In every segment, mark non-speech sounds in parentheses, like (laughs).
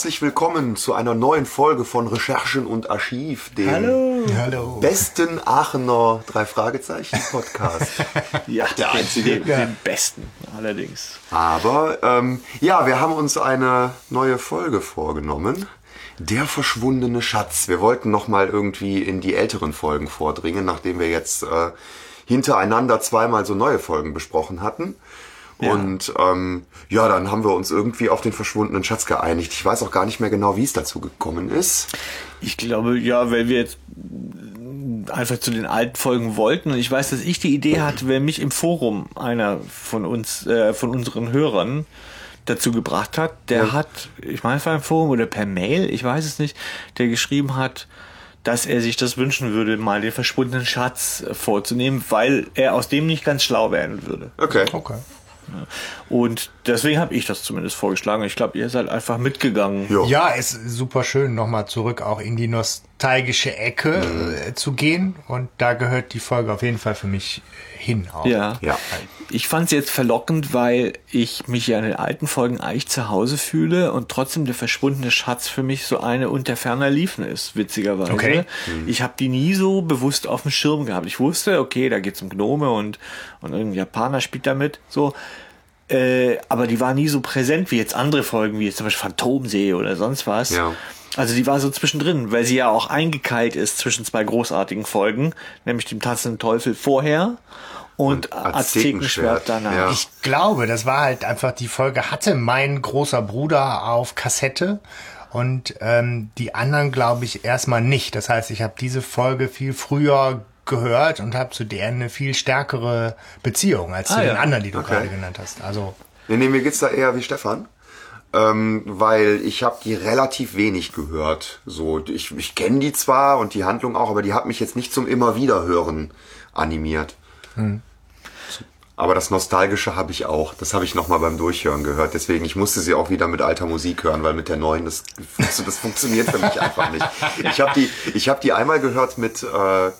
herzlich willkommen zu einer neuen Folge von Recherchen und Archiv, dem Hallo. Hallo. besten Aachener drei Fragezeichen Podcast. (laughs) Ja, der einzige. Den, den besten, allerdings. Aber ähm, ja, wir haben uns eine neue Folge vorgenommen. Der verschwundene Schatz. Wir wollten noch mal irgendwie in die älteren Folgen vordringen, nachdem wir jetzt äh, hintereinander zweimal so neue Folgen besprochen hatten. Und ähm, ja, dann haben wir uns irgendwie auf den verschwundenen Schatz geeinigt. Ich weiß auch gar nicht mehr genau, wie es dazu gekommen ist. Ich glaube, ja, weil wir jetzt einfach zu den alten Folgen wollten und ich weiß, dass ich die Idee hatte, wer mich im Forum einer von uns, äh, von unseren Hörern dazu gebracht hat, der Ja. hat, ich meine, es war im Forum oder per Mail, ich weiß es nicht, der geschrieben hat, dass er sich das wünschen würde, mal den verschwundenen Schatz vorzunehmen, weil er aus dem nicht ganz schlau werden würde. Okay. Okay. Und deswegen habe ich das zumindest vorgeschlagen. Ich glaube, ihr seid einfach mitgegangen. Jo. Ja, ist super schön, nochmal zurück auch in die nostalgische Ecke äh, zu gehen. Und da gehört die Folge auf jeden Fall für mich hin. Auch. Ja. Ja. Ich fand es jetzt verlockend, weil ich mich ja in den alten Folgen eigentlich zu Hause fühle und trotzdem der verschwundene Schatz für mich so eine unter ferner Liefen ist, witzigerweise. Okay. Ich habe die nie so bewusst auf dem Schirm gehabt. Ich wusste, okay, da geht's um Gnome und, und irgendein Japaner spielt damit, so. Äh, aber die war nie so präsent wie jetzt andere Folgen, wie jetzt zum Beispiel Phantomsee oder sonst was. Ja. Also die war so zwischendrin, weil sie ja auch eingekeilt ist zwischen zwei großartigen Folgen, nämlich dem tanzenden Teufel vorher und, Und Aztekenschwert danach. ja. Ich glaube, das war halt einfach die Folge, hatte mein großer Bruder auf Kassette und ähm, die anderen glaube ich erstmal nicht. Das heißt, ich habe diese Folge viel früher gehört und habe zu der eine viel stärkere Beziehung als zu Ah, den ja. anderen, die du Okay. gerade genannt hast. Also Nee, nee, mir geht's da eher wie Stefan. Ähm, weil ich habe die relativ wenig gehört. So, ich, ich kenne die zwar und die Handlung auch, aber die hat mich jetzt nicht zum immer wieder hören animiert. Aber das Nostalgische habe ich auch. Das habe ich noch mal beim Durchhören gehört. Deswegen, ich musste sie auch wieder mit alter Musik hören, weil mit der neuen, das, das funktioniert für mich einfach nicht. Ich habe die, ich habe die einmal gehört mit, äh,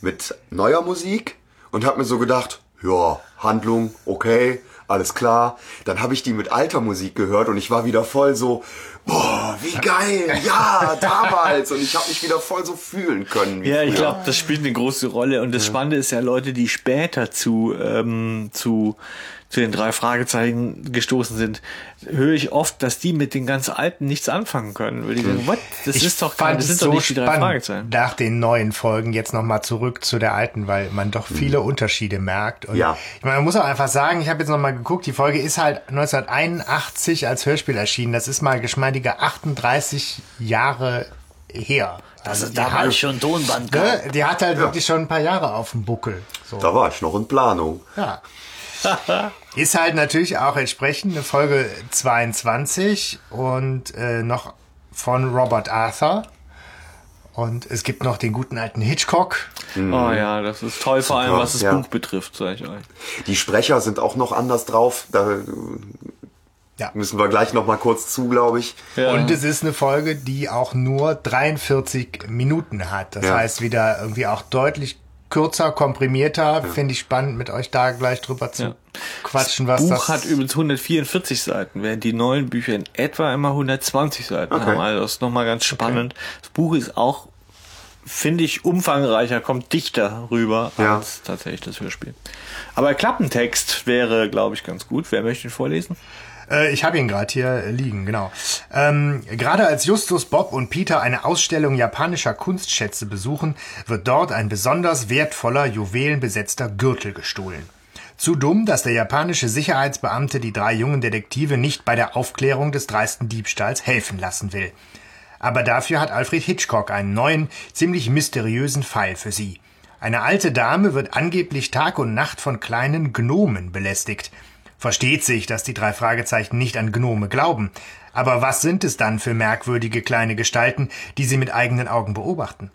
mit neuer Musik und habe mir so gedacht, ja, Handlung, okay, alles klar. Dann habe ich die mit alter Musik gehört und ich war wieder voll so, boah, wie geil, ja, damals. Und ich habe mich wieder voll so fühlen können. Ja, ich früher. glaube, das spielt eine große Rolle. Und das Spannende ist ja, Leute, die später zu, ähm, zu, zu den drei Fragezeichen gestoßen sind, höre ich oft, dass die mit den ganz Alten nichts anfangen können. Weil die sagen, what? Das ist doch kein, fand das sind doch so nicht die drei spannend, Fragezeichen. nach den neuen Folgen jetzt nochmal zurück zu der alten, weil man doch viele Unterschiede merkt. Und Ja. Ich meine, man muss auch einfach sagen, ich habe jetzt nochmal geguckt, die Folge ist halt 1981 als Hörspiel erschienen. Das ist mal geschmeidige 38 Jahre her. Also die hat, schon Tonband ne, die hat halt wirklich schon ein paar Jahre auf dem Buckel. So. Da war ich noch in Planung. Ja. (laughs) Ist halt natürlich auch entsprechend eine Folge 22 und äh, noch von Robert Arthur. Und es gibt noch den guten alten Hitchcock. Oh ja, das ist toll, vor allem was das ja. Buch betrifft, sag ich euch. Die Sprecher sind auch noch anders drauf. Da Ja. müssen wir gleich noch mal kurz zu, glaube ich. Ja. Und es ist eine Folge, die auch nur 43 Minuten hat. Das Ja. heißt, wieder irgendwie auch deutlich kürzer, komprimierter. Finde ich spannend, mit euch da gleich drüber zu Ja. quatschen, was Buch das hat übrigens 144 Seiten, während die neuen Bücher in etwa immer 120 Seiten Okay. haben. Also das ist nochmal ganz spannend. Das Buch ist auch, finde ich, umfangreicher, kommt dichter rüber Ja. als tatsächlich das Hörspiel. Aber Klappentext wäre, glaube ich, ganz gut. Wer möchte ihn vorlesen? Äh, ich habe ihn gerade hier liegen, genau. Ähm, gerade als Justus, Bob und Peter eine Ausstellung japanischer Kunstschätze besuchen, wird dort ein besonders wertvoller, juwelenbesetzter Gürtel gestohlen. Zu dumm, dass der japanische Sicherheitsbeamte die drei jungen Detektive nicht bei der Aufklärung des dreisten Diebstahls helfen lassen will. Aber dafür hat Alfred Hitchcock einen neuen, ziemlich mysteriösen Fall für sie. Eine alte Dame wird angeblich Tag und Nacht von kleinen Gnomen belästigt. Versteht sich, dass die drei Fragezeichen nicht an Gnome glauben. Aber was sind es dann für merkwürdige kleine Gestalten, die sie mit eigenen Augen beobachten?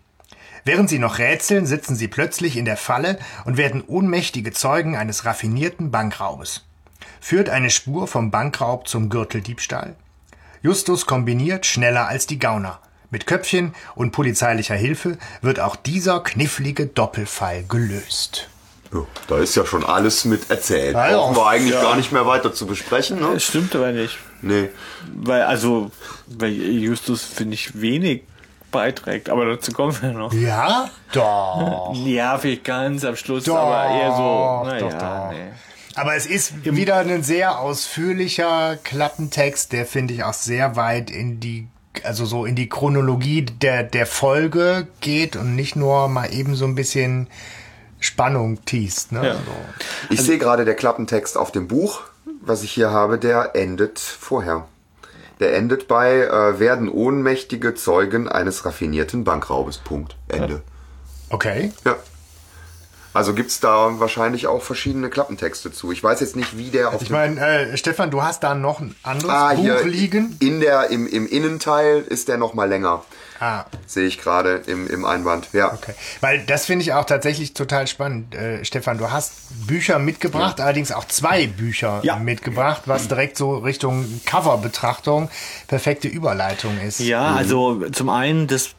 Während sie noch rätseln, sitzen sie plötzlich in der Falle und werden ohnmächtige Zeugen eines raffinierten Bankraubes. Führt eine Spur vom Bankraub zum Gürteldiebstahl? Justus kombiniert schneller als die Gauner. Mit Köpfchen und polizeilicher Hilfe wird auch dieser knifflige Doppelfall gelöst. Ja, da ist ja schon alles mit erzählt. Ja, ja. Brauchen wir eigentlich Ja. gar nicht mehr weiter zu besprechen, ne? Das stimmt aber nicht. Nee. Weil, also, weil Justus, finde ich, wenig beiträgt. Aber dazu kommen wir noch. Ja? Doch. (laughs) Ja, vielleicht ganz am Schluss, Doch, aber eher so. Naja, doch, doch. nee. Aber es ist wieder ein sehr ausführlicher Klappentext, der finde ich auch sehr weit in die, also so in die Chronologie der, der Folge geht und nicht nur mal eben so ein bisschen Spannung teast. Ne? Ja. So. Ich sehe gerade der Klappentext auf dem Buch, was ich hier habe, der endet vorher. Der endet bei äh, werden ohnmächtige Zeugen eines raffinierten Bankraubes. Punkt. Ende. Okay. Ja. Also gibt's da wahrscheinlich auch verschiedene Klappentexte zu. Ich weiß jetzt nicht, wie der auf Ich meine, äh, Stefan, du hast da noch ein anderes ah, Buch hier liegen. in der im, im Innenteil ist der noch mal länger. Ah, Sehe ich gerade im, im Einband. Ja. okay. Weil das finde ich auch tatsächlich total spannend. Äh, Stefan, du hast Bücher mitgebracht, allerdings auch zwei Bücher Ja. mitgebracht, was direkt so Richtung Coverbetrachtung perfekte Überleitung ist. Ja, also zum einen das,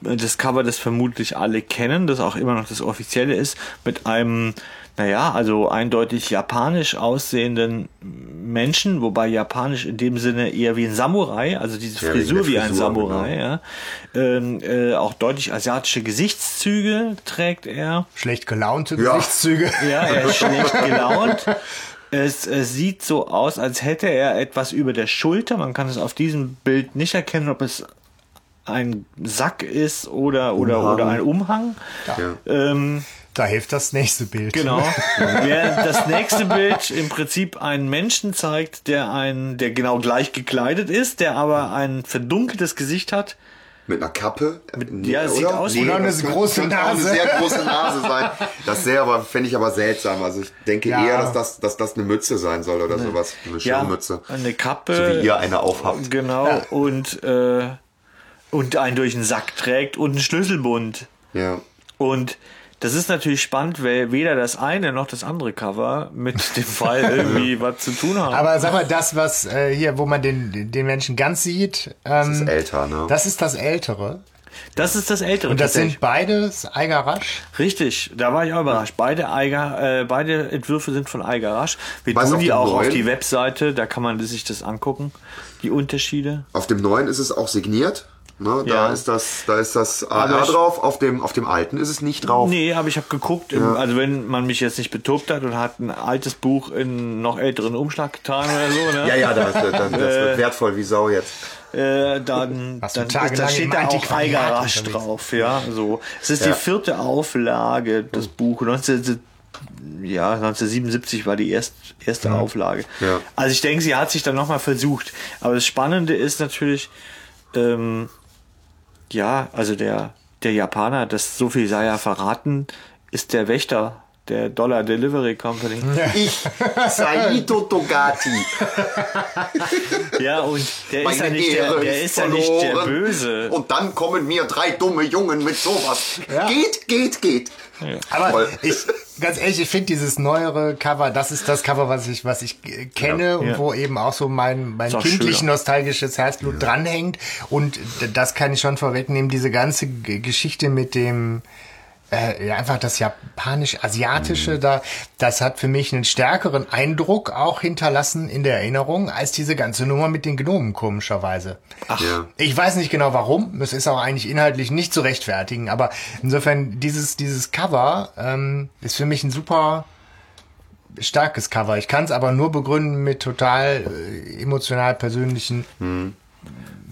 das Cover, das vermutlich alle kennen, das auch immer noch das offizielle ist, mit einem, naja, also eindeutig japanisch aussehenden Menschen, wobei japanisch in dem Sinne eher wie ein Samurai, also diese Ja, Frisur wie ein Samurai, genau. ja. Ähm, äh, auch deutlich asiatische Gesichtszüge trägt er. Schlecht gelaunte Ja. Gesichtszüge. (laughs) Ja, er ist schlecht gelaunt. Es, es sieht so aus, als hätte er etwas über der Schulter. Man kann es auf diesem Bild nicht erkennen, ob es ein Sack ist oder, oder, Umhang. oder ein Umhang. Ja. Ähm, Da hilft das nächste Bild. genau. (laughs) Während das nächste Bild im Prinzip einen Menschen zeigt, der ein, der genau gleich gekleidet ist, der aber ein verdunkeltes Gesicht hat. Mit einer Kappe. Mit, ja, sieht aus wie- Oder eine könnte- große könnte Nase. Eine sehr große Nase sein. Das sehr, aber fände ich aber seltsam. Also ich denke Ja. eher, dass das, dass das eine Mütze sein soll oder sowas. Eine Ja, Schirmmütze. eine Kappe. So wie ihr eine aufhabt. Genau. Und, äh, und einen durch den Sack trägt und einen Schlüsselbund. Ja. Und das ist natürlich spannend, weil weder das eine noch das andere Cover mit dem Fall irgendwie (laughs) was zu tun haben. Aber sag mal, das, was äh, hier, wo man den, den Menschen ganz sieht, ähm, Das ist älter, ne? das ist das Ältere. das ist das ältere. Und das sind beides Eiger Rasch. Richtig, da war ich auch überrascht. Beide, Eiger, äh, beide Entwürfe sind von Eiger Rasch. Wir Was tun auf die auch auf neuen? die Webseite, da kann man sich das angucken, die Unterschiede. Auf dem neuen ist es auch signiert. Ne? Da Ja. ist das, da ist das AR ich- drauf. Auf dem, auf dem alten ist es nicht drauf. Nee, aber ich habe geguckt, im, also wenn man mich jetzt nicht betobt hat und hat ein altes Buch in noch älteren Umschlag getan oder so, ne? Ja, ja, das, das, das, das wird wertvoll wie Sau jetzt. äh, dann, dann da steht da auch Antiquariat Eiger Rasch unterwegs? drauf, ja, so. Es ist Ja. die vierte Auflage des Buches. 19, ja, 1977 war die erst, erste Auflage. Ja. Also ich denke, sie hat sich dann nochmal versucht. Aber das Spannende ist natürlich, ähm, ja, also der, der Japaner, das so viel sei ja verraten, ist der Wächter der Dollar Delivery Company. (laughs) Ich, Saito Togati. Ja, und der ist ja Meine nicht der, Ehre der ist ist ja nicht der. Böse. Und dann kommen mir drei dumme Jungen mit sowas. Ja. Geht, geht, geht. Aber Voll. ich, ganz ehrlich, ich finde dieses neuere Cover, das ist das Cover, was ich, was ich kenne und Ja. wo eben auch so mein, mein kindlich schöner. nostalgisches Herzblut dranhängt. Und das kann ich schon vorwegnehmen, diese ganze Geschichte mit dem, äh, ja, einfach das japanisch-asiatische Mhm. da, das hat für mich einen stärkeren Eindruck auch hinterlassen in der Erinnerung als diese ganze Nummer mit den Gnomen, komischerweise. Ach, Ja. Ich weiß nicht genau warum. Es ist auch eigentlich inhaltlich nicht zu rechtfertigen. Aber insofern, dieses, dieses Cover ähm, ist für mich ein super starkes Cover. Ich kann es aber nur begründen mit total äh, emotional persönlichen.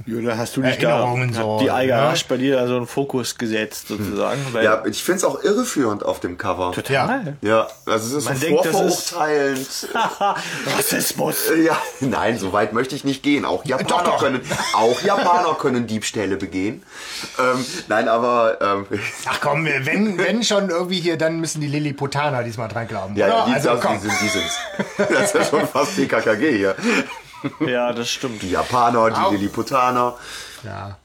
Ja, da hast du dich Erinnerungen da, so, die Eiger ne? Bei dir da so einen Fokus gesetzt sozusagen. Weil Ja, ich find's auch irreführend auf dem Cover. total. Ja, also es ist Man so denkt, das ist- vorverurteilend. (laughs) Rassismus. Ja, nein, so weit möchte ich nicht gehen. Auch Japaner Doch, doch. können, auch Japaner können Diebstähle begehen. Ähm, nein, aber ähm, (laughs) Ach komm, wenn, wenn schon irgendwie hier, dann müssen die Lilliputaner diesmal dran glauben. ja, oder? ja, die, also das, komm. die sind, die sind's. (laughs) Das ist ja schon fast die KKG hier. (laughs) Ja, das stimmt. Die Japaner, die Au. Lilliputaner. Ja.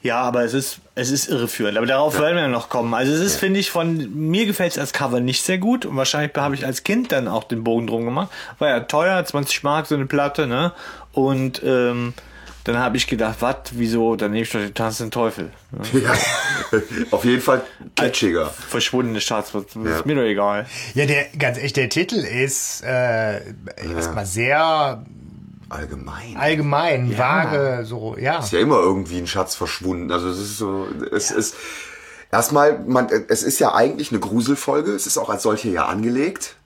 Ja, aber es ist, es ist irreführend. Aber darauf werden wir noch kommen. Also es ist, finde ich, von mir gefällt es als Cover nicht sehr gut. Und wahrscheinlich habe ich als Kind dann auch den Bogen drum gemacht. War ja teuer, 20 Mark so eine Platte, ne? Und ähm, Dann habe ich gedacht, was, wieso, dann nehme ich doch den tanzenden Teufel. (laughs) Ja. Ja. (laughs) Auf jeden Fall kitschiger. Verschwundene Staatswort, ist Ja. mir doch egal. Ja, der, ganz echt, der Titel ist äh, erstmal sehr Allgemein. allgemein, vage, so, ja. ist ja immer irgendwie ein Schatz verschwunden. Also es ist so, es ist erstmal, man, es ist ja eigentlich eine Gruselfolge. Es ist auch als solche ja angelegt,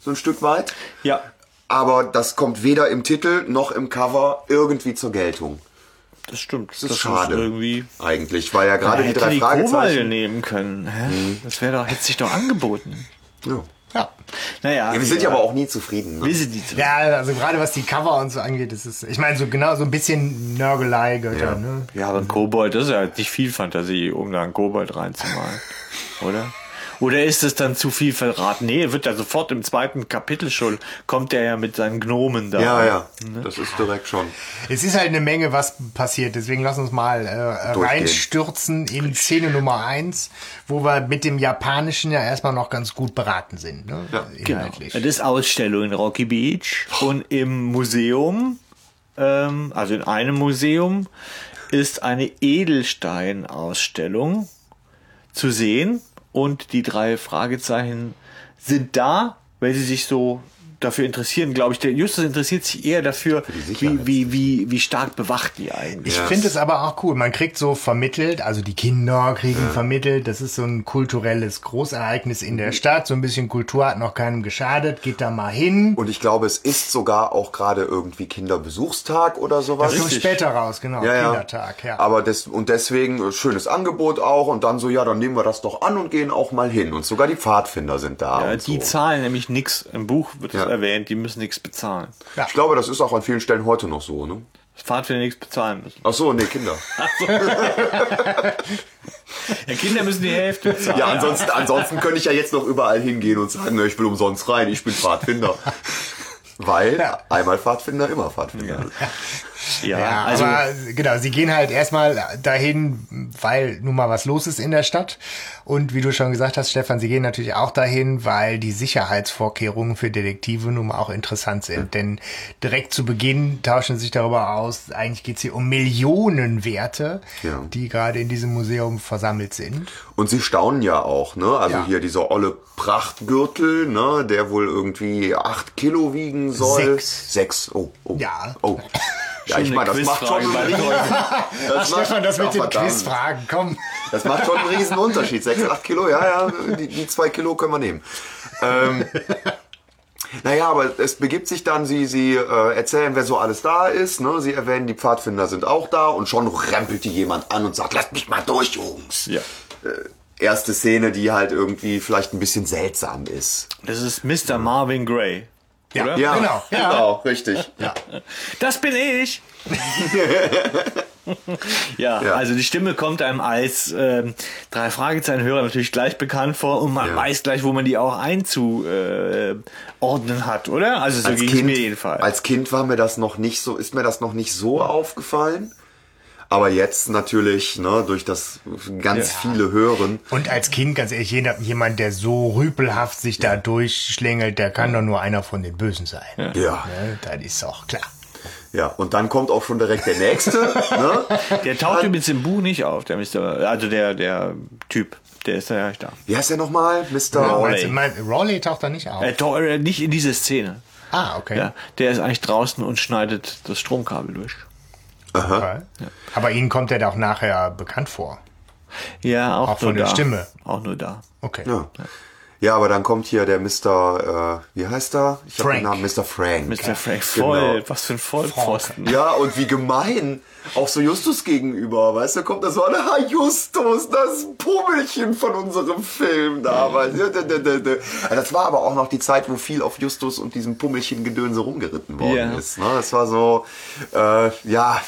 so ein Stück weit. Ja, Aber das kommt weder im Titel noch im Cover irgendwie zur Geltung. das stimmt. Das ist schade. irgendwie. Eigentlich, weil ja gerade die hätte drei die Fragezeichen. Mhm. nehmen können. Hä? Das wäre doch, hätte sich doch angeboten. Ja. Ja. Naja. Ja, wir sind ja aber auch nie zufrieden. Wir Ne? sind die zu. Ja, also gerade was die Cover und so angeht, das ist, ich meine, so genau so ein bisschen Nörgelei gehört ja, Ja. ne? Ja, aber ein Kobold, das ist ja nicht viel Fantasie, um da einen Kobold reinzumalen. (laughs) Oder? Oder ist es dann zu viel verraten? Nee, wird ja sofort im zweiten Kapitel schon, kommt er ja mit seinen Gnomen da. Ja, ja, Ne? das ist direkt schon. Es ist halt eine Menge, was passiert. Deswegen lass uns mal äh, reinstürzen in Szene Nummer eins, wo wir mit dem Japanischen ja erstmal noch ganz gut beraten sind. Ne? Ja, Genau. Inhaltlich. Das ist Ausstellung in Rocky Beach und im Museum, ähm, also in einem Museum, ist eine Edelsteinausstellung zu sehen und die drei Fragezeichen sind da, weil sie sich so dafür interessieren, glaube ich. Der Justus interessiert sich eher dafür, wie, wie, wie, wie stark bewacht die eigentlich. Ich Ja. finde es aber auch cool. Man kriegt so vermittelt, also die Kinder kriegen vermittelt, das ist so ein kulturelles Großereignis in Mhm. der Stadt. So ein bisschen Kultur hat noch keinem geschadet. Geht da mal hin. Und ich glaube, es ist sogar auch gerade irgendwie Kinderbesuchstag oder sowas. Das kommt später raus, genau. Ja, ja. Kindertag, ja. Aber das, und deswegen äh, schönes Angebot auch und dann so, ja, dann nehmen wir das doch an und gehen auch mal hin. Und sogar die Pfadfinder sind da. Ja, und die so. zahlen nämlich nichts. Im Buch wird es Ja. erwähnt, die müssen nichts bezahlen. Ich glaube, das ist auch an vielen Stellen heute noch so, ne? Das Pfadfinder nichts bezahlen müssen. Ach so, nee, Kinder. (laughs) Ja, Kinder müssen die Hälfte bezahlen. Ja, ansonsten, ansonsten könnte ich ja jetzt noch überall hingehen und sagen, ne, ich will umsonst rein, ich bin Pfadfinder. (laughs) Weil einmal Pfadfinder, immer Pfadfinder. Ja, Ja, also aber genau, sie gehen halt erstmal dahin, weil nun mal was los ist in der Stadt. Und wie du schon gesagt hast, Stefan, sie gehen natürlich auch dahin, weil die Sicherheitsvorkehrungen für Detektive nun mal auch interessant sind. Denn direkt zu Beginn tauschen sie sich darüber aus, eigentlich geht's hier um Millionenwerte, Ja. die gerade in diesem Museum versammelt sind. Und sie staunen ja auch, ne? Also Ja. hier dieser olle Prachtgürtel, ne? Der wohl irgendwie acht Kilo wiegen soll. Sechs. Sechs. Oh, oh. Ja. Oh. (laughs) Ja, ich eine meine, das macht schon einen riesen, (laughs) das macht, Stefan, das mit Ach, den. Quizfragen, komm. Das macht schon einen riesen Unterschied. Sechs, acht Kilo, ja, ja, die, die zwei Kilo können wir nehmen. Ähm, (laughs) naja, aber es begibt sich dann, sie, sie äh, erzählen, wer so alles da ist. Ne? Sie erwähnen, die Pfadfinder sind auch da und schon rempelt die jemand an und sagt, lasst mich mal durch, Jungs. ja. Erste Szene, die halt irgendwie vielleicht ein bisschen seltsam ist. Das ist Mr. Marvin Gray. Ja, Oder? Ja, Genau, ja. genau richtig. Ja. Das bin ich. (laughs) ja, Ja. also die Stimme kommt einem als ähm, drei Fragezeichen Hörer natürlich gleich bekannt vor und man Ja. weiß gleich, wo man die auch einzuordnen hat, oder? Also so als ging es mir jedenfalls. als Kind war mir das noch nicht so, ist mir das noch nicht so aufgefallen. Aber jetzt natürlich, ne, durch das ganz Ja. viele Hören. Und als Kind, ganz ehrlich, jeder- jemand, der so rüpelhaft sich da durchschlängelt, der kann doch nur einer von den Bösen sein. Ja. Ne, das ist auch klar. Ja, und dann kommt auch schon direkt der nächste. (laughs) ne? der taucht übrigens im Buch nicht auf, der Mr. Also der, der Typ. Der ist ja nicht da. Wie heißt der nochmal? Mr. Mein, Raleigh taucht da nicht auf. Er taucht äh, nicht in diese Szene. ah, okay. Ja, der ist eigentlich draußen und schneidet das Stromkabel durch. Okay. Aber Ihnen kommt er doch nachher bekannt vor. Ja, auch, Auch von nur der da. Stimme. Auch nur da. Okay. Ja. Ja, aber dann kommt hier der Mr. Äh, wie heißt er? Ich hab Frank. den Namen Mr. Frank. Mr. Frank Genau. voll, was für ein Vollpfosten. Ja, und wie gemein. Auch so Justus gegenüber, weißt du, kommt da so an, ha, Justus, das Pummelchen von unserem Film damals. Das war aber auch noch die Zeit, wo viel auf Justus und diesem Pummelchen-Gedönse rumgeritten worden Ja. ist. Ne? Das war so, äh, ja,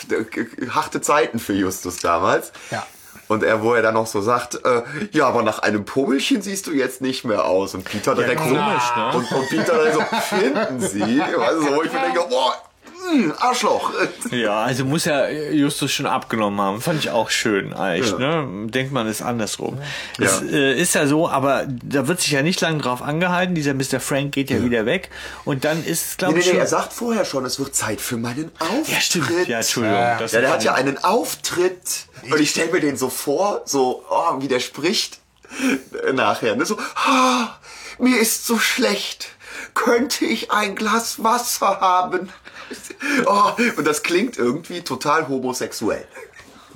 harte Zeiten für Justus damals. Ja. Und er, wo er dann noch so sagt, äh, ja, aber nach einem Pummelchen siehst du jetzt nicht mehr aus. Und Peter direkt so, komisch, ne? und, und Peter dann so, finden Sie? Also so, wo ich mir denke, boah, hm, Arschloch. (laughs) Ja, also muss ja Justus schon abgenommen haben. Fand ich auch schön eigentlich. Ja. Ne? Denkt man ist andersrum. Das äh, ist ja so, aber da wird sich ja nicht lange drauf angehalten. Dieser Mr. Frank geht ja, wieder weg. Und dann ist, Nee, glaube nee, ich, nee, schon... er sagt vorher schon, es wird Zeit für meinen Auftritt. ja, stimmt. Ja, Entschuldigung. das Ja, der hat ja einen Auftritt. Und ich stelle mir den so vor, so, oh, wie der spricht äh, nachher. Ne? So, ah, mir ist so schlecht. Könnte ich ein Glas Wasser haben? (laughs) Oh, und das klingt irgendwie total homosexuell,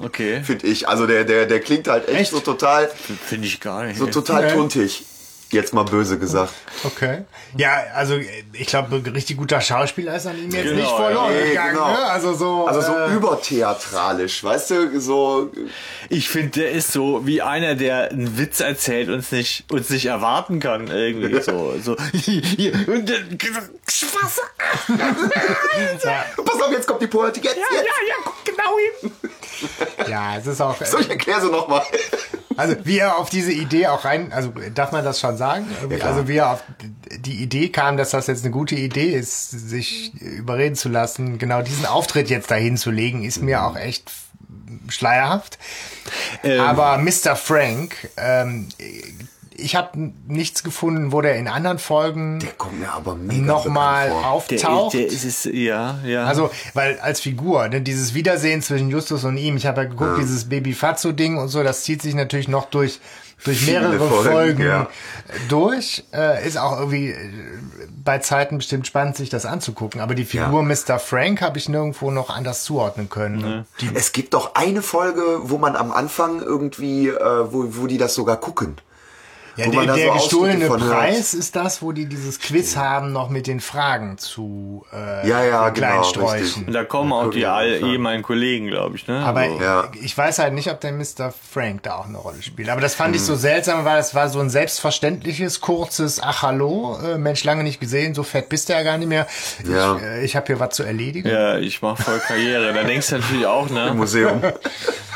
Okay. finde ich. Also der, der, der klingt halt echt, Echt? so total, Finde ich gar nicht. so total tuntig. Jetzt mal böse gesagt. Okay. Ja, also ich glaube, ein richtig guter Schauspieler ist an ihm jetzt Genau, nicht verloren Nee, gegangen. genau. Ne? Also so. Also so äh, übertheatralisch, weißt du, so Ich finde, der ist so wie einer, der einen Witz erzählt und nicht, uns nicht erwarten kann. Irgendwie (laughs) so. so. Und dann- Spaß. ja, Pass auf, jetzt kommt die Pointe, jetzt, Ja, ja, jetzt. ja, guck genau hin. (laughs) ja, es ist auch. So, ich erkläre sie nochmal. Also wie er auf diese Idee auch rein, also darf man das schon sagen? klar. also wie er auf die Idee kam, dass das jetzt eine gute Idee ist, sich überreden zu lassen, genau diesen Auftritt jetzt dahin zu legen, ist mir auch echt schleierhaft. Aber Mr. Frank, ähm, ich habe nichts gefunden, wo der in anderen Folgen Der kommt mir aber mega nochmal vor. Der, auftaucht. der ist es, ja, ja. Also, weil als Figur, ne, dieses Wiedersehen zwischen Justus und ihm, ich habe ja geguckt, dieses Baby Fazzo-Ding und so, das zieht sich natürlich noch durch, durch mehrere Folgen, Folgen, ja. durch. Äh, ist auch irgendwie äh, bei Zeiten bestimmt spannend, sich das anzugucken. Aber die Figur Mr. Frank habe ich nirgendwo noch anders zuordnen können. Die, Es gibt doch eine Folge, wo man am Anfang irgendwie, äh, wo, wo die das sogar gucken. Ja, der der so gestohlene von hört. Preis ist das, wo die dieses Quiz haben, noch mit den Fragen zu äh, Ja, ja, den kleinen genau, Sträuchen. richtig. Und da kommen auch die all, ehemaligen Kollegen, glaube ich, ne? Aber Also, Ja. ich weiß halt nicht, ob der Mr. Frank da auch eine Rolle spielt. Aber das fand ich Hm. so seltsam, weil das war so ein selbstverständliches, kurzes Ach hallo, äh, Mensch, lange nicht gesehen, so fett bist du ja gar nicht mehr. Ja. Ich, äh, ich habe hier was zu erledigen. ja, ich mache voll Karriere. Da denkst du natürlich auch, Im ne? Museum. (laughs)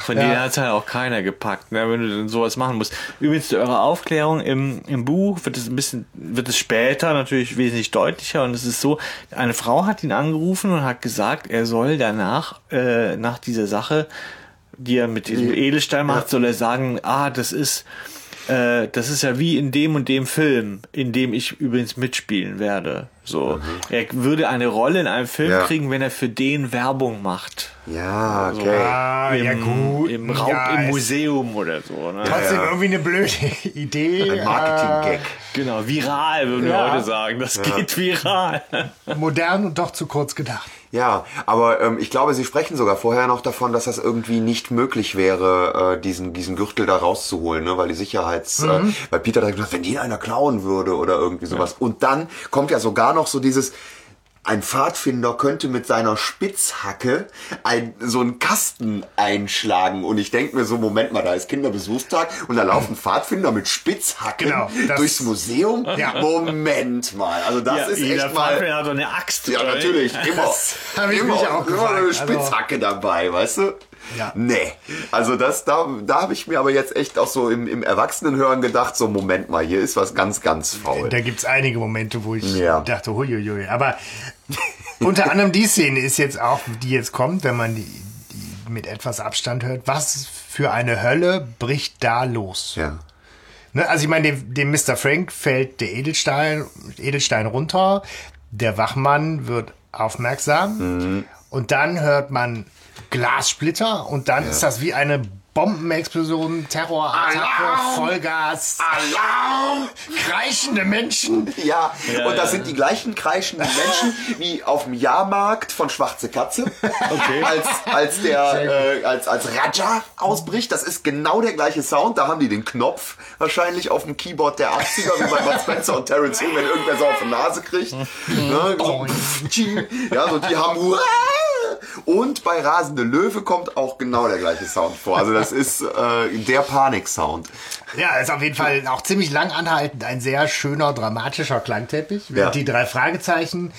Von denen hat halt auch keiner gepackt, ne, wenn du denn sowas machen musst. Übrigens, zu eurer Aufklärung im, im Buch wird es ein bisschen, wird es später natürlich wesentlich deutlicher und es ist so, eine Frau hat ihn angerufen und hat gesagt, er soll danach, äh, nach dieser Sache, die er mit diesem Edelstein macht, soll er sagen, ah, das ist, äh, das ist ja wie in dem und dem Film, in dem ich übrigens mitspielen werde. So, er würde eine Rolle in einem Film Ja. kriegen, wenn er für den Werbung macht. Ja, okay. Ah, ja gut. Im Raum, ja, im Museum oder so. Ne? Trotzdem Ja. irgendwie eine blöde (laughs) Idee. Ein Marketing-Gag. Genau, viral würden wir heute sagen. Das geht viral. Äh, modern und doch zu kurz gedacht. Ja, aber ähm, ich glaube, Sie sprechen sogar vorher noch davon, dass das irgendwie nicht möglich wäre, äh, diesen, diesen Gürtel da rauszuholen, ne? weil die Sicherheits... Äh, weil Peter da gesagt, wenn den einer klauen würde oder irgendwie sowas. Und dann kommt ja sogar noch so dieses... Ein Pfadfinder könnte mit seiner Spitzhacke ein, so einen Kasten einschlagen. Und ich denke mir so, Moment mal, da ist Kinderbesuchstag und da laufen Pfadfinder mit Spitzhacken Genau, das- durchs Museum. Ja. Moment mal, also das ist jeder echt mal... Pfadfinder hat doch eine Axt. Ja, natürlich, immer. (laughs) ich immer, mich auch immer eine also- Spitzhacke dabei, weißt du? Ja. Nee. Also das, da, da habe ich mir aber jetzt echt auch so im, im Erwachsenenhören gedacht, so Moment mal, hier ist was ganz, ganz faul. Da gibt's einige Momente, wo ich Ja. dachte, huiuiui. Aber (laughs) unter anderem die Szene ist jetzt auch, die jetzt kommt, wenn man die, die mit etwas Abstand hört. Was für eine Hölle bricht da los? Ja. Ne, also ich meine, dem, dem Mr. Frank fällt der Edelstein, Edelstein runter, der Wachmann wird aufmerksam Mhm. und dann hört man Glassplitter und dann ist das wie eine Bombenexplosion, Terrorattacke, Alarm! Vollgas, Alarm! kreischende Menschen. Ja, Ja, und das ja. sind die gleichen kreischenden Menschen wie auf dem Jahrmarkt von Schwarze Katze. Okay. Als, als der, äh, als, als Raja ausbricht, das ist genau der gleiche Sound. Da haben die den Knopf wahrscheinlich auf dem Keyboard der 80er, wie bei Bud Spencer und Terence Hill, wenn irgendwer so auf die Nase kriegt. Ne? So, ja, so die haben Und bei Rasende Löwe kommt auch genau der gleiche Sound vor. Also das ist äh, der Panik-Sound. Ja, ist auf jeden Fall auch ziemlich lang anhaltend ein sehr schöner, dramatischer Klangteppich. Ja. die drei Fragezeichen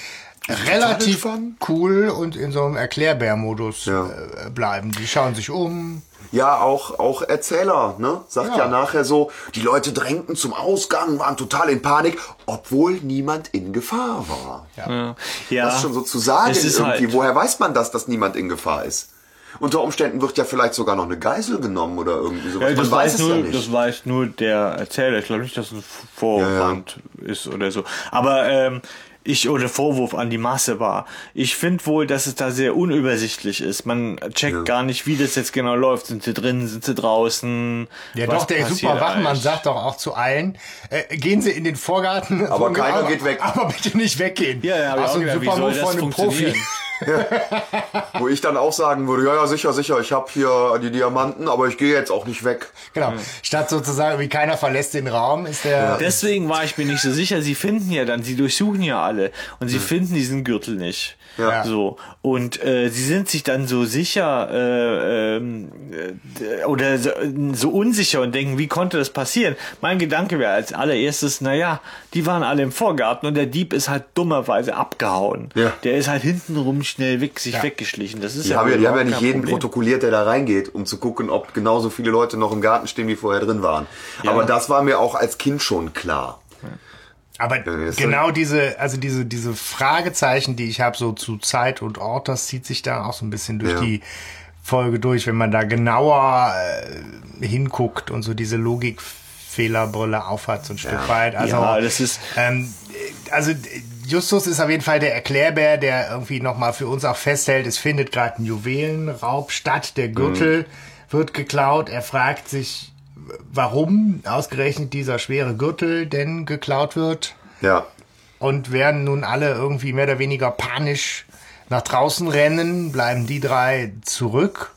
relativ cool und in so einem Erklärbär-Modus Ja. äh, bleiben. Die schauen sich um. Ja, auch, auch Erzähler, ne? Sagt ja. Ja. nachher so, die Leute drängten zum Ausgang, waren total in Panik, obwohl niemand in Gefahr war. Ja. ja. Das ist schon so zu sagen Es ist irgendwie. halt- Woher weiß man das, dass niemand in Gefahr ist? Unter Umständen wird ja vielleicht sogar noch eine Geisel genommen oder irgendwie sowas. Ja, das, man weiß weiß es nur, ja nicht. das weiß nur der Erzähler. Ich glaube nicht, dass es ein Vorwand ist oder so. Aber ähm, ich oder Vorwurf an die Masse war. Ich finde wohl, dass es da sehr unübersichtlich ist. Man checkt Ja. gar nicht, wie das jetzt genau läuft. Sind sie drin, sind sie draußen? Ja, doch, der super Wachmann sagt doch auch zu allen, äh, gehen Sie in den Vorgarten. Aber von- keiner geht weg. Aber bitte nicht weggehen. Ja, ja, hab ich Auch auch so ein gedacht, wie super soll das von einem Profi. (laughs) Wo ich dann auch sagen würde, ja, ja, sicher, sicher, ich habe hier die Diamanten, aber ich gehe jetzt auch nicht weg. Genau. Statt sozusagen, wie keiner verlässt den Raum, ist der. Deswegen war ich mir nicht so sicher. Sie finden ja dann, sie durchsuchen ja alle und sie finden diesen Gürtel nicht. Ja. So und äh, sie sind sich dann so sicher äh, ähm, äh, oder so, so unsicher und denken, wie konnte das passieren? Mein Gedanke wäre als allererstes, naja, die waren alle im Vorgarten und der Dieb ist halt dummerweise abgehauen. Ja. Der ist halt hintenrum schnell weg, sich Ja. weggeschlichen. Das ist Die ja, haben ja, die haben ja nicht jeden Problem. protokolliert, der da reingeht, um zu gucken, ob genauso viele Leute noch im Garten stehen, wie vorher drin waren. Aber das war mir auch als Kind schon klar. Aber genau diese, also diese, diese Fragezeichen, die ich habe, so zu Zeit und Ort, das zieht sich da auch so ein bisschen durch Ja. die Folge durch, wenn man da genauer äh, hinguckt und so diese Logikfehlerbrille aufhat, so ein Stück weit. Also, Ja, das ist- ähm, also Justus ist auf jeden Fall der Erklärbär, der irgendwie nochmal für uns auch festhält, es findet gerade ein Juwelenraub statt, der Gürtel wird geklaut, er fragt sich, warum ausgerechnet dieser schwere Gürtel denn geklaut wird Ja. und werden nun alle irgendwie mehr oder weniger panisch nach draußen rennen, bleiben die drei zurück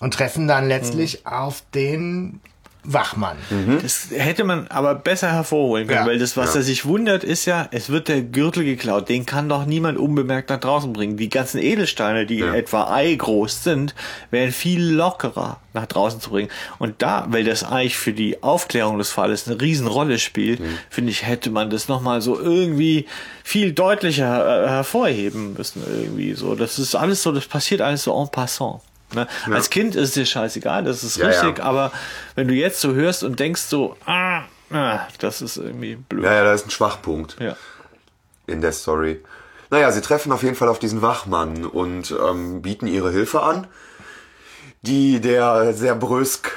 und treffen dann letztlich auf den Wachmann. Das hätte man aber besser hervorholen können, Ja. weil das, was er sich wundert, ist ja, es wird der Gürtel geklaut. Den kann doch niemand unbemerkt nach draußen bringen. Die ganzen Edelsteine, die Ja. etwa eigroß sind, wären viel lockerer nach draußen zu bringen. Und da, weil das eigentlich für die Aufklärung des Falles eine Riesenrolle spielt, finde ich, hätte man das nochmal so irgendwie viel deutlicher äh, hervorheben müssen irgendwie so. Das ist alles so, das passiert alles so en passant. Ne? Als Kind ist es dir scheißegal, das ist Ja, richtig, ja. aber wenn du jetzt so hörst und denkst so, ah, ah das ist irgendwie blöd. Ja, ja, da ist ein Schwachpunkt Ja. in der Story. Naja, sie treffen auf jeden Fall auf diesen Wachmann und ähm, bieten ihre Hilfe an, die der sehr brüsk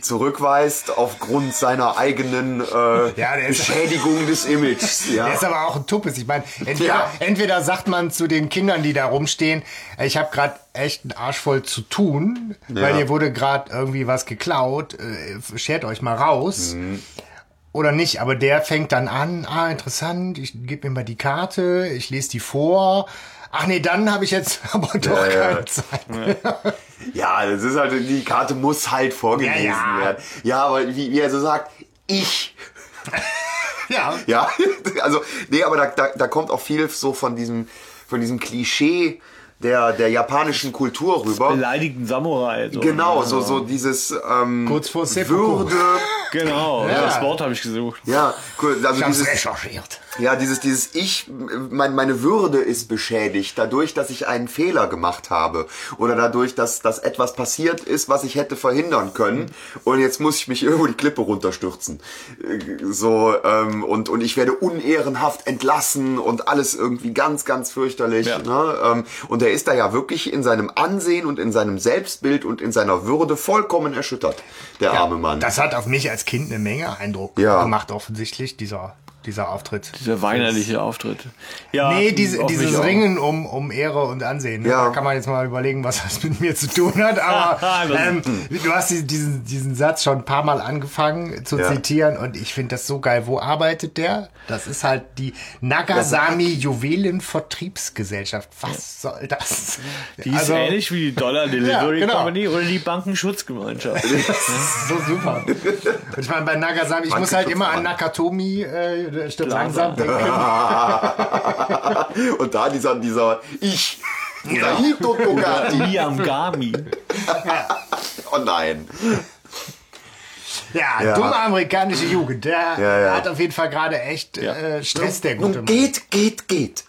zurückweist aufgrund seiner eigenen äh, Ja, Beschädigung des Images. (laughs) Ja. Der ist aber auch ein Tuppes. Ich meine, entweder, Ja. entweder sagt man zu den Kindern, die da rumstehen, ich habe gerade echt einen Arsch voll zu tun, weil Ja. hier wurde gerade irgendwie was geklaut, äh, schert euch mal raus. Mhm. Oder nicht, aber der fängt dann an, ah, interessant, ich gebe mir mal die Karte, ich lese die vor. Ach nee, dann habe ich jetzt (laughs) aber doch Ja, ja. keine Zeit. Ja, das ist halt, die Karte muss halt vorgelesen Ja, ja. werden. Ja, aber wie, wie er so sagt, ich. (laughs) Ja. Ja, (laughs) also, nee, aber da, da, da kommt auch viel so von diesem, von diesem Klischee der, der japanischen Kultur rüber. Beleidigten Samurai. So. Genau, so, so dieses ähm, Kurz vor Seppuku. Würde. Genau, Ja. das Wort habe ich gesucht. Ja, cool. Also Ich dieses, recherchiert. Ja, dieses, dieses Ich, mein, meine Würde ist beschädigt, dadurch, dass ich einen Fehler gemacht habe. Oder dadurch, dass, dass etwas passiert ist, was ich hätte verhindern können. Und jetzt muss ich mich irgendwo die Klippe runterstürzen. So, ähm, und, und ich werde unehrenhaft entlassen und alles irgendwie ganz, ganz fürchterlich. Ja. Ne? Ähm, und er ist da ja wirklich in seinem Ansehen und in seinem Selbstbild und in seiner Würde vollkommen erschüttert, der arme Mann. Das hat auf mich als Kind eine Menge Eindruck Ja. gemacht, offensichtlich, dieser, dieser Auftritt. Dieser weinerliche Auftritt. Ja, Nee, diese, dieses. Ringen um, um Ehre und Ansehen. Ne? Ja. Da kann man jetzt mal überlegen, was das (laughs) mit mir zu tun hat. Aber (laughs) ähm, du hast die- diesen, diesen Satz schon ein paar Mal angefangen zu Ja. zitieren und ich finde das so geil. Wo arbeitet der? Das ist halt die Nagasami Juwelenvertriebsgesellschaft. Was soll das? Die ist ähnlich wie die Dollar (laughs) Delivery Ja, genau. Company oder die Bankenschutzgemeinschaft. So super. Und ich meine, bei Nagasami, ich muss halt immer an Nakatomi äh, statt Plaza. langsam denken. (laughs) Und da dieser, dieser Ich. Dieser Ja. Hito Togati. Miamgami. (laughs) Oh nein. Ja, Ja. dumme amerikanische Jugend. Der Ja, ja. hat auf jeden Fall gerade echt äh, Stress, der gute Mann. geht, geht, geht.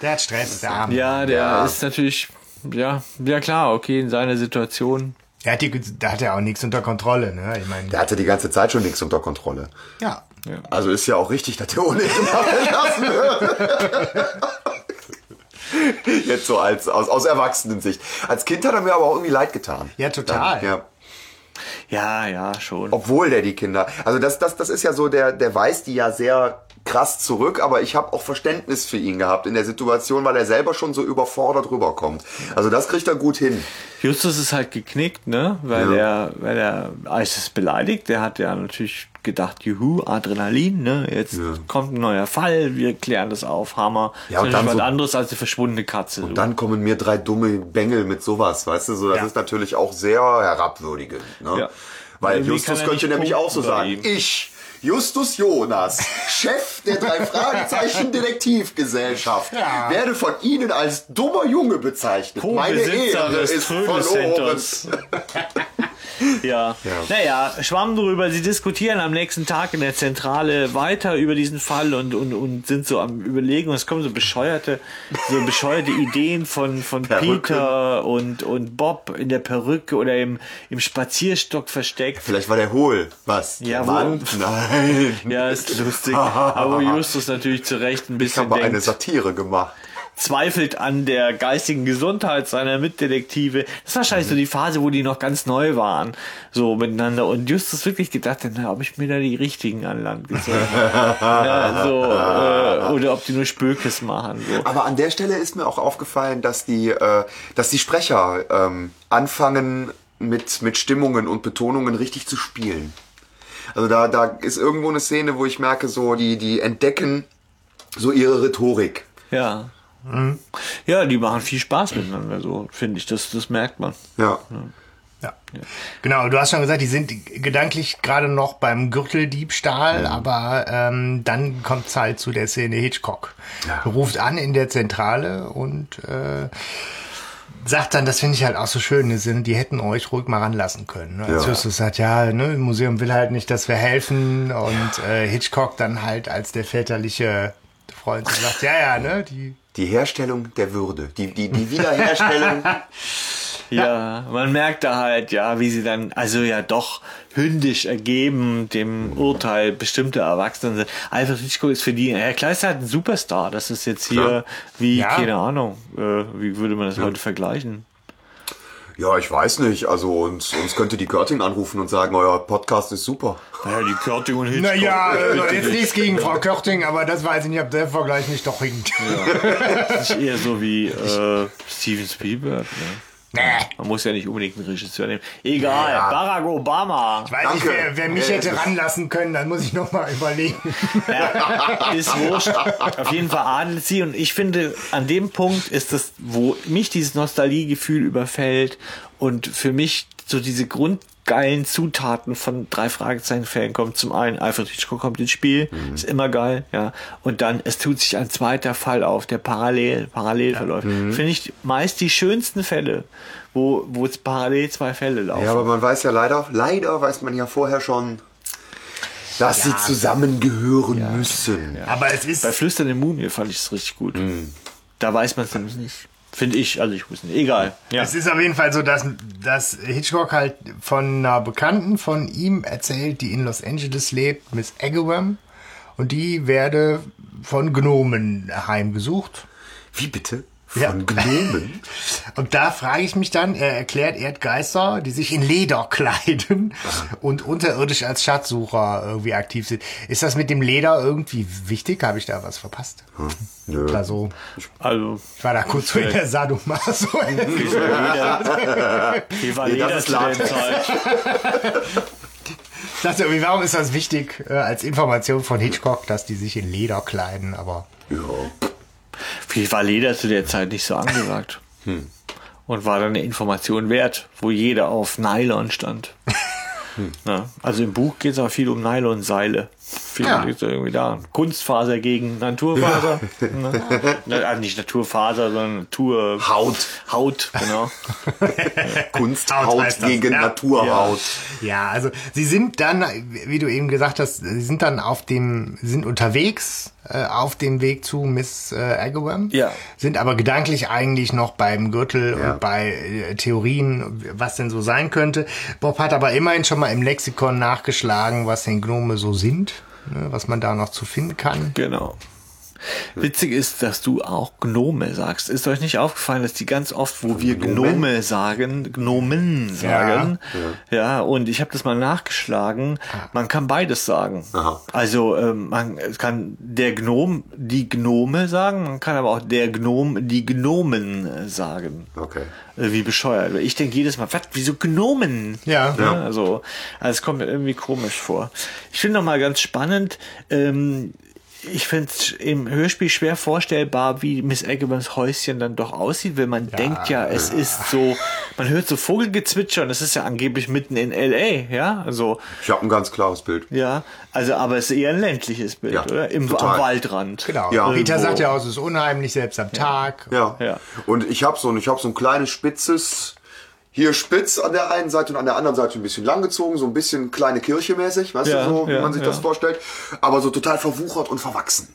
Der hat Stress, der Arme. Ja, der Ja. ist natürlich, ja, ja klar, okay, in seiner Situation. Der hat, die, da hat er auch nichts unter Kontrolle, ne? Ich meine, Der hatte die ganze Zeit schon nichts unter Kontrolle. ja. Also ist ja auch richtig, dass der ohnehin nachgelassen wird. Jetzt so als aus, aus Erwachsenensicht. Als Kind hat er mir aber auch irgendwie leid getan. Ja, total. Ja. Ja, ja, schon. Obwohl der die Kinder. Also das, das, das ist ja so, der, der weist die ja sehr krass zurück, aber ich habe auch Verständnis für ihn gehabt in der Situation, weil er selber schon so überfordert rüberkommt. Also das kriegt er gut hin. Justus ist halt geknickt, ne? Weil Ja. er, weil er Isis beleidigt. Der hat ja natürlich gedacht, juhu, Adrenalin, ne? Jetzt kommt ein neuer Fall, wir klären das auf, Hammer. Ja, und das ist dann was so- anderes als eine verschwundene Katze. so. Dann kommen mir drei dumme Bengel mit sowas, weißt du, so das Ja. ist natürlich auch sehr herabwürdigend. Ne? Ja. Weil Justus könnte nämlich auch so sagen, ich, Justus Jonas, Chef der drei Fragezeichen Detektivgesellschaft, Ja. werde von Ihnen als dummer Junge bezeichnet. Meine Co-Besitzer Ehre des ist verloren. Trödel-Centers. (laughs) ja. Naja, schwamm drüber. Sie diskutieren am nächsten Tag in der Zentrale weiter über diesen Fall und, und, und sind so am Überlegen. Und es kommen so bescheuerte, so bescheuerte Ideen von, von Perücken. Peter und, und Bob in der Perücke oder im, im Spazierstock versteckt. Vielleicht war der hohl. Was? Ja, wo- Mann? Nein. Ja, ist lustig. (laughs) Aber Justus natürlich zu Recht ein Ich bisschen habe eine Satire gemacht. zweifelt an der geistigen Gesundheit seiner Mitdetektive. Das ist wahrscheinlich so die Phase, wo die noch ganz neu waren, so miteinander. Und Justus wirklich gedacht hat, na, ob ich mir da die richtigen an Land gezogen habe. (laughs) ja, so, äh, oder ob die nur Spökes machen. So. Aber an der Stelle ist mir auch aufgefallen, dass die, äh, dass die Sprecher ähm, anfangen mit, mit Stimmungen und Betonungen richtig zu spielen. Also da, da ist irgendwo eine Szene, wo ich merke, so die, die entdecken so ihre Rhetorik. Ja. Ja, die machen viel Spaß miteinander, so finde ich. Das, das merkt man. Ja. Ja. Genau, du hast schon gesagt, die sind gedanklich gerade noch beim Gürteldiebstahl, aber ähm, dann kommt es halt zu der Szene Hitchcock. Ja. Ruft an in der Zentrale und äh, sagt dann, das finde ich halt auch so schön, die sind- die hätten euch ruhig mal ranlassen können. Ne? Als Ja. Justus sagt, ja, ne, im Museum will halt nicht, dass wir helfen und äh, Hitchcock dann halt als der väterliche Freund sagt, ja, ja, ne, die Die Herstellung der Würde. Die, die, die Wiederherstellung. (laughs) Ja, man merkt da halt, ja, wie sie dann, also ja doch hündisch ergeben dem Urteil bestimmter Erwachsene sind. Alfred Hitchcock ist für die, ja klar ist halt ein Superstar. Das ist jetzt hier Klar. wie, Ja. keine Ahnung, äh, wie würde man das heute vergleichen? ja, ich weiß nicht. Also uns, uns könnte die Körting anrufen und sagen, euer Podcast ist super. Naja, die Körting und Hitchcock. Naja, äh, jetzt nichts gegen Frau Körting, aber das weiß ich nicht, ob der Vergleich nicht doch hinkt. Das ist eher so wie äh, Steven Spielberg. Ne? Man muss ja nicht unbedingt einen Regisseur nehmen. Egal, Ja. Barack Obama. Ich weiß Danke. nicht, wer, wer mich hätte ranlassen können, dann muss ich noch mal überlegen. Ja, ist wurscht. Auf jeden Fall adelt sie und ich finde, an dem Punkt ist das, wo mich dieses Nostalgiegefühl überfällt und für mich so diese grundgeilen Zutaten von drei Fragezeichen-Fällen kommt. Zum einen, Alfred Hitchcock kommt ins Spiel, ist immer geil, ja. Und dann, es tut sich ein zweiter Fall auf, der parallel, parallel verläuft. Finde ich meist die schönsten Fälle, wo, wo es parallel zwei Fälle laufen. Ja, aber man weiß ja leider, leider weiß man ja vorher schon, dass sie zusammengehören müssen. Aber es ist, Bei Flüstern im Mumie fand ich es richtig gut. Da weiß man es nämlich nicht. Finde ich, also ich wusste nicht. Egal. Ja. es ist auf jeden Fall so, dass, dass Hitchcock halt von einer Bekannten von ihm erzählt, die in Los Angeles lebt, Miss Agawam. Und die werde von Gnomen heimgesucht. Wie bitte? Ja. Von Gnomen? Und da frage ich mich dann, er erklärt Erdgeister, die sich in Leder (laughs) kleiden und unterirdisch als Schatzsucher irgendwie aktiv sind. Ist das mit dem Leder irgendwie wichtig? Habe ich da was verpasst? Nö. War so, Also, ich war da kurz vor der Sadomaso. (laughs) wie war Leder das ist zu der Latex. Zeit? Ich dachte irgendwie, warum ist das wichtig äh, als Information von Hitchcock, dass die sich in Leder kleiden? Aber Ja. Wie war Leder zu der Zeit nicht so angesagt? Und war dann eine Information wert, wo jeder auf Nylon stand. (laughs) Ja, also im Buch geht es auch viel um Nylonseile. Viel Ja. liegt irgendwie da. Kunstfaser gegen Naturfaser. (laughs) Ne? Na, also nicht Naturfaser, sondern Natur. Haut. Haut, genau. (laughs) Haut Kunsthaut gegen ja. Naturhaut. Ja, also sie sind dann, wie du eben gesagt hast, sie sind dann auf dem, sind unterwegs äh, auf dem Weg zu Miss äh, Agawam, Ja. sind aber gedanklich eigentlich noch beim Gürtel Ja. und bei äh, Theorien, was denn so sein könnte. Bob hat aber immerhin schon mal im Lexikon nachgeschlagen, was denn Gnome so sind, ne, was man da noch zu finden kann. Genau. Witzig ist, dass du auch Gnome sagst. Ist euch nicht aufgefallen, dass die ganz oft, wo wir Gnomen? Gnome sagen, Gnomen sagen. Ja, und ich habe das mal nachgeschlagen. Man kann beides sagen. Aha. Also ähm, man kann der Gnom die Gnome sagen, man kann aber auch der Gnom die Gnomen sagen. Okay. Äh, Wie bescheuert. Ich denke jedes Mal, was, wieso Gnomen? Ja. Ja, also, also es kommt mir irgendwie komisch vor. Ich finde noch mal ganz spannend, ähm, ich finde es im Hörspiel schwer vorstellbar, wie Miss Agabans Häuschen dann doch aussieht, weil man denkt ja, es ist so, man hört so Vogelgezwitscher und es ist ja angeblich mitten in L.A., ja, also, Ich habe ein ganz klares Bild. ja, also, aber es ist eher ein ländliches Bild, Ja, oder? Im, total. am Waldrand. Genau. Ja. Peter Irgendwo. sagt ja auch, es ist unheimlich, selbst am Tag. Ja. Ja. Und ich habe so, ein- ich hab so ein kleines spitzes, hier spitz an der einen Seite und an der anderen Seite ein bisschen langgezogen, so ein bisschen kleine Kirche mäßig, weißt Ja, du, so, wie ja, man sich ja. das vorstellt. Aber so total verwuchert und verwachsen.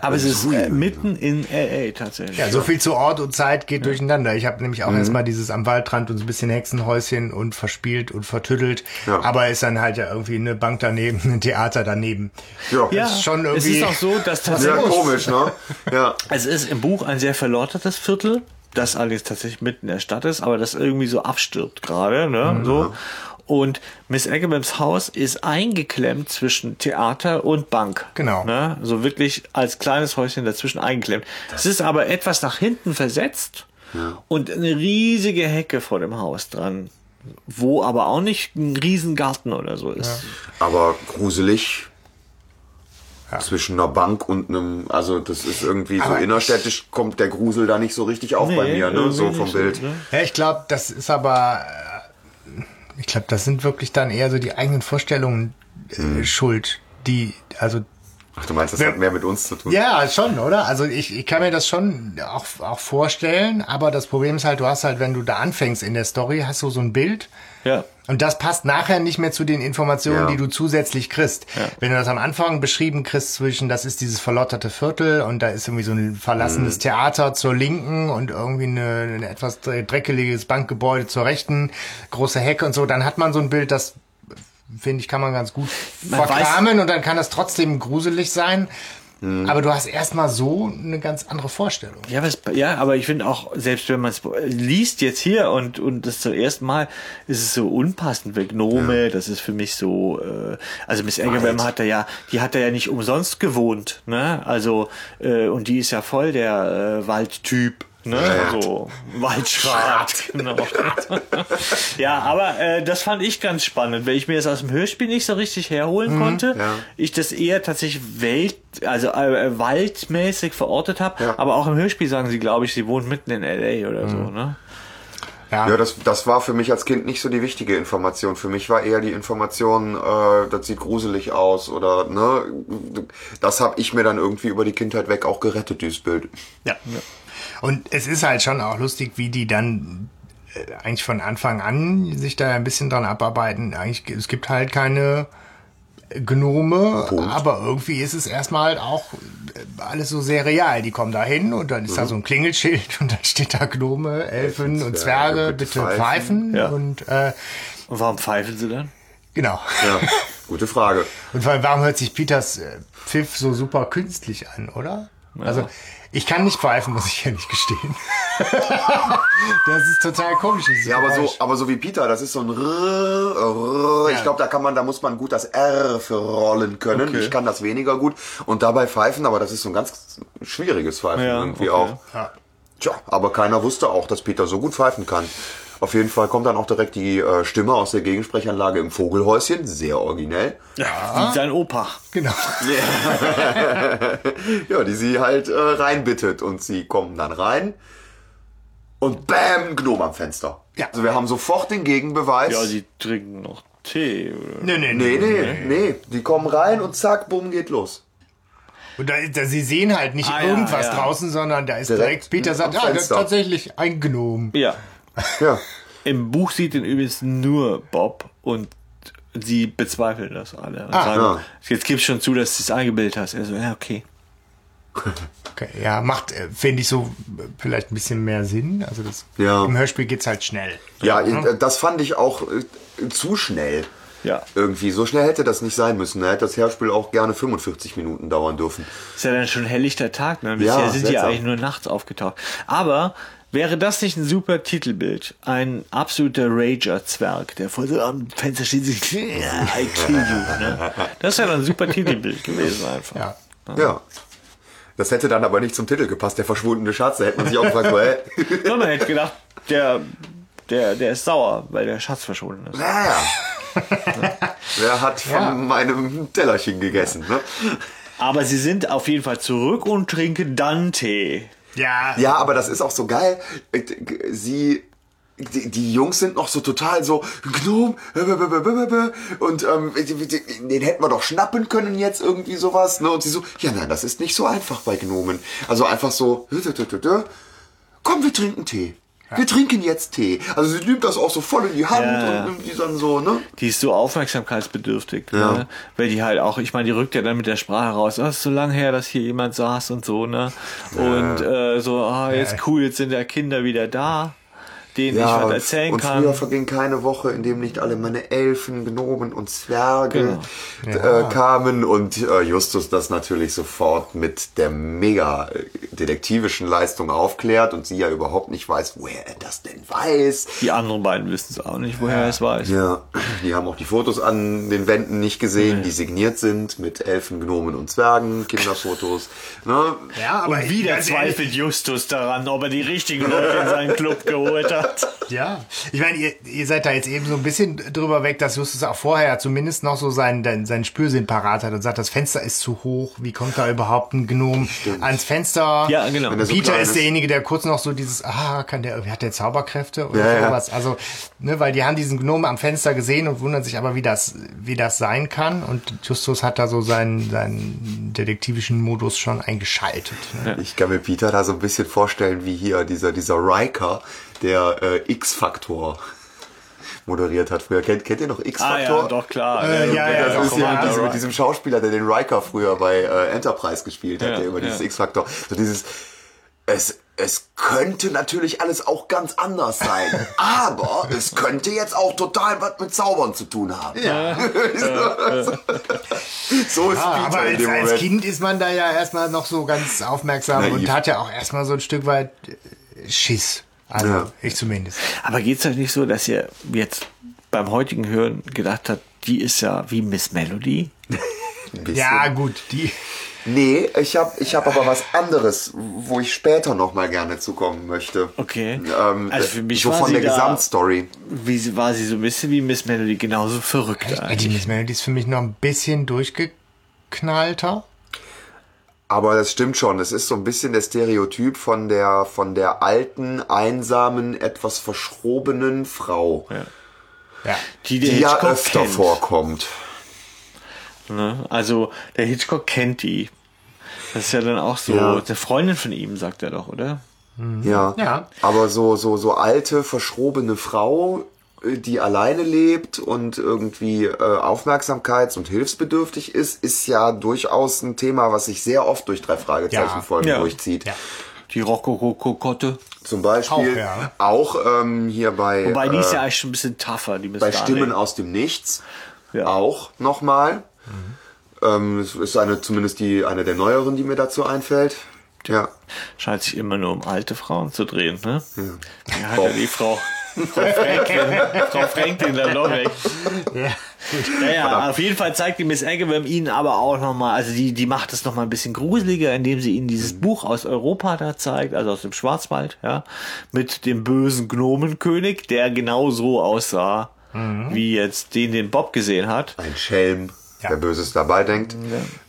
Aber es ist äh, mitten in L.A. tatsächlich. Ja, so viel zu Ort und Zeit geht durcheinander. Ich habe nämlich auch erstmal dieses am Waldrand und so ein bisschen Hexenhäuschen und verspielt und vertüttelt. Ja. Aber ist dann halt ja irgendwie eine Bank daneben, ein Theater daneben. Ja. Ja, ist schon es irgendwie- ist auch so, dass Sehr tatsächlich komisch, ne? Ja. Es ist im Buch ein sehr verlottertes Viertel, das allerdings tatsächlich mitten in der Stadt ist, aber das irgendwie so abstirbt gerade, ne, so. Und Miss Agabams Haus ist eingeklemmt zwischen Theater und Bank. Genau. Ne? So wirklich als kleines Häuschen dazwischen eingeklemmt. Es ist aber etwas nach hinten versetzt und eine riesige Hecke vor dem Haus dran. Wo aber auch nicht ein Riesengarten oder so ist. Aber gruselig. Zwischen einer Bank und einem, also das ist irgendwie so Aber innerstädtisch kommt der Grusel da nicht so richtig auf bei Nee, mir, ne? So vom so, Bild. ne? Ja, ich glaube, das ist aber, äh, ich glaube, das sind wirklich dann eher so die eigenen Vorstellungen äh, schuld, die, also Ach, du meinst, das hat mehr mit uns zu tun? Ja, schon, oder? Also ich, ich kann mir das schon auch, auch vorstellen, aber das Problem ist halt, du hast halt, wenn du da anfängst in der Story, hast du so ein Bild Ja. und das passt nachher nicht mehr zu den Informationen, Ja. die du zusätzlich kriegst. Wenn du das am Anfang beschrieben kriegst zwischen, das ist dieses verlotterte Viertel und da ist irgendwie so ein Mhm. verlassenes Theater zur Linken und irgendwie eine, ein etwas dreckeliges Bankgebäude zur Rechten, große Hecke und so, dann hat man so ein Bild, das finde ich, kann man ganz gut Man verkramen und dann kann das trotzdem gruselig sein. Mhm. Aber du hast erstmal so eine ganz andere Vorstellung. Ja, was, ja, aber ich finde auch, selbst wenn man es liest jetzt hier und, und das zum ersten Mal, ist es so unpassend, weil Gnome, das ist für mich so, äh, also Miss Agawam hat da ja, die hat da ja nicht umsonst gewohnt, ne? Also, äh, und die ist ja voll der äh, Waldtyp. Ne, so Waldschrat, (laughs) genau. (laughs) ja, aber äh, das fand ich ganz spannend, weil ich mir das aus dem Hörspiel nicht so richtig herholen konnte. ja. Ich das eher tatsächlich Welt, also äh, waldmäßig verortet habe. Ja. Aber auch im Hörspiel sagen sie, glaube ich, sie wohnt mitten in LA oder so, ne? Ja, das, das war für mich als Kind nicht so die wichtige Information. Für mich war eher die Information, äh, das sieht gruselig aus oder ne, das habe ich mir dann irgendwie über die Kindheit weg auch gerettet, dieses Bild. Ja. Und es ist halt schon auch lustig, wie die dann äh, eigentlich von Anfang an sich da ein bisschen dran abarbeiten. Eigentlich, es gibt halt keine Gnome, Punkt. aber irgendwie ist es erstmal auch äh, alles so sehr real. Die kommen da hin und dann ist da so ein Klingelschild (laughs) und dann steht da Gnome, Elfen und Zwerge, Zwerge, bitte bitte pfeifen. pfeifen. Ja. Und äh, Und warum pfeifen sie dann? genau. Ja, gute Frage. Und vor allem, warum hört sich Peters äh, Pfiff so super künstlich an, oder? Also, ich kann nicht pfeifen, muss ich ehrlich gestehen. (laughs) das ist total komisch. Ja, aber so, Geräusch. aber so wie Peter, das ist so ein R, R. Ich Ja. glaube, da kann man, da muss man gut das R für rollen können. Okay. Ich kann das weniger gut. Und dabei pfeifen, aber das ist so ein ganz schwieriges Pfeifen Ja, irgendwie okay. auch. Ja. Tja, aber keiner wusste auch, dass Peter so gut pfeifen kann. Auf jeden Fall kommt dann auch direkt die äh, Stimme aus der Gegensprechanlage im Vogelhäuschen. Sehr originell. Ja, wie sein Opa. Genau. (laughs) Ja, die sie halt äh, reinbittet. Und sie kommen dann rein. Und bam, Gnome am Fenster. Ja. Also wir haben sofort den Gegenbeweis. Ja, sie trinken noch Tee. Oder? Nee, nee, Nee, nee, nee. Die kommen rein und zack, bumm, geht los. Und da, da, sie sehen halt nicht Ah, ja, irgendwas ja. draußen, sondern da ist Direkt direkt, Peter sagt, ah, das ist tatsächlich ein Gnom. Ja. Ja. Im Buch sieht ihn übrigens nur Bob und sie bezweifeln das alle. Und Ah, sagen, ja. jetzt gibst schon zu, dass du es eingebildet hast. Er so, ja, okay. Okay, ja, macht, äh, finde ich so äh, vielleicht ein bisschen mehr Sinn. Also das, Ja. im Hörspiel geht's halt schnell. Ja, äh, das fand ich auch äh, zu schnell. Ja. Irgendwie. So schnell hätte das nicht sein müssen. Da hätte das Hörspiel auch gerne 45 Minuten dauern dürfen. Ist ja dann schon helllichter Tag, ne? Ja, Bisher sind die seltsam. eigentlich nur nachts aufgetaucht. Aber wäre das nicht ein super Titelbild? Ein absoluter Rager-Zwerg, der vor so am Fenster steht, sich, (laughs) I kill you, ne? Das wäre dann ein super Titelbild gewesen einfach. Ja. Ja. Das hätte dann aber nicht zum Titel gepasst, der verschwundene Schatz. Da hätte man sich auch gefragt, so, hä? (laughs) Ja, man hätte gedacht, der, der, der ist sauer, weil der Schatz verschwunden ist. Naja. (laughs) Wer hat von Ja. meinem Tellerchen gegessen, ne? Aber sie sind auf jeden Fall zurück und trinken dann Tee. Ja, Ja, aber das ist auch so geil. Äh, Sie, die, die Jungs sind noch so total so, Gnom, und ähm, den hätten wir doch schnappen können jetzt irgendwie sowas. Ne? Und sie so, ja nein, das ist nicht so einfach bei Gnomen. Also einfach so, komm, wir trinken Tee. Wir trinken jetzt Tee. Also sie nimmt das auch so voll in die Hand Ja, ja. und nimmt die dann so, ne? Die ist so aufmerksamkeitsbedürftig, Ja. ne? Weil die halt auch, ich meine, die rückt ja dann mit der Sprache raus, oh, ist so lange her, dass hier jemand saß und so, ne? Und äh, so, ah, jetzt cool, jetzt sind ja Kinder wieder da, denen ich was erzählen und kann. früher verging keine Woche, in dem nicht alle meine Elfen, Gnomen und Zwerge Genau. äh, kamen und äh, Justus das natürlich sofort mit der mega äh, detektivischen Leistung aufklärt und sie ja überhaupt nicht weiß, woher er das denn weiß. Die anderen beiden wissen es auch nicht, woher er es weiß. Ja, die haben auch die Fotos an den Wänden nicht gesehen, die signiert sind mit Elfen, Gnomen und Zwergen, Kinderfotos. (laughs) Ne? ja aber Und wieder zweifelt Justus daran, ob er die richtigen Leute in seinen Club geholt hat. Ja, ich meine, ihr, ihr seid da jetzt eben so ein bisschen drüber weg, dass Justus auch vorher zumindest noch so seinen, seinen, seinen Spürsinn parat hat und sagt, das Fenster ist zu hoch, wie kommt da überhaupt ein Gnom ans Fenster? Ja, genau. Wenn er so Peter klein ist ist. derjenige, der kurz noch so dieses, ah, kann der, hat der Zauberkräfte oder Ja, ja. sowas. Also, ne, weil die haben diesen Gnom am Fenster gesehen und wundern sich aber, wie das, wie das sein kann. Und Justus hat da so seinen, seinen detektivischen Modus schon eingeschaltet. Ne? Ich kann mir Peter da so ein bisschen vorstellen, wie hier dieser, dieser Riker, der äh, X-Faktor moderiert hat früher. Kennt, kennt ihr noch Ah X-Faktor? ja, doch klar. Äh, ja, ja, Das doch, ist ja ja. mit diesem, mit diesem Schauspieler, der den Riker früher bei äh, Enterprise gespielt hat, Ja, der immer dieses ja. X-Faktor. So dieses, es, es könnte natürlich alles auch ganz anders sein, (laughs) aber es könnte jetzt auch total was mit Zaubern zu tun haben. Ja. (laughs) So ist Ah, Peter aber in als, dem als Moment. Kind ist man da ja erstmal noch so ganz aufmerksam Naiv. und hat ja auch erstmal so ein Stück weit äh, Schiss. Also Ja. ich zumindest. Aber geht's euch nicht so, dass ihr jetzt beim heutigen Hören gedacht habt, die ist ja wie Miss Melody? Ja, gut, die. Nee, ich habe ich hab aber was anderes, wo ich später noch mal gerne zukommen möchte. Okay. Ähm, Also für mich so war von sie der da- Gesamtstory. Wie war sie so ein bisschen wie Miss Melody, genauso verrückt Die eigentlich. Miss Melody ist für mich noch ein bisschen durchgeknallter. Aber das stimmt schon. Es ist so ein bisschen der Stereotyp von der, von der alten, einsamen, etwas verschrobenen Frau, Ja. Die der die ja Hitchcock öfter kennt. vorkommt. Ne? Also der Hitchcock kennt die. Das ist ja dann auch so Ja. eine Freundin von ihm, sagt er doch, oder? Ja. Ja. Aber so, so, so alte, verschrobene Frau, die alleine lebt und irgendwie äh, aufmerksamkeits- und hilfsbedürftig ist, ist ja durchaus ein Thema, was sich sehr oft durch drei Fragezeichen-Folgen Ja. durchzieht. Ja. Die Rokoko-Kokotte. Zum Beispiel Auch, auch, ja. ähm, hier bei, Wobei die ist äh, ja eigentlich schon ein bisschen tougher, die bei. Stimmen aus dem Nichts Ja. auch nochmal. Ähm, das ist eine, zumindest die, eine der neueren, die mir dazu einfällt. Ja. Scheint sich immer nur um alte Frauen zu drehen, ne? Ja, hat Oh. ja die Frau, Frau Franklin, Frau Franklin doch weg. Ja. Naja, auf jeden Fall zeigt die Miss Eggewem ihnen aber auch nochmal, also die, die macht es nochmal ein bisschen gruseliger, indem sie ihnen dieses Buch aus Europa da zeigt, also aus dem Schwarzwald, ja, mit dem bösen Gnomenkönig, der genau so aussah, wie jetzt den, den Bob gesehen hat. Ein Schelm, Ja. der Böses dabei denkt.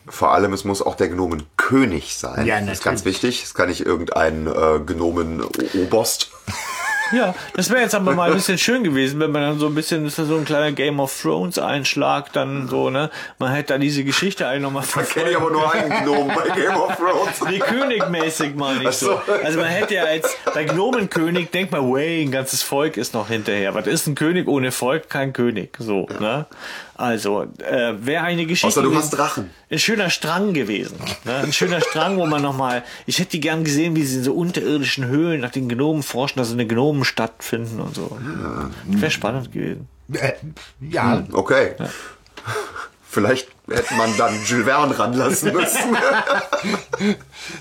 Vor allem, es muss auch der Gnomenkönig sein. Ja, das ist ganz natürlich. wichtig. Es kann nicht irgendein äh, Gnomen-Oberst (laughs) Ja, das wäre jetzt aber mal ein bisschen schön gewesen, wenn man dann so ein bisschen, ist da so ein kleiner Game of Thrones Einschlag dann so, ne? Man hätte da diese Geschichte eigentlich nochmal Da kenne ich aber nur einen Gnom bei Game of Thrones. Nee, königmäßig meine ich so. Also man hätte ja als bei Gnomenkönig, denkt mal, way, ein ganzes Volk ist noch hinterher. Was ist ein König ohne Volk? Kein König. So, ne? Also, äh, wäre eine Geschichte. Außer du hast Drachen. Ein schöner Strang gewesen. Ne? Ein schöner Strang, wo man nochmal. Ich hätte die gern gesehen, wie sie in so unterirdischen Höhlen nach den Gnomen forschen, dass so eine Gnomenstadt finden und so. Wäre spannend gewesen. Äh, ja, Okay. (laughs) Vielleicht hätte man dann Jules Verne ranlassen müssen. (laughs)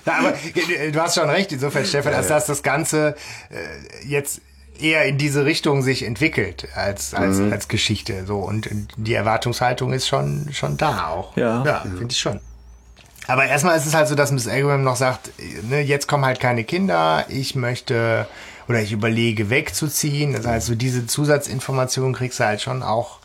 Ja, aber äh, du hast schon recht, insofern, Stefan, als dass das Ganze äh, jetzt eher in diese Richtung sich entwickelt als, als, Mhm. als Geschichte. So und die Erwartungshaltung ist schon, schon da auch. Ja. Ja, finde ich schon. Aber erstmal ist es halt so, dass Miss Agram noch sagt, ne, jetzt kommen halt keine Kinder, ich möchte oder ich überlege wegzuziehen. Das heißt, so diese Zusatzinformationen kriegst du halt schon auch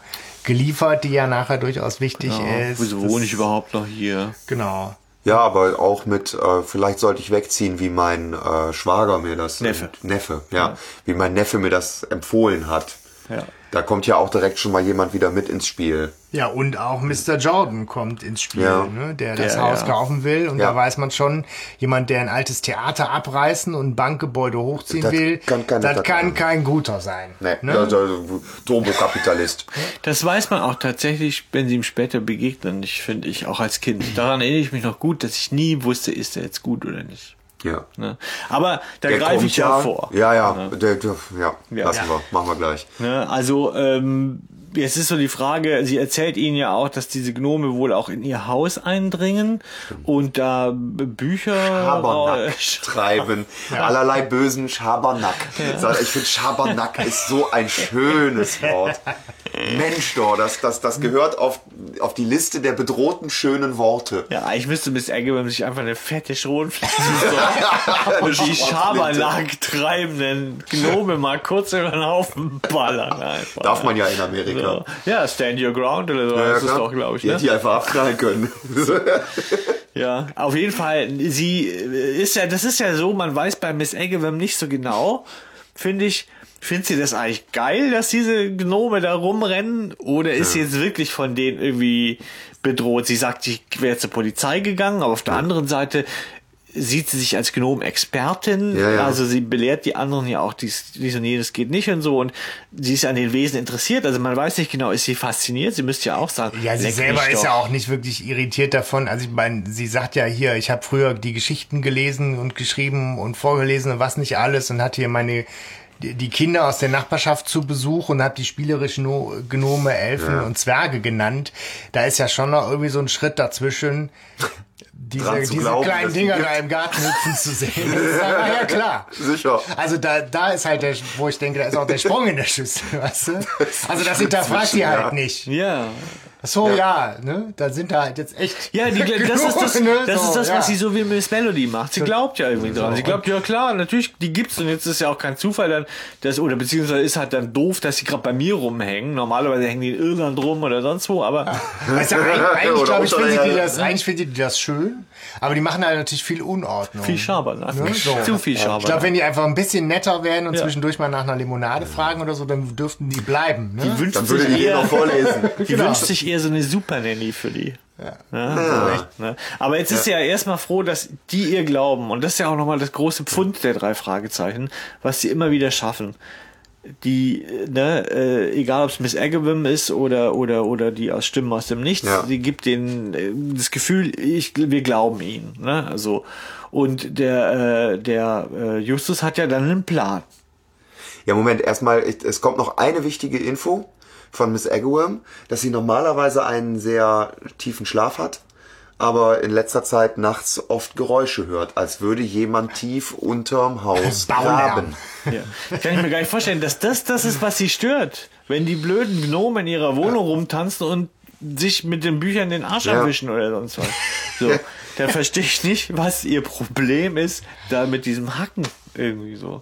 geliefert, die ja nachher durchaus wichtig Ja, ist. wieso wohne ich überhaupt noch hier? Genau. Ja, aber auch mit, äh, vielleicht sollte ich wegziehen, wie mein äh, Schwager mir das. Neffe. Neffe, ja, Wie mein Neffe mir das empfohlen hat. Ja. Da kommt ja auch direkt schon mal jemand wieder mit ins Spiel. Ja, und auch Mr. Jordan kommt ins Spiel, Ja. ne, der das Der, Haus ja. kaufen will. Und Ja. da weiß man schon, jemand, der ein altes Theater abreißen und ein Bankgebäude hochziehen Das will, kann kein das netter kann sein. kein guter sein. Nee, Ne? ja, der Turbokapitalist. Das weiß man auch tatsächlich, wenn sie ihm später begegnen. Ich finde ich auch als Kind. Daran erinnere ich mich noch gut, dass ich nie wusste, ist er jetzt gut oder nicht. Ja. Ne? Aber da greife ich ja, ja vor. Ja, ja, der, der, ja, Ja. lassen Ja. wir, machen wir gleich. Ne? Also ähm, jetzt ist so die Frage, sie erzählt ihnen ja auch, dass diese Gnome wohl auch in ihr Haus eindringen und da Bücher Schabernack treiben. (laughs) Allerlei bösen Schabernack. Ich finde Schabernack ist so ein schönes Wort. (laughs) Mensch, doch, das, das, das gehört auf, auf die Liste der bedrohten schönen Worte. Ja, eigentlich müsste Miss Agawam sich einfach eine fette Schronflinte (laughs) besorgen und die Schabernack treibenden Gnome mal kurz über den Haufen ballern. Einfach. Darf man ja in Amerika. So. Ja, Stand Your Ground oder so, Ja, das ist doch, glaube ich. Ne? hätte die einfach abknallen können. (laughs) Ja, auf jeden Fall, sie äh, ist ja, das ist ja so, man weiß bei Miss Agawam nicht so genau, finde ich, findet sie das eigentlich geil, dass diese Gnome da rumrennen oder ist sie jetzt wirklich von denen irgendwie bedroht? Sie sagt, ich wäre zur Polizei gegangen, aber auf der anderen Seite sieht sie sich als Gnome-Expertin, Ja, ja. also sie belehrt die anderen ja auch, dies, dies und jenes geht nicht und so und sie ist an den Wesen interessiert, also man weiß nicht genau, ist sie fasziniert, sie müsste ja auch sagen, Ja, sie selber ist doch. ja auch nicht wirklich irritiert davon. Also ich meine, sie sagt ja hier, ich habe früher die Geschichten gelesen und geschrieben und vorgelesen und was nicht alles und hatte hier meine die Kinder aus der Nachbarschaft zu Besuch und habe die spielerischen No- Gnome, Elfen und Zwerge genannt. Da ist ja schon noch irgendwie so ein Schritt dazwischen, diese, diese glauben, kleinen Dinger da im Garten hüpfen zu sehen. (laughs) Das ist ja, ja klar. Sicher. Also da, da ist halt der, wo ich denke, da ist auch der Sprung in der Schüssel, weißt du? (laughs) Also das hinterfragt die halt ja. nicht. Ja, so, ja, ne? Da sind da halt jetzt echt. (laughs) Ja, die, (laughs) das ist das, genug, ne? das, So, ist das ja. was sie so wie Miss Melody macht. Sie glaubt ja irgendwie dran. Sie glaubt, ja klar, natürlich, die gibt's und jetzt ist ja auch kein Zufall dann, dass, oder beziehungsweise ist halt dann doof, dass sie gerade bei mir rumhängen. Normalerweise hängen die in Irland rum oder sonst wo, aber Also (laughs) eigentlich, glaube ich, finden die das, eigentlich finden die das schön, aber die machen halt natürlich viel Unordnung. viel Schabernack. Ne, so. Zu viel Ich glaube, Schabernack. wenn die einfach ein bisschen netter wären und Ja. zwischendurch mal nach einer Limonade fragen oder so, dann dürften die bleiben. Ne? Die wünscht Dann würde sich ich dir noch eher, vorlesen. die Genau. wünscht sich eher so eine Super Nanny für die. Ja. So, ne? Aber jetzt ist sie ja erstmal froh, dass die ihr glauben. Und das ist ja auch nochmal das große Pfund der drei Fragezeichen, was sie immer wieder schaffen. Die, ne, äh, egal ob es Miss Agawam ist oder, oder, oder die aus Stimmen aus dem Nichts, Ja. die gibt denen äh, das Gefühl, ich, wir glauben ihnen. Ne? Also, und der, äh, der äh, Justus hat ja dann einen Plan. Ja, Moment, erstmal, ich- es kommt noch eine wichtige Info von Miss Agawam, dass sie normalerweise einen sehr tiefen Schlaf hat, aber in letzter Zeit nachts oft Geräusche hört, als würde jemand tief unterm Haus (laughs) graben. Ja. Kann ich mir gar nicht vorstellen, dass das das ist, was sie stört. Wenn die blöden Gnomen in ihrer Wohnung rumtanzen und sich mit den Büchern den Arsch Ja. abwischen oder sonst was. So, dann verstehe ich nicht, was ihr Problem ist, da mit diesem Hacken irgendwie so.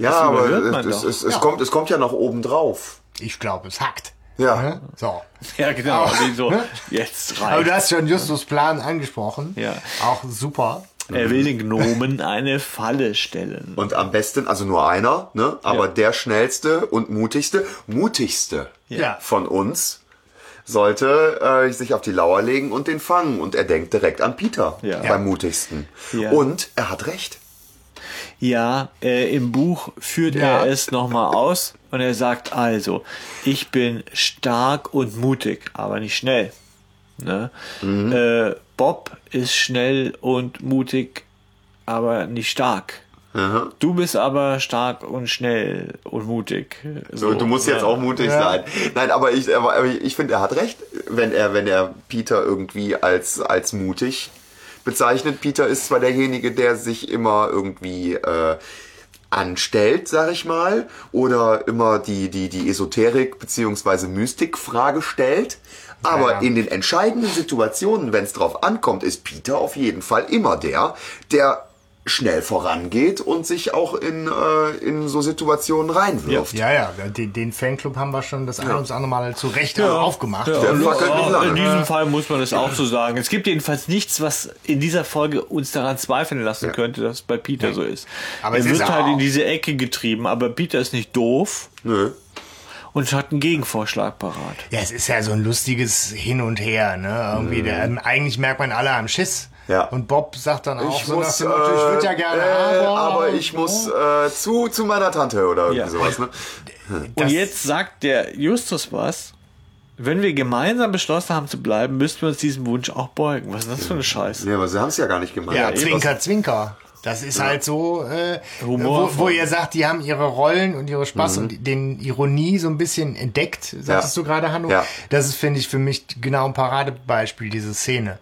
Ja, Das aber es, doch. es, es, Ja. kommt, es kommt ja noch oben drauf. Ich glaube, es hackt. Ja. Ne? So. Ja, genau. Aber- so, ne? jetzt Aber du rein. hast schon Justus Plan angesprochen. Ja. Auch super. Er will den Gnomen eine Falle stellen. Und am besten, also nur einer, ne? aber Ja. der schnellste und mutigste, mutigste Ja. von uns sollte äh, sich auf die Lauer legen und den fangen. Und er denkt direkt an Peter Ja. beim Ja. mutigsten. Ja. Und er hat recht. Ja, äh, im Buch führt Ja. er es nochmal aus und er sagt also, ich bin stark und mutig, aber nicht schnell. Ne? Äh, Bob ist schnell und mutig, aber nicht stark. Du bist aber stark und schnell und mutig. So, du musst jetzt ja. auch mutig Ja. sein. Nein, aber ich, aber ich finde, er hat recht, wenn er, wenn er Peter irgendwie als, als mutig bezeichnet. Peter ist zwar derjenige, der sich immer irgendwie äh, anstellt, sag ich mal, oder immer die, die, die Esoterik beziehungsweise Mystik-Frage stellt. Aber Ja. in den entscheidenden Situationen, wenn es drauf ankommt, ist Peter auf jeden Fall immer der, der schnell vorangeht und sich auch in, äh, in so Situationen reinwirft. Ja, ja, den, den Fanclub haben wir schon das ein und das andere Mal zu Recht aufgemacht. Ja, Der fackelt nicht lange. in diesem Fall muss man das auch so sagen. Es gibt jedenfalls nichts, was in dieser Folge uns daran zweifeln lassen könnte, dass es bei Peter so ist. Aber er es ist wird halt auch- in diese Ecke getrieben, aber Peter ist nicht doof Nö. und hat einen Gegenvorschlag parat. Ja, es ist ja so ein lustiges Hin und Her, ne? Irgendwie, der, ähm, eigentlich merkt man alle am Schiss. Ja. Und Bob sagt dann auch Ich so muss, nach dem Motto, ich würde ja gerne, äh, aber, aber ich muss äh, zu, zu meiner Tante oder irgendwie Ja. sowas. Ne? Und Das- jetzt sagt der Justus was. Wenn wir gemeinsam beschlossen haben zu bleiben, müssten wir uns diesem Wunsch auch beugen. Was ist das für eine Scheiße? Ja, aber sie haben es ja gar nicht gemacht. Ja, eh, Zwinker, Zwinker. Das ist halt so, äh, wo, wo ihr sagt, die haben ihre Rollen und ihre Spaß und den Ironie so ein bisschen entdeckt, sagtest Ja. du gerade, Hanno. Ja. Das ist, finde ich, für mich genau ein Paradebeispiel, diese Szene.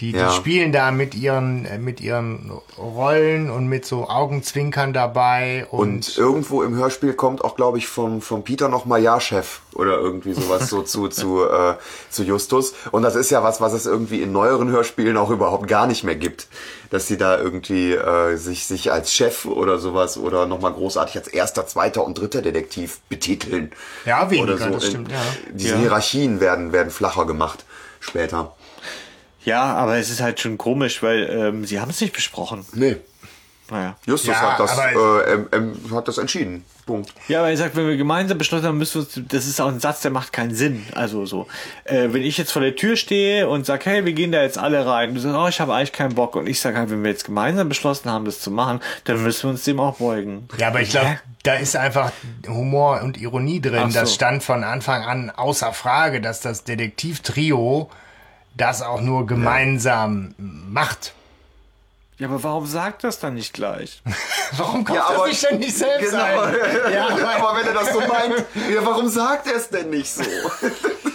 Die, Ja. die spielen da mit ihren, äh, mit ihren Rollen und mit so Augenzwinkern dabei und, Und irgendwo im Hörspiel kommt auch, glaube ich, vom, vom Peter nochmal Ja-Chef oder irgendwie sowas so zu, (laughs) zu, äh, zu Justus. Und das ist ja was, was es irgendwie in neueren Hörspielen auch überhaupt gar nicht mehr gibt. Dass sie da irgendwie äh, sich, sich als Chef oder sowas oder nochmal großartig als erster, zweiter und dritter Detektiv betiteln. Ja, weniger, Oder so. das stimmt, ja. Diese Ja. Hierarchien werden, werden flacher gemacht später. Ja, aber es ist halt schon komisch, weil ähm, sie haben es nicht besprochen. Nee. Naja. Justus Ja, hat, das, äh, ähm, ähm, hat das entschieden. Punkt. Ja, aber er sagt, wenn wir gemeinsam beschlossen haben, müssen wir uns, das ist auch ein Satz, der macht keinen Sinn. Also so, äh, wenn ich jetzt vor der Tür stehe und sag, hey, wir gehen da jetzt alle rein, du sagst, oh, ich habe eigentlich keinen Bock und ich sage halt, wenn wir jetzt gemeinsam beschlossen haben, das zu machen, dann müssen wir uns dem auch beugen. Ja, aber ich glaube, da ist einfach Humor und Ironie drin. So. Das stand von Anfang an außer Frage, dass das Detektivtrio das auch nur gemeinsam macht. Ja, aber warum sagt das dann nicht gleich? (laughs) Warum kommt Ja, das aber- nicht denn nicht selbst Genau. ein? (laughs) Ja, aber wenn er das so meint, (laughs) ja, warum sagt er es denn nicht so?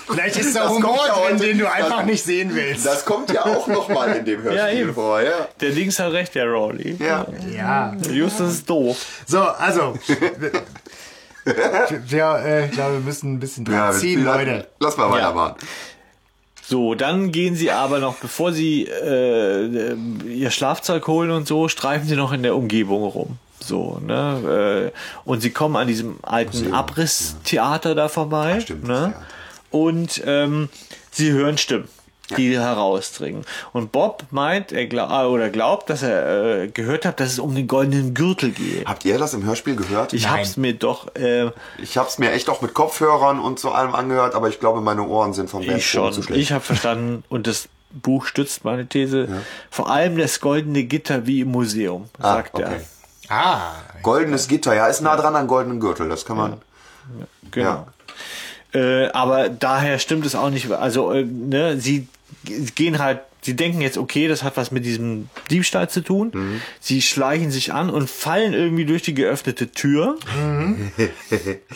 vielleicht ist da Das Humor ja drin, den du das- einfach nicht sehen willst. Das kommt ja auch nochmal in dem Hörspiel eben. vor, ja. Der Dings hat recht, der Rowley. Ja. ja. Justus ist doof. So, also. wir, äh, ich glaube, wir müssen ein bisschen dran ja ziehen, Leute. Lass mal weitermachen. So, dann gehen sie aber noch, bevor sie äh, ihr Schlafzeug holen und so, streifen sie noch in der Umgebung rum. So, ne? Äh, und sie kommen an diesem alten Abrisstheater da vorbei. stimmt, ne? Und ähm, sie hören Stimmen, die herausdringen. Und Bob meint, er glaub, oder glaubt, dass er äh, gehört hat, dass es um den goldenen Gürtel geht. Habt ihr das im Hörspiel gehört? Ich Ich, hab's mir doch, äh, ich hab's mir echt auch mit Kopfhörern und so allem angehört, aber ich glaube, meine Ohren sind vom ich Bandproben schon. zu schlecht. Ich habe verstanden und das Buch stützt meine These. Vor allem das goldene Gitter wie im Museum, ah, sagt okay. er. Ah, Goldenes Gitter, ja, ist nah dran an goldenen Gürtel, das kann man. Genau. Äh, aber daher stimmt es auch nicht. Also, äh, ne, sie gehen halt, sie denken jetzt, okay, das hat was mit diesem Diebstahl zu tun. Mhm. Sie schleichen sich an und fallen irgendwie durch die geöffnete Tür.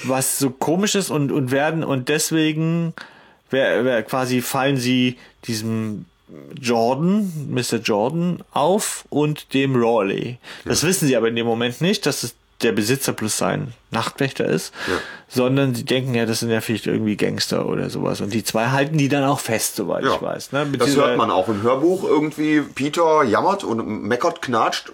was so komisch ist und, und werden, und deswegen wer, wer, quasi fallen sie diesem Jordan, Mr. Jordan, auf und dem Rawley. Das wissen sie aber in dem Moment nicht, dass es der Besitzer plus sein Nachtwächter ist, sondern sie denken ja, das sind ja vielleicht irgendwie Gangster oder sowas. Und die zwei halten die dann auch fest, soweit Ja. ich weiß. Ne? Das hört man auch im Hörbuch irgendwie. Peter jammert und meckert, knatscht.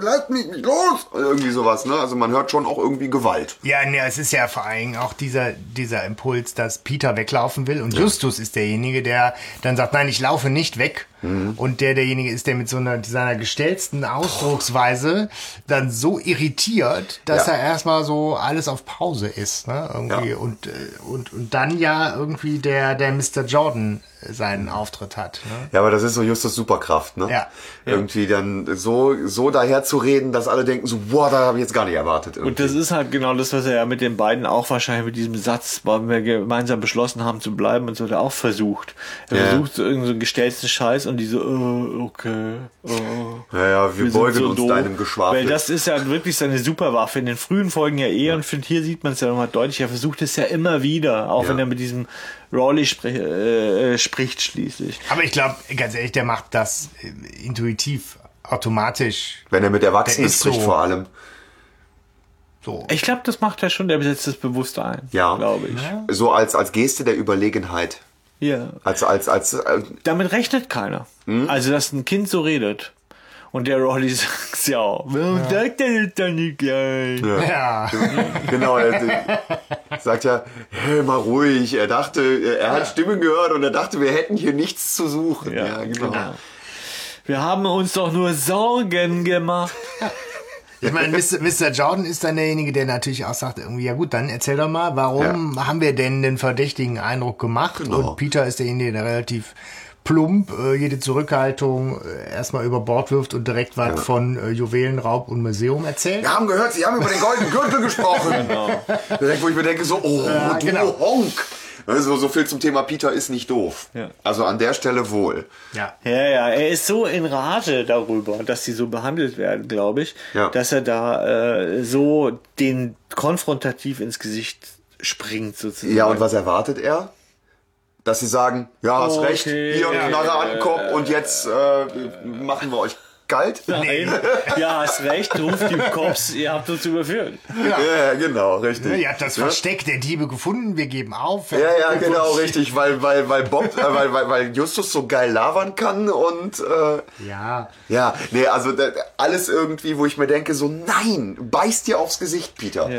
Lasst mich nicht los! Irgendwie sowas, ne? Also man hört schon auch irgendwie Gewalt. Ja, ne, es ist ja vor allem auch dieser, dieser Impuls, dass Peter weglaufen will und Justus ist derjenige, der dann sagt, nein, ich laufe nicht weg. Mhm. Und der derjenige ist, der mit so einer seiner gestellten Ausdrucksweise dann so irritiert, dass Ja. er erstmal so alles auf Pause ist, ne? Irgendwie Ja. und, äh, und und dann ja irgendwie der der Mr. Jordan seinen Auftritt hat. Ne? Ja, aber das ist so Justus Superkraft, ne? Ja. Irgendwie dann so, so daher zu reden, dass alle denken so, boah, da habe ich jetzt gar nicht erwartet. Und irgendwie. das ist halt genau das, was er ja mit den beiden auch wahrscheinlich mit diesem Satz, weil wir gemeinsam beschlossen haben zu bleiben und so, der auch versucht. Er Ja. versucht so irgendeinen so gestellten Scheiß und diese, äh, okay, oh. Ja, ja, wir, sind beugen so uns doof. deinem Geschwafel. Weil das ist ja wirklich seine Superwaffe. In den frühen Folgen ja eh und finde, hier sieht man es ja nochmal deutlich. Er versucht es ja immer wieder, auch Ja. wenn er mit diesem Rawley sprich, äh, äh, spricht schließlich. Aber ich glaube, ganz ehrlich, der macht das äh, intuitiv, automatisch. Wenn er mit Erwachsenen spricht so. vor allem. So. Ich glaube, das macht er schon, der setzt das bewusst ein. Ja. Glaube ich. So als, als Geste der Überlegenheit. Ja. Als, als, als, äh, Damit rechnet keiner. Hm? Also, dass ein Kind so redet. Und der Rawley (laughs) sagt ja auch, warum sagt er das dann nicht gleich? Ja. genau, er sagt ja, hey, mal ruhig. Er dachte, er hat Stimmen gehört und er dachte, wir hätten hier nichts zu suchen. Ja, genau. Wir haben uns doch nur Sorgen gemacht. Ich meine, Mr. Jordan ist dann derjenige, der natürlich auch sagt, irgendwie, ja gut, dann erzähl doch mal, warum haben wir denn den verdächtigen Eindruck gemacht? Genau. Und Peter ist derjenige, der relativ plump äh, jede Zurückhaltung äh, erstmal über Bord wirft und direkt was von äh, Juwelenraub und Museum erzählt. Wir haben gehört, Sie haben über den goldenen Gürtel gesprochen. (laughs) Direkt, wo ich mir denke, so, oh, du genau. Honk. Also, so viel zum Thema Peter ist nicht doof. Ja. Also an der Stelle wohl. Ja. Ja, ja, er ist so in Rage darüber, dass sie so behandelt werden, glaube ich, Ja. dass er da äh, so den konfrontativ ins Gesicht springt sozusagen. Ja, und was erwartet er? Dass sie sagen, ja, hast Okay, recht, hier ja, Knarre an den Kopf und jetzt äh, machen wir euch kalt. Nein. (laughs) Ja, hast recht, ruft die Cops, ihr habt uns überführt. Ja, genau, richtig. Ihr habt das Versteck der Diebe gefunden, wir geben auf. Ja, ja, genau, richtig, weil, weil, weil Bob, äh, weil, weil, weil Justus so geil labern kann und äh, Ja. ja, nee, also alles irgendwie, wo ich mir denke, so nein, beiß dir aufs Gesicht, Peter.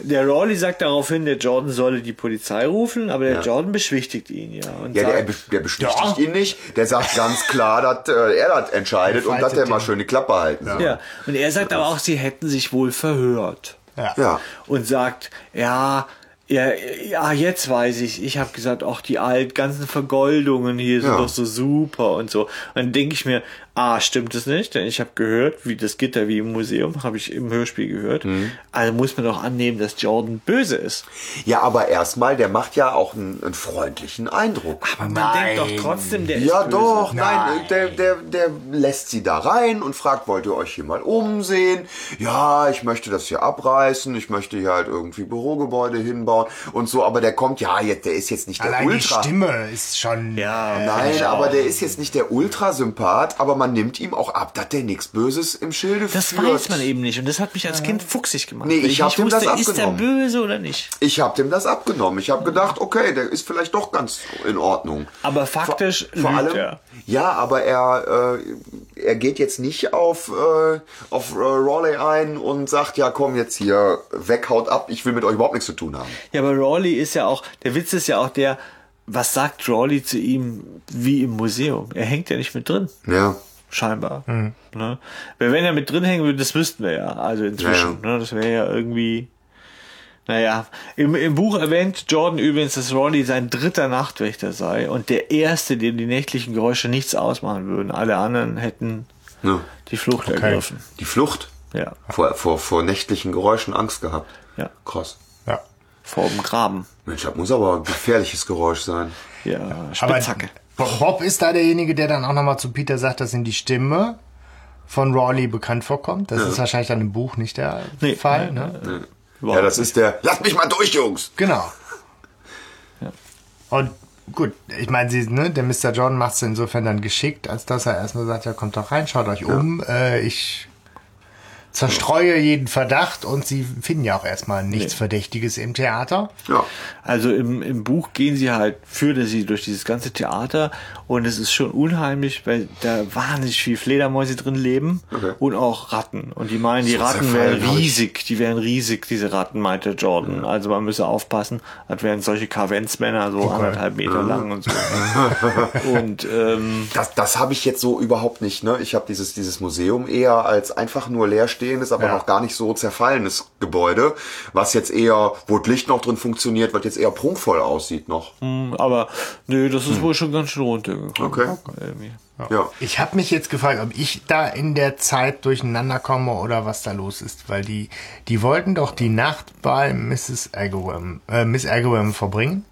Der Rawley sagt daraufhin, der Jordan solle die Polizei rufen, aber der Ja. Jordan beschwichtigt ihn ja. Und Ja, der, sagt, be- der bestätigt Ja. ihn nicht. Der sagt ganz klar, dass äh, er das entscheidet und dass er mal die Klappe halten soll. ja. Und er sagt aber auch, sie hätten sich wohl verhört. Ja. Ja. und sagt, ja, ja, ja, jetzt weiß ich. Ich habe gesagt, auch die alt ganzen Vergoldungen hier sind Ja. doch so super und so. Und dann denke ich mir, ah, stimmt es nicht, denn ich habe gehört, wie das Gitter wie im Museum, habe ich im Hörspiel gehört. Mhm. Also muss man doch annehmen, dass Jordan böse ist. Ja, aber erstmal, der macht ja auch einen, einen freundlichen Eindruck. Aber man denkt doch trotzdem, der Ja, ist böse. doch, nein, Nein. der, der, der lässt sie da rein und fragt, wollt ihr euch hier mal umsehen? Ja, ich möchte das hier abreißen, ich möchte hier halt irgendwie Bürogebäude hinbauen und so, aber der kommt, ja, jetzt, der ist jetzt nicht der Allein die Ultra. Stimme ist schon. Ja, äh, Nein, aber der ist jetzt nicht der Ultrasympath, aber man nimmt ihm auch ab, dass der nichts Böses im Schilde Das führt. weiß man eben nicht und das hat mich als Kind fuchsig gemacht. Nee, weil ich hab nicht ihm das wusste, ist der abgenommen. böse oder nicht. Ich habe dem das abgenommen. Ich habe gedacht, okay, der ist vielleicht doch ganz in Ordnung. Aber faktisch vor, vor allem, er. ja, aber er äh, er geht jetzt nicht auf äh, auf äh, Raleigh ein und sagt, ja, komm jetzt hier weg, haut ab, ich will mit euch überhaupt nichts zu tun haben. Ja, aber Rawley ist ja auch, der Witz ist ja auch der, was sagt Rawley zu ihm wie im Museum? Er hängt ja nicht mit drin, Ja, scheinbar. Ne? Weil wenn er mit drin hängen würde, das wüssten wir ja, also inzwischen. Ja, Ne? Das wäre ja irgendwie, naja. Im, Im Buch erwähnt Jordan übrigens, dass Rawley sein dritter Nachtwächter sei und der erste, dem die nächtlichen Geräusche nichts ausmachen würden. Alle anderen hätten ja. die Flucht ergriffen. Die Flucht Ja, vor, vor vor nächtlichen Geräuschen Angst gehabt. ja. Krass. ja. Vor dem Graben. Mensch, das muss aber ein gefährliches Geräusch sein. Ja, Aber Spitzhacke. Bob Bob ist da derjenige, der dann auch nochmal zu Peter sagt, dass ihm die Stimme von Rawley bekannt vorkommt. Das ist wahrscheinlich dann im Buch nicht der Nee, Fall. nee, ne? Ja, das ist der. Lasst mich mal durch, Jungs. Genau. Und gut, ich meine, sie, ne, der Mr. John macht es insofern dann geschickt, als dass er erstmal sagt, ja, kommt doch rein, schaut euch um. Äh, ich zerstreue jeden Verdacht und sie finden ja auch erstmal nichts Verdächtiges im Theater. Ja. Also im, im Buch gehen sie halt, führen sie durch dieses ganze Theater und es ist schon unheimlich, weil da wahnsinnig viel Fledermäuse drin leben Okay. und auch Ratten. Und die meinen, die Ratten wären riesig, die wären riesig, diese Ratten, meinte Jordan. Also man müsse aufpassen, als wären solche Kavenzmänner so anderthalb Meter lang und so. (laughs) und ähm, Das, das habe ich jetzt so überhaupt nicht. Ne? Ich habe dieses, dieses Museum eher als einfach nur leerstehendes, aber Ja. noch gar nicht so zerfallenes Gebäude, was jetzt eher, wo das Licht noch drin funktioniert, was jetzt eher prunkvoll aussieht noch. aber nö, das ist wohl schon ganz schön runtergekommen. Okay. Irgendwie. Ja. Ich habe mich jetzt gefragt, ob ich da in der Zeit durcheinander komme oder was da los ist, weil die, die wollten doch die Nacht bei Mrs. Agawam, äh, Miss Agawam verbringen,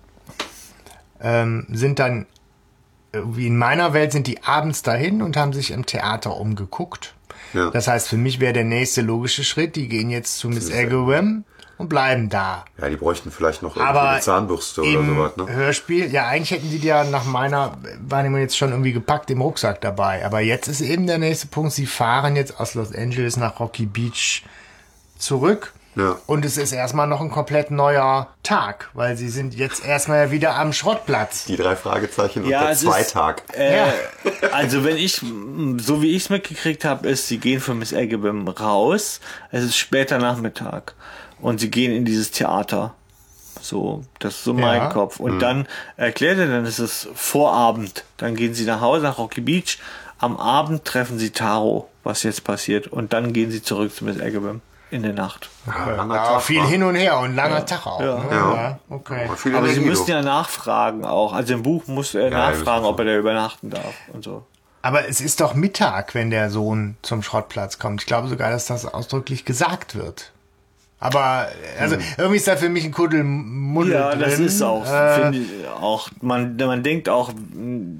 ähm, sind dann, äh, wie in meiner Welt, sind die abends dahin und haben sich im Theater umgeguckt. Ja. Das heißt, für mich wäre der nächste logische Schritt, die gehen jetzt zu Miss Agawam und bleiben da. Ja, die bräuchten vielleicht noch irgendwie Aber eine Zahnbürste oder sowas. Ne? Hörspiel, ja, eigentlich hätten die die ja nach meiner Wahrnehmung jetzt schon irgendwie gepackt im Rucksack dabei. Aber jetzt ist eben der nächste Punkt, sie fahren jetzt aus Los Angeles nach Rocky Beach zurück. Ja. Und es ist erstmal noch ein komplett neuer Tag, weil sie sind jetzt erstmal wieder am Schrottplatz. Die drei Fragezeichen Ja, und der es ist- Zweitag. Äh, Ja. Also wenn ich, so wie ich es mitgekriegt habe, ist, sie gehen von Miss Agabim raus. Es ist später Nachmittag und sie gehen in dieses Theater. So, das ist so mein Ja. Kopf. Und dann erklärt er, dann ist es Vorabend. Dann gehen sie nach Hause, nach Rocky Beach. Am Abend treffen sie Taro, was jetzt passiert. Und dann gehen sie zurück zu Miss Agabim in der Nacht. Ja, Ja, Tag, viel wa? hin und her und langer Tag auch. Ja. Ne? Ja. ja. Okay. Aber Aber sie müssen ja nachfragen auch. Also im Buch muss er nachfragen, ob er da übernachten darf und so. Aber es ist doch Mittag, wenn der Sohn zum Schrottplatz kommt. Ich glaube sogar, dass das ausdrücklich gesagt wird. Aber also irgendwie ist da für mich ein Kuddelmuddel Ja, das drin. ist auch, Äh, finde ich auch, man, man denkt auch,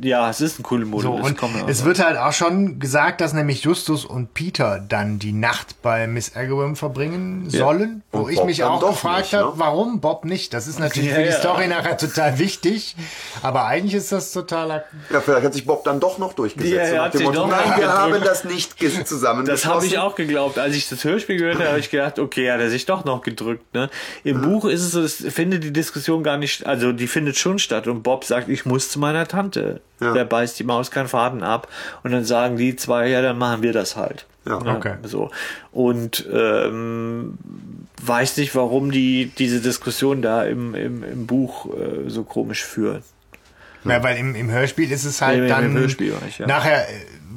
ja, es ist ein cooler Modell. so, und es wird halt auch schon gesagt, dass nämlich Justus und Peter dann die Nacht bei Miss Agawam verbringen sollen. Wo Und ich Bob mich auch doch gefragt nicht, habe, ne? warum Bob nicht? Das ist natürlich Ja, für die ja. Story nachher total wichtig. Aber eigentlich ist das totaler. Ja, vielleicht hat sich Bob dann doch noch durchgesetzt. Ja, er hat sich doch Nein, wir haben das nicht zusammen Das habe ich auch geglaubt. Als ich das Hörspiel gehört habe, habe ich gedacht, okay, hat er sich doch noch gedrückt. Ne? Im Buch ist es so, es findet die Diskussion gar nicht, also die findet schon statt. Und Bob sagt, ich muss zu meiner Tante. Ja. Der beißt die Maus keinen Faden ab. Und dann sagen die zwei, ja, dann machen wir das halt. Ja, okay. So. Und ähm, weiß nicht, warum die diese Diskussion da im, im, im Buch äh, so komisch führen. Ja, weil im, im Hörspiel ist es halt Im- im dann Hörspiel war ich, ja. nachher äh,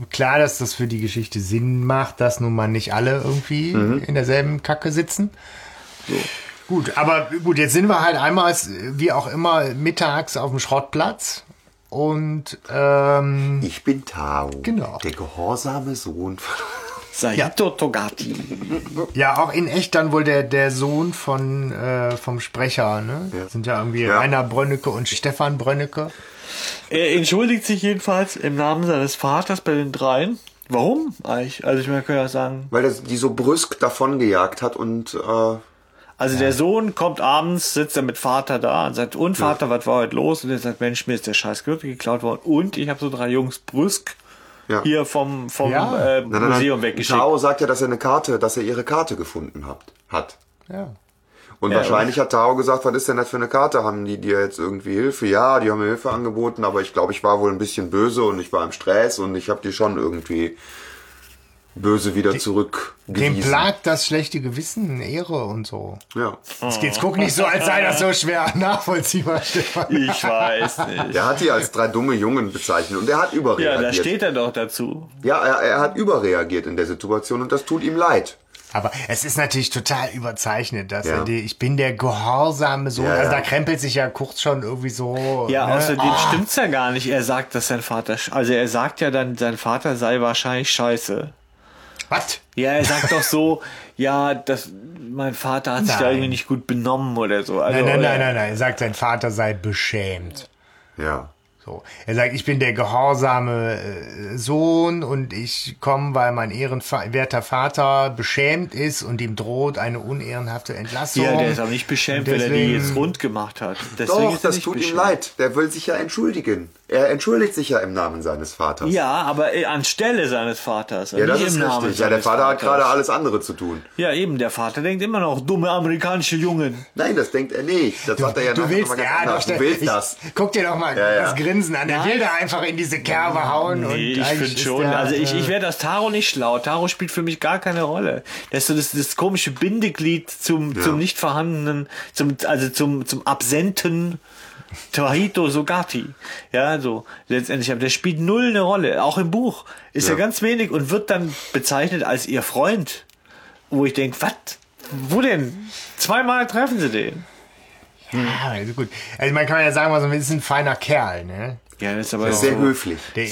klar, dass das für die Geschichte Sinn macht, dass nun mal nicht alle irgendwie Mhm. in derselben Kacke sitzen. Gut, aber gut, jetzt sind wir halt einmal, wie auch immer, mittags auf dem Schrottplatz. Und ähm, Ich bin Tao, Genau. der gehorsame Sohn von... (laughs) Saito Togati. ja, auch in echt dann wohl der, der Sohn von äh, vom Sprecher, ne? Ja. Sind ja irgendwie Ja. Rainer Brönnecke und Stefan Brönnecke. Er entschuldigt sich jedenfalls im Namen seines Vaters bei den dreien. Warum eigentlich? Also ich meine, kann ja sagen, Weil das die so brüsk davongejagt hat und äh, also der Sohn kommt abends, sitzt er mit Vater da und sagt, und Vater, was war heute los? Und er sagt, Mensch, mir ist der scheiß Gürtel geklaut worden und ich habe so drei Jungs brüsk Ja. hier vom, vom Ja. äh, nein, nein, Museum nein. weggeschickt. Tao sagt ja, dass er eine Karte, dass er ihre Karte gefunden hat. hat. Ja. Und Ja, wahrscheinlich hat Tao gesagt, was ist denn das für eine Karte? Haben die dir jetzt irgendwie Hilfe? Ja, die haben mir Hilfe angeboten, aber ich glaube, ich war wohl ein bisschen böse und ich war im Stress und ich habe die schon irgendwie böse wieder Dem zurückgewiesen. plagt das schlechte Gewissen, Ehre und so. Ja. Jetzt geht's, guck nicht so, als sei das so schwer (laughs) nachvollziehbar, Stefan. Ich weiß nicht. Der hat die als drei dumme Jungen bezeichnet und er hat Ja, überreagiert. da steht er doch dazu. Ja, er, er hat überreagiert in der Situation und das tut ihm leid. Aber es ist natürlich total überzeichnet, dass Ja. er die, ich bin der gehorsame Sohn. Ja, also ja. da krempelt sich ja kurz schon irgendwie so. Ja, ne? außerdem stimmt's ja gar nicht. Er sagt, dass sein Vater, also er sagt ja dann, sein Vater sei wahrscheinlich scheiße. Was? Ja, er sagt doch so, (laughs) ja, das, mein Vater hat sich da Nein. irgendwie nicht gut benommen oder so. Also, Nein, nein, oder- nein, nein, nein. Er sagt, sein Vater sei beschämt. Ja. So. Er sagt, ich bin der gehorsame äh, Sohn und ich komme, weil mein ehrenwerter Vater beschämt ist und ihm droht eine unehrenhafte Entlassung. Ja, der ist auch nicht beschämt, weil er die Deswegen- jetzt rund gemacht hat. Deswegen Doch, ist das tut ihm beschämt. leid. Der will sich ja entschuldigen. Er entschuldigt sich ja im Namen seines Vaters. Ja, aber äh, anstelle seines Vaters. Ja, das ist richtig. Ja, der Vater hat Vaters. gerade alles andere zu tun. Ja, eben, der Vater denkt immer noch, dumme amerikanische Jungen. Nein, das denkt er nicht. Das sagt er ja Du nachher willst, ganz ja, doch, Du willst ich, das. Guck dir doch mal Ja, ja. das Grinsen an. Der Nein. will da einfach in diese Kerbe hauen. und Nee, ich finde schon. der, also ich, äh, ich werde das Taro nicht schlau. Taro spielt für mich gar keine Rolle. Das ist so das, das komische Bindeglied zum, zum nicht vorhandenen, zum, also zum, zum absenten Tahito Sogati. Ja, so letztendlich. Aber der spielt null eine Rolle. Auch im Buch ist er Ja. ganz wenig und wird dann bezeichnet als ihr Freund. Wo ich denke, was? Wo denn? Zweimal treffen sie den. Ja, also gut. Also man kann ja sagen, also, ist ein feiner Kerl, ne? Ja, das ist aber Das ist sehr so- höflich. Der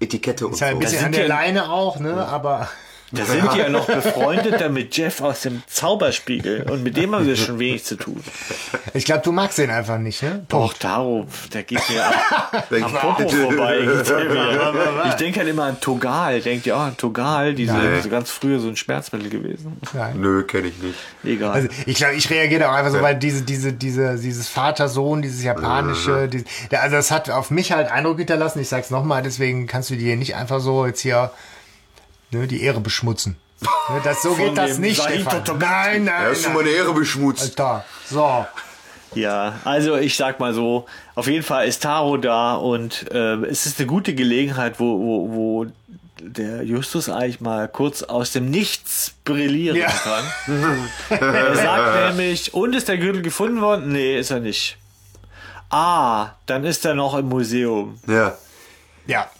Etikette und ist halt ein so. bisschen sind an der ja- Leine auch, ne? Aber Da sind die ja noch befreundet mit Jeff aus dem Zauberspiegel. Und mit dem haben wir schon wenig zu tun. ich glaube, du magst den einfach nicht, ne? Doch, Taro, der geht mir ab, (laughs) Denk- am Popo vorbei. (laughs) Ich denke halt immer an Togal. Denkt ihr auch an Togal? Diese, Nein. diese ganz früher so ein Schmerzmittel gewesen. Nein. Nö, kenne ich nicht. Egal. Also ich glaube, ich reagiere auch einfach so, weil diese, diese, diese, dieses Vater-Sohn, dieses japanische, dieses, der, also das hat auf mich halt Eindruck hinterlassen. Ich sag's nochmal, deswegen kannst du dir nicht einfach so jetzt hier ne, die Ehre beschmutzen. Ne, das, so geht das nicht, Stefan. Nein, nein, Er ist schon nein. meine Ehre beschmutzt. Alter, so. Ja, also ich sag mal so, auf jeden Fall ist Taro da und äh, es ist eine gute Gelegenheit, wo, wo, wo der Justus eigentlich mal kurz aus dem Nichts brillieren Ja. kann. (laughs) er sagt nämlich, und ist der Gürtel gefunden worden? Nee, ist er nicht. Ah, dann ist er noch im Museum. Ja, Ja.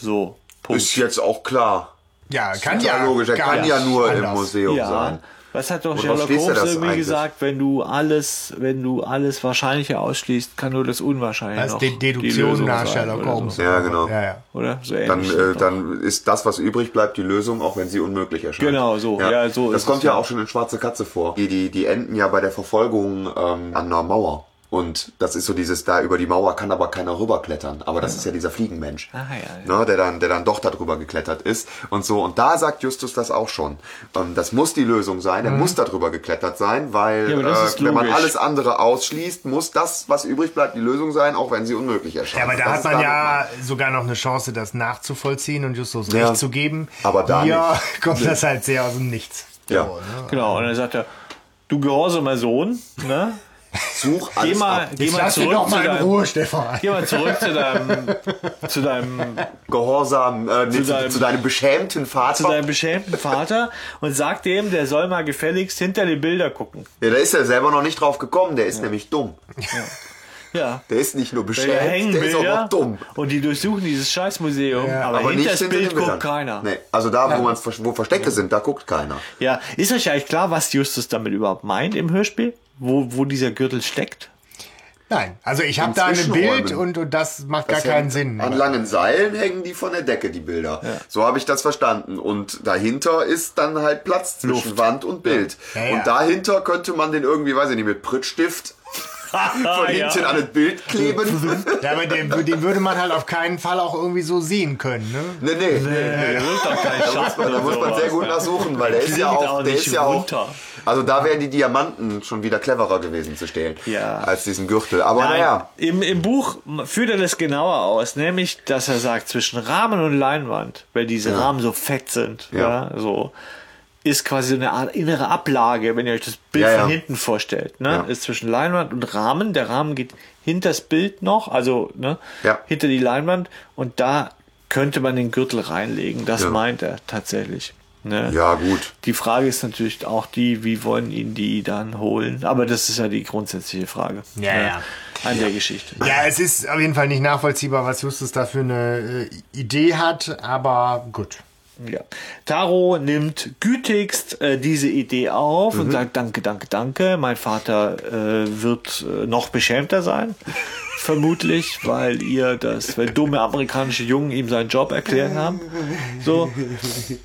So, Punkt. ist jetzt auch klar. Ja, kann ja. logisch. Er kann ja nur im anders. Museum ja, sein. was hat doch Sherlock er Holmes irgendwie eigentlich? gesagt, wenn du alles, wenn du alles Wahrscheinliche ausschließt, kann nur das Unwahrscheinliche Das ist die die Deduktion Lösung nach Sherlock Holmes. So. Ja, genau. Ja, ja. Oder? So Dann, ähnlich. äh, dann ist das, was übrig bleibt, die Lösung, auch wenn sie unmöglich erscheint. Genau, so. Ja, so das ist kommt es, ja ja. auch schon in Schwarze Katze vor. Die, die, die enden ja bei der Verfolgung ähm, an einer Mauer. Und das ist so dieses, da über die Mauer kann aber keiner rüberklettern. Aber das ist ja dieser Fliegenmensch. Ah, ja, Ne, der dann, der dann doch darüber geklettert ist. Und so. Und da sagt Justus das auch schon. Ähm, das muss die Lösung sein. Er muss darüber geklettert sein, weil Mhm. Ja, äh, wenn man alles andere ausschließt, muss das, was übrig bleibt, die Lösung sein, auch wenn sie unmöglich erscheint. Ja, aber da Das hat man ja sogar noch eine Chance, das nachzuvollziehen und Justus Ja. recht zu geben. Aber da Hier nicht. (laughs) kommt das halt sehr aus dem Nichts. Ja. So, ne? Genau, und dann sagt er, du gehorsamer Sohn, ne? Such Geh alles mal, ab. geh mal zurück doch zu mal in deinem, Ruhe, Stefan. geh mal zurück zu deinem, zu deinem, Gehorsam, äh, zu, deinem- zu deinem beschämten zu Vater. deinem beschämten Vater und sagt dem, der soll mal gefälligst hinter die Bilder gucken. Ja, da ist er selber noch nicht drauf gekommen, der ist nämlich dumm. Ja. Der ist nicht nur beschämt, der ist auch noch dumm. und die durchsuchen dieses Scheißmuseum, Ja, aber, Aber hinter das hinter Bild Bildern. guckt keiner. Nee, also da, wo, man's, wo Verstecke sind, da guckt keiner. Ja, ist euch eigentlich klar, was Justus damit überhaupt meint im Hörspiel? Wo, wo dieser Gürtel steckt? Nein, also ich habe da ein. Bild und, und das macht Das gar keinen Sinn. An langen Seilen hängen die von der Decke, die Bilder. So habe ich das verstanden. Und dahinter ist dann halt Platz zwischen Luft. Wand und Bild. Ja, ja. Und dahinter könnte man den irgendwie, weiß ich nicht, mit Prittstift (laughs) von hinten an das Bild kleben. Ja, aber den, den würde man halt auf keinen Fall auch irgendwie so sehen können. Ne? nee, nee. Doch kein Da muss man, da muss man sehr gut nachsuchen, weil der ist ja auch, der ist ja auch, also da wären die Diamanten schon wieder cleverer gewesen zu stehlen, Ja. als diesen Gürtel. Aber Nein, naja, im, Im Buch führt er das genauer aus, nämlich, dass er sagt, zwischen Rahmen und Leinwand, weil diese Rahmen so fett sind, ja. Ja. so, ist quasi so eine Art innere Ablage, wenn ihr euch das Bild Ja, von ja. hinten vorstellt, ne? Ja. Ist zwischen Leinwand und Rahmen. Der Rahmen geht hinters Bild noch, also, ne? Ja. Hinter die Leinwand und da könnte man den Gürtel reinlegen. Das Ja. meint er tatsächlich. Ne? ja gut. Die Frage ist natürlich auch die, wie wollen ihn die dann holen? Aber das ist ja die grundsätzliche Frage. Ja, ne, ja. An der Geschichte. Ja, es ist auf jeden Fall nicht nachvollziehbar, was Justus da für eine äh, Idee hat, aber gut. Ja. Taro nimmt gütigst äh, diese Idee auf und sagt Danke, danke, danke. Mein Vater äh, wird äh, noch beschämter sein. (laughs) Vermutlich, weil ihr das, weil dumme amerikanische Jungen ihm seinen Job erklärt haben. So.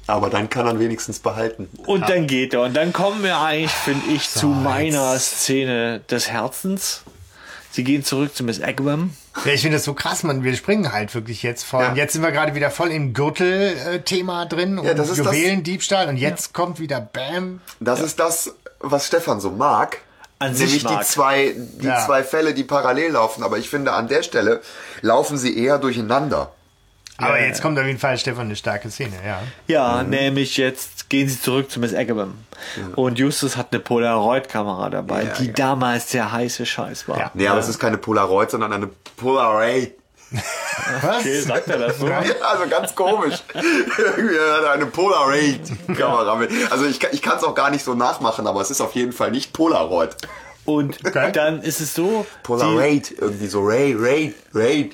Aber dann kann er wenigstens behalten. Und dann geht er. Und dann kommen wir eigentlich, finde ich, zu meiner Szene des Herzens. Sie gehen zurück zu Miss Agwam. Ja, ich finde das so krass, man. Wir springen halt wirklich jetzt von. Ja. Jetzt sind wir gerade wieder voll im Gürtel-Thema drin Ja, und das ist das- Juwelendiebstahl und jetzt kommt wieder Bam. Das ist das, was Stefan so mag. An sich Nämlich mag. die zwei, die Ja. zwei Fälle, die parallel laufen. Aber ich finde, an der Stelle laufen sie eher durcheinander. Aber Ja, jetzt ja. kommt auf jeden Fall Stefan eine starke Szene, ja. Ja, nämlich jetzt gehen sie zurück zu Miss Agabam. Und Justus hat eine Polaroid-Kamera dabei, Ja, die ja. damals der heiße Scheiß war. Ja. Nee, aber es ist keine Polaroid, sondern eine Polaroid. (laughs) Was? Okay, sagt er das so? Also ganz komisch. (laughs) Irgendwie hat er eine Polaroid-Kamera mit. Also ich, kann- ich kann es auch gar nicht so nachmachen, aber es ist auf jeden Fall nicht Polaroid. Und Okay. dann ist es so, Polaroid, irgendwie so Ray, Ray, Ray.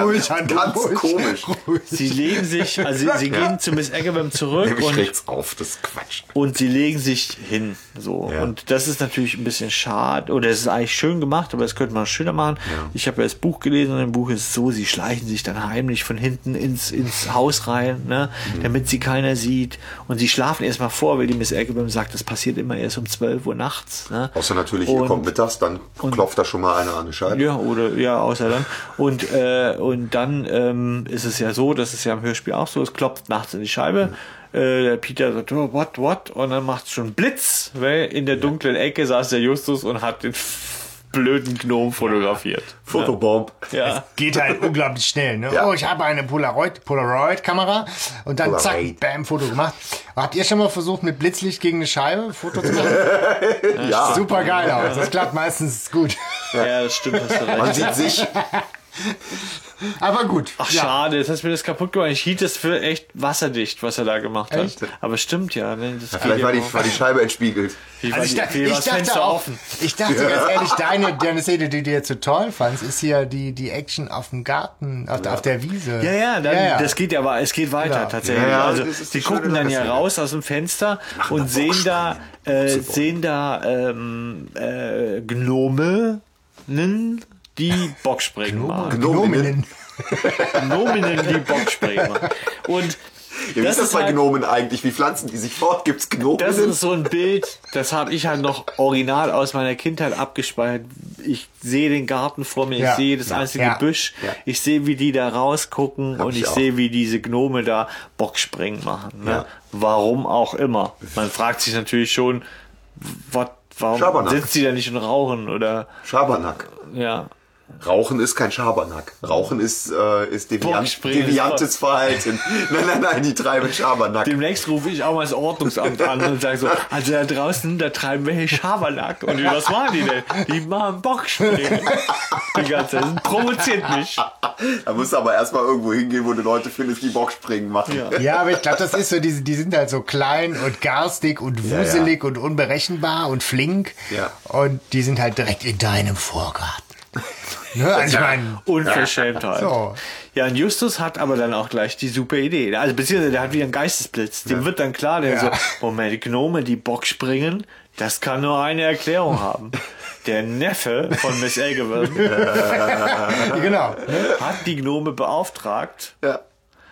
Ruhig, Hanno, ganz ruhig. komisch. Ruhig. sie legen sich, also sie, sie gehen zu Miss Agabam zurück Nämlich und rechts auf, das ist Quatsch. und sie legen sich hin. So. Ja. Und das ist natürlich ein bisschen schade. Oder es ist eigentlich schön gemacht, aber das könnte man schöner machen. Ich habe ja das Buch gelesen und im Buch ist es so, sie schleichen sich dann heimlich von hinten ins, ins Haus rein, ne, Mhm. damit sie keiner sieht. Und sie schlafen erstmal vor, weil die Miss Agabam sagt, das passiert immer erst um 12 Uhr nachts. Ne? Außer natürlich, ihr Und- kommt mittags, dann klopft da schon mal einer an die Scheibe. Ja, oder ja, außer dann. Und, äh, und dann ähm, ist es ja so, das ist ja im Hörspiel auch so, es klopft nachts in die Scheibe. Äh, der Peter sagt, oh, what, what? Und dann macht es schon Blitz, weil in der dunklen Ecke saß der Justus und hat den blöden Gnom fotografiert. Fotobomb. Ja. Geht halt (laughs) unglaublich schnell, ne? Ja. Oh, ich habe eine Polaroid, Polaroid-Kamera und dann zack, Polaroid. bam, Foto gemacht. Habt ihr schon mal versucht, mit Blitzlicht gegen eine Scheibe ein Foto zu machen? (laughs) Ja, Super geil aus. Das klappt meistens gut. ja, das stimmt, hast du man sieht sich. (laughs) Aber gut. Ach, ja. schade, jetzt hast du mir das kaputt gemacht. Ich hielt das für echt wasserdicht, was er da gemacht hat. Echt? Aber stimmt ja. Ne? Das geht Vielleicht ja war die, war die Scheibe entspiegelt. Wie war Also ich, die- da, wie war ich das dachte Fenster auch, offen? ich dachte ganz (laughs) ehrlich, deine, deine Szene, die du jetzt so toll fandst, ist hier die, die Action auf dem Garten, auf, auf der Wiese. Ja, ja, dann, ja, ja. das geht ja, es geht weiter Ja. tatsächlich. Ja, ja, also die gucken dann ja raus aus dem Fenster und sehen da, äh, sehen da ähm, äh, Gnomenen, die Boxspringen machen. Gnominnen. Gnominnen, die Boxspringen machen. Und Ja, wie das ist das bei halt, Gnomen eigentlich? Wie pflanzen die sich fort? Gibt's Gnomen? das ist so ein Bild, das habe ich halt noch original aus meiner Kindheit abgespeichert. Ich sehe den Garten vor mir, ich Ja. sehe das Ja. einzige Ja. Büsch, Ja. ich sehe, wie die da rausgucken und ich ich sehe, wie diese Gnome da Boxspringen machen. Ne? Ja. Warum auch immer. Man fragt sich natürlich schon, wat, warum Schabernack. sitzt die da nicht und rauchen oder Schabernack. ja. Rauchen ist kein Schabernack. Rauchen ist, äh, ist deviant, Bockspringen deviantes Verhalten. (laughs) nein, nein, nein, die treiben Schabernack. Demnächst rufe ich auch mal das Ordnungsamt an und sage so, also da draußen, da treiben wir hier Schabernack. Und was machen die denn? Die machen Boxspringen. Die ganze Zeit. Das provoziert mich. Da musst du aber erstmal irgendwo hingehen, wo du Leute findest, die Bockspringen machen. Ja. Ja, aber ich glaube, das ist so, die, die sind halt so klein und garstig und Ja, wuselig und unberechenbar und flink. Ja. Und die sind halt direkt in deinem Vorgarten. Ne? (laughs) Also ich meine, Unverschämtheit. So. Ja, und Justus hat aber dann auch gleich die super Idee. Also beziehungsweise der hat wieder einen Geistesblitz. Dem wird dann klar, der Ja. so, Moment, die Gnome, die Bock springen, das kann nur eine Erklärung (laughs) haben. Der Neffe von Miss Elgewin (laughs) genau. Ne? hat die Gnome beauftragt, Ja.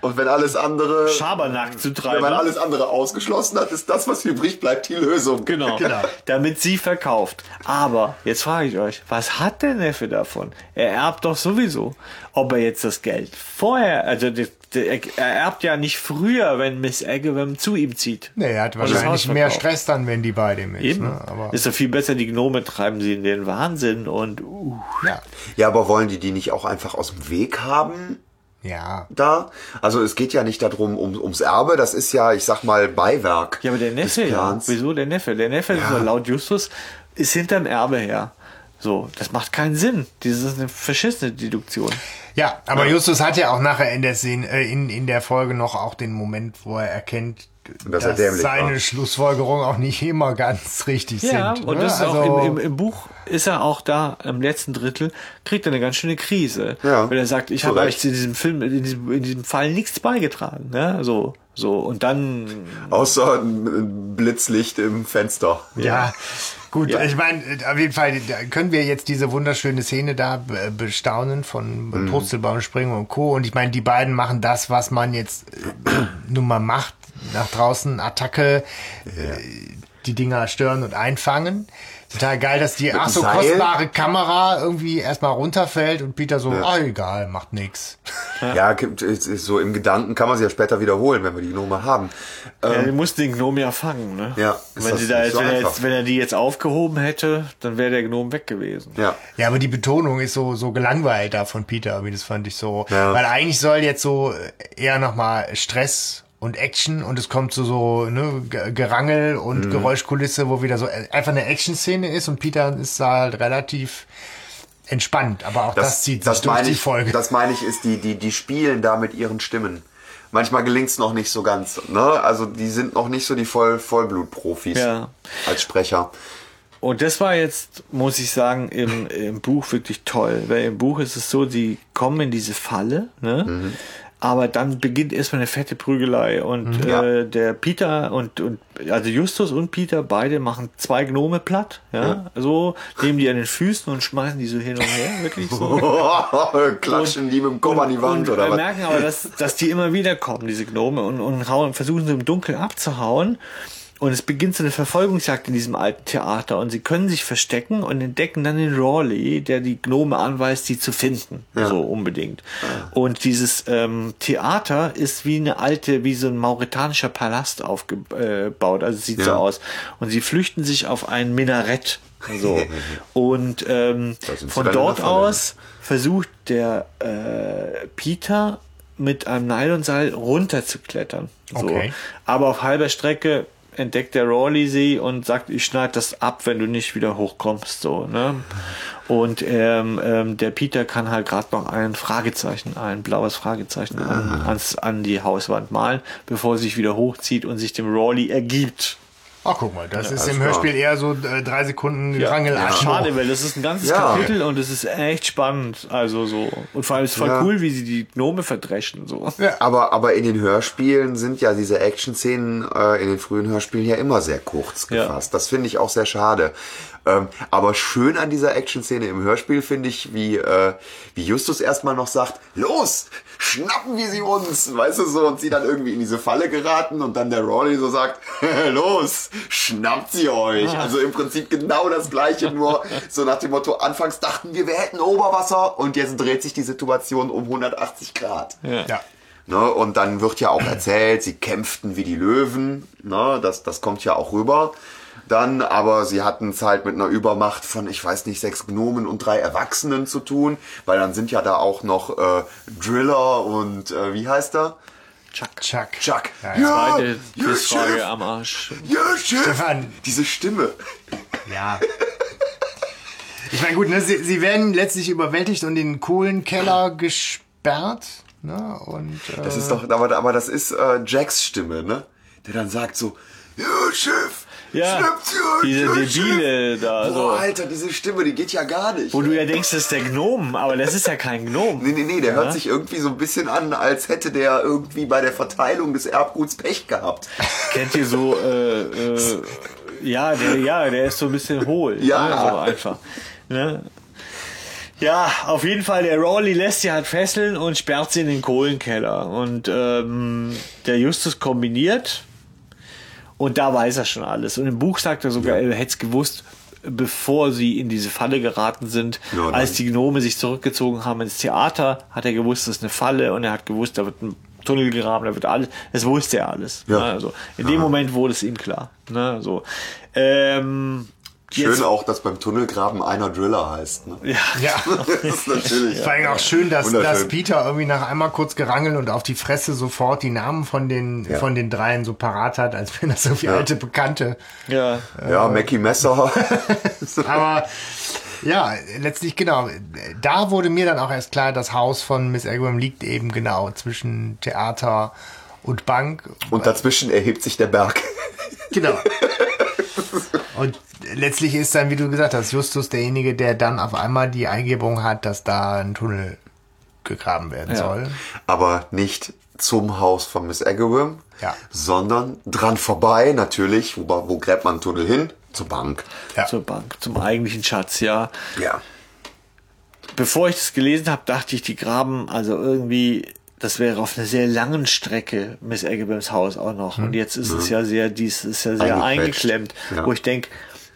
Und wenn alles andere, Schabernack zu wenn treiben. man alles andere ausgeschlossen hat, ist das, was übrig bleibt, die Lösung. Genau. (laughs) Genau. Damit sie verkauft. Aber jetzt frage ich euch, was hat der Neffe davon? Er erbt doch sowieso. Ob er jetzt das Geld vorher, also er erbt ja nicht früher, wenn Miss Agawam zu ihm zieht. Nee, er hat wahrscheinlich mehr. Stress dann, wenn die bei dem ist. Eben. Ne? Aber, ist doch viel besser, die Gnome treiben sie in den Wahnsinn und uh. ja. Ja, aber wollen die die nicht auch einfach aus dem Weg haben? Ja. Da? Also es geht ja nicht darum, um, ums Erbe, das ist ja, ich sag mal, Beiwerk. Ja, aber der Neffe, ja. Wieso der Neffe? Der Neffe, Ja. so laut Justus, ist hinterm Erbe her. So, das macht keinen Sinn. Das ist eine verschissene Deduktion. Ja, aber Justus hat ja auch nachher in der Szene, äh, in, in der Folge noch auch den Moment, wo er erkennt, Dass dass, er seine war. Schlussfolgerungen auch nicht immer ganz richtig Ja, sind. und ne? das ist also, auch im, im, im Buch ist er auch da im letzten Drittel kriegt er eine ganz schöne Krise, Ja, weil er sagt, ich habe eigentlich zu diesem Film in diesem, in diesem Fall nichts beigetragen, ne? So so und dann Außer ein Blitzlicht im Fenster. Ja, gut, Ja. ich meine, auf jeden Fall da können wir jetzt diese wunderschöne Szene da be- bestaunen von Mhm. Purzelbaum, Springen und Co. Und ich meine, die beiden machen das, was man jetzt äh, nun mal macht, nach draußen Attacke, äh, die Dinger stören und einfangen. Total geil, dass die ach so Seil? kostbare Kamera irgendwie erstmal runterfällt und Peter so, ah egal, macht nix. Ja, gibt- ist- ist so im Gedanken kann man sie ja später wiederholen, wenn wir die Gnome haben. Ja, Ähm, die muss den Gnom ja fangen, ne? Ja, Wenn, sie da jetzt, so wenn, er jetzt, wenn er die jetzt aufgehoben hätte, dann wäre der Gnom weg gewesen. ja. Ja, aber die Betonung ist so, so gelangweilt da von Peter, wie das fand ich so. Ja. Weil eigentlich soll jetzt so eher nochmal Stress und Action und es kommt zu so ne, Ge- Gerangel und Mhm. Geräuschkulisse, wo wieder so einfach eine Action-Szene ist und Peter ist da halt relativ entspannt. Aber auch das, zieht sich das durch meine die ich, Folge. Das meine ich, ist die, die, die spielen da mit ihren Stimmen. Manchmal gelingt's noch nicht so ganz. Ne? Also die sind noch nicht so die Voll, Vollblutprofis Ja. als Sprecher. Und das war jetzt, muss ich sagen, im, im Buch wirklich toll. Weil im Buch ist es so, sie kommen in diese Falle, ne? Mhm. Aber dann beginnt erstmal eine fette Prügelei und Mhm. Ja. äh, der Peter und, und also Justus und Peter beide machen zwei Gnome platt, ja, so nehmen die an den Füßen und schmeißen die so hin und her, wirklich so. (laughs) Klatschen die mit dem Kopf an die Wand und oder wir was? merken aber, dass, dass die immer wieder kommen, diese Gnome, und, und hauen, versuchen sie im Dunkeln abzuhauen. Und es beginnt so eine Verfolgungsjagd in diesem alten Theater. Und sie können sich verstecken und entdecken dann den Rawley, der die Gnome anweist, die zu finden. So unbedingt. Und dieses ähm, Theater ist wie eine alte, wie so ein mauretanischer Palast aufgebaut. Also es sieht so Ja. aus. Und sie flüchten sich auf ein Minarett. So. (laughs) Und ähm, sie von dort aus versucht der äh, Peter mit einem Nylonseil runterzuklettern. So. Okay. Aber auf halber Strecke entdeckt der Rawley sie und sagt, ich schneide das ab, wenn du nicht wieder hochkommst. So, ne? Und ähm, ähm, der Peter kann halt gerade noch ein Fragezeichen, ein blaues Fragezeichen an, ans, an die Hauswand malen, bevor er sich wieder hochzieht und sich dem Rawley ergibt. Ach, guck mal, das ist alles im klar. Hörspiel eher so äh, drei Sekunden. Ja, Atmo. schade, weil das ist ein ganzes Ja. Kapitel und es ist echt spannend. Also so. Und vor allem ist es voll Ja. cool, wie sie die Gnome verdreschen. So. Aber, aber in den Hörspielen sind ja diese Action-Szenen äh, in den frühen Hörspielen ja immer sehr kurz Ja. gefasst. Das finde ich auch sehr schade. Ähm, aber schön an dieser Action-Szene im Hörspiel finde ich, wie, äh, wie Justus erstmal noch sagt, los, schnappen wir sie uns, weißt du so, und sie dann irgendwie in diese Falle geraten und dann der Rawley so sagt, (laughs) los, schnappt sie euch. Also im Prinzip genau das gleiche, nur so nach dem Motto, anfangs dachten wir, wir hätten Oberwasser und jetzt dreht sich die Situation um 180 Grad. Ja. Ne, und dann wird ja auch erzählt, sie kämpften wie die Löwen. Ne, das, das kommt ja auch rüber. Dann, aber sie hatten es halt mit einer Übermacht von, ich weiß nicht, sechs Gnomen und drei Erwachsenen zu tun, weil dann sind ja da auch noch äh, Driller und äh, wie heißt er? Chuck. Chuck. Chuck. Ja, Ja, Zweite ja, Quizfrage Chef. am Arsch. Ja, Chef. Stefan. Diese Stimme. Ja. Ich meine, gut, ne, sie, sie werden letztlich überwältigt und in den Kohlenkeller gesperrt. Ne, und, äh, Das ist doch, aber, aber das ist äh, Jacks Stimme, ne? Der dann sagt so, ja, Chef. Ja, diese ja, Debile Chef." da, Boah, so. Alter, diese Stimme, die geht ja gar nicht. Wo du ja denkst, das ist der Gnom, aber das ist ja kein Gnom. Nee, nee, nee, der hört sich irgendwie so ein bisschen an, als hätte der irgendwie bei der Verteilung des Erbguts Pech gehabt. Kennt ihr so, äh, äh, ja, der, ja, der ist so ein bisschen hohl. Ja. Ne, so einfach. Ne? Ja, auf jeden Fall, der Rawley lässt sie halt fesseln und sperrt sie in den Kohlenkeller. Und ähm, der Justus kombiniert und da weiß er schon alles. Und im Buch sagt er sogar, er hätte es gewusst, bevor sie in diese Falle geraten sind. Ja, Als die Gnome sich zurückgezogen haben ins Theater, hat er gewusst, das ist eine Falle und er hat gewusst, da wird ein Tunnel gegraben, da wird alles, das wusste er alles. Ja. Ne? Also in dem Moment wurde es ihm klar. Ne? So. Ähm, Schön jetzt- auch, dass beim Tunnelgraben einer Driller heißt. Ne? Ja. (laughs) ja. (laughs) Das ist natürlich. Vor allem auch schön, dass, dass Peter irgendwie nach einmal kurz gerangelt und auf die Fresse sofort die Namen von den, Ja. von den dreien so parat hat, als wenn das irgendwie alte Bekannte. ja. Ja, Mackie Messer. (laughs) Aber ja, letztlich genau. Da wurde mir dann auch erst klar, das Haus von Miss Agram liegt eben genau zwischen Theater und Bank. Und dazwischen erhebt sich der Berg. Genau. Und letztlich ist dann, wie du gesagt hast, Justus derjenige, der dann auf einmal die Eingebung hat, dass da ein Tunnel gegraben werden Ja. soll. Aber nicht zum Haus von Miss Agawam, Ja. sondern dran vorbei, natürlich. Wo, wo gräbt man einen Tunnel hin? Zur Bank. Ja. Zur Bank, zum eigentlichen Schatz, ja. Ja. Bevor ich das gelesen habe, dachte ich, die graben also irgendwie, das wäre auf einer sehr langen Strecke Miss Eggebams Haus auch noch. Und jetzt ist es ja sehr, dies ist ja sehr Hm. Eingeklemmt, Ja. wo ich denke,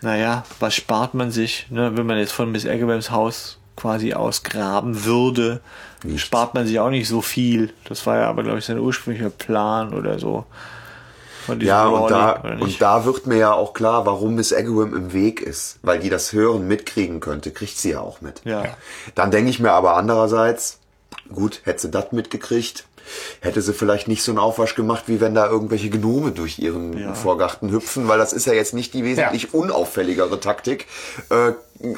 naja, was spart man sich, ne, wenn man jetzt von Miss Agawams Haus quasi ausgraben würde, Nichts. spart man sich auch nicht so viel. Das war ja aber, glaube ich, sein ursprünglicher Plan oder so. Ja, und da, und da wird mir ja auch klar, warum Miss Agawam im Weg ist. Weil die das Hören mitkriegen könnte, kriegt sie ja auch mit. Ja. Dann denke ich mir aber andererseits, gut, hätte sie das mitgekriegt, hätte sie vielleicht nicht so einen Aufwasch gemacht, wie wenn da irgendwelche Gnome durch ihren Ja. Vorgarten hüpfen, weil das ist ja jetzt nicht die wesentlich unauffälligere Taktik, äh,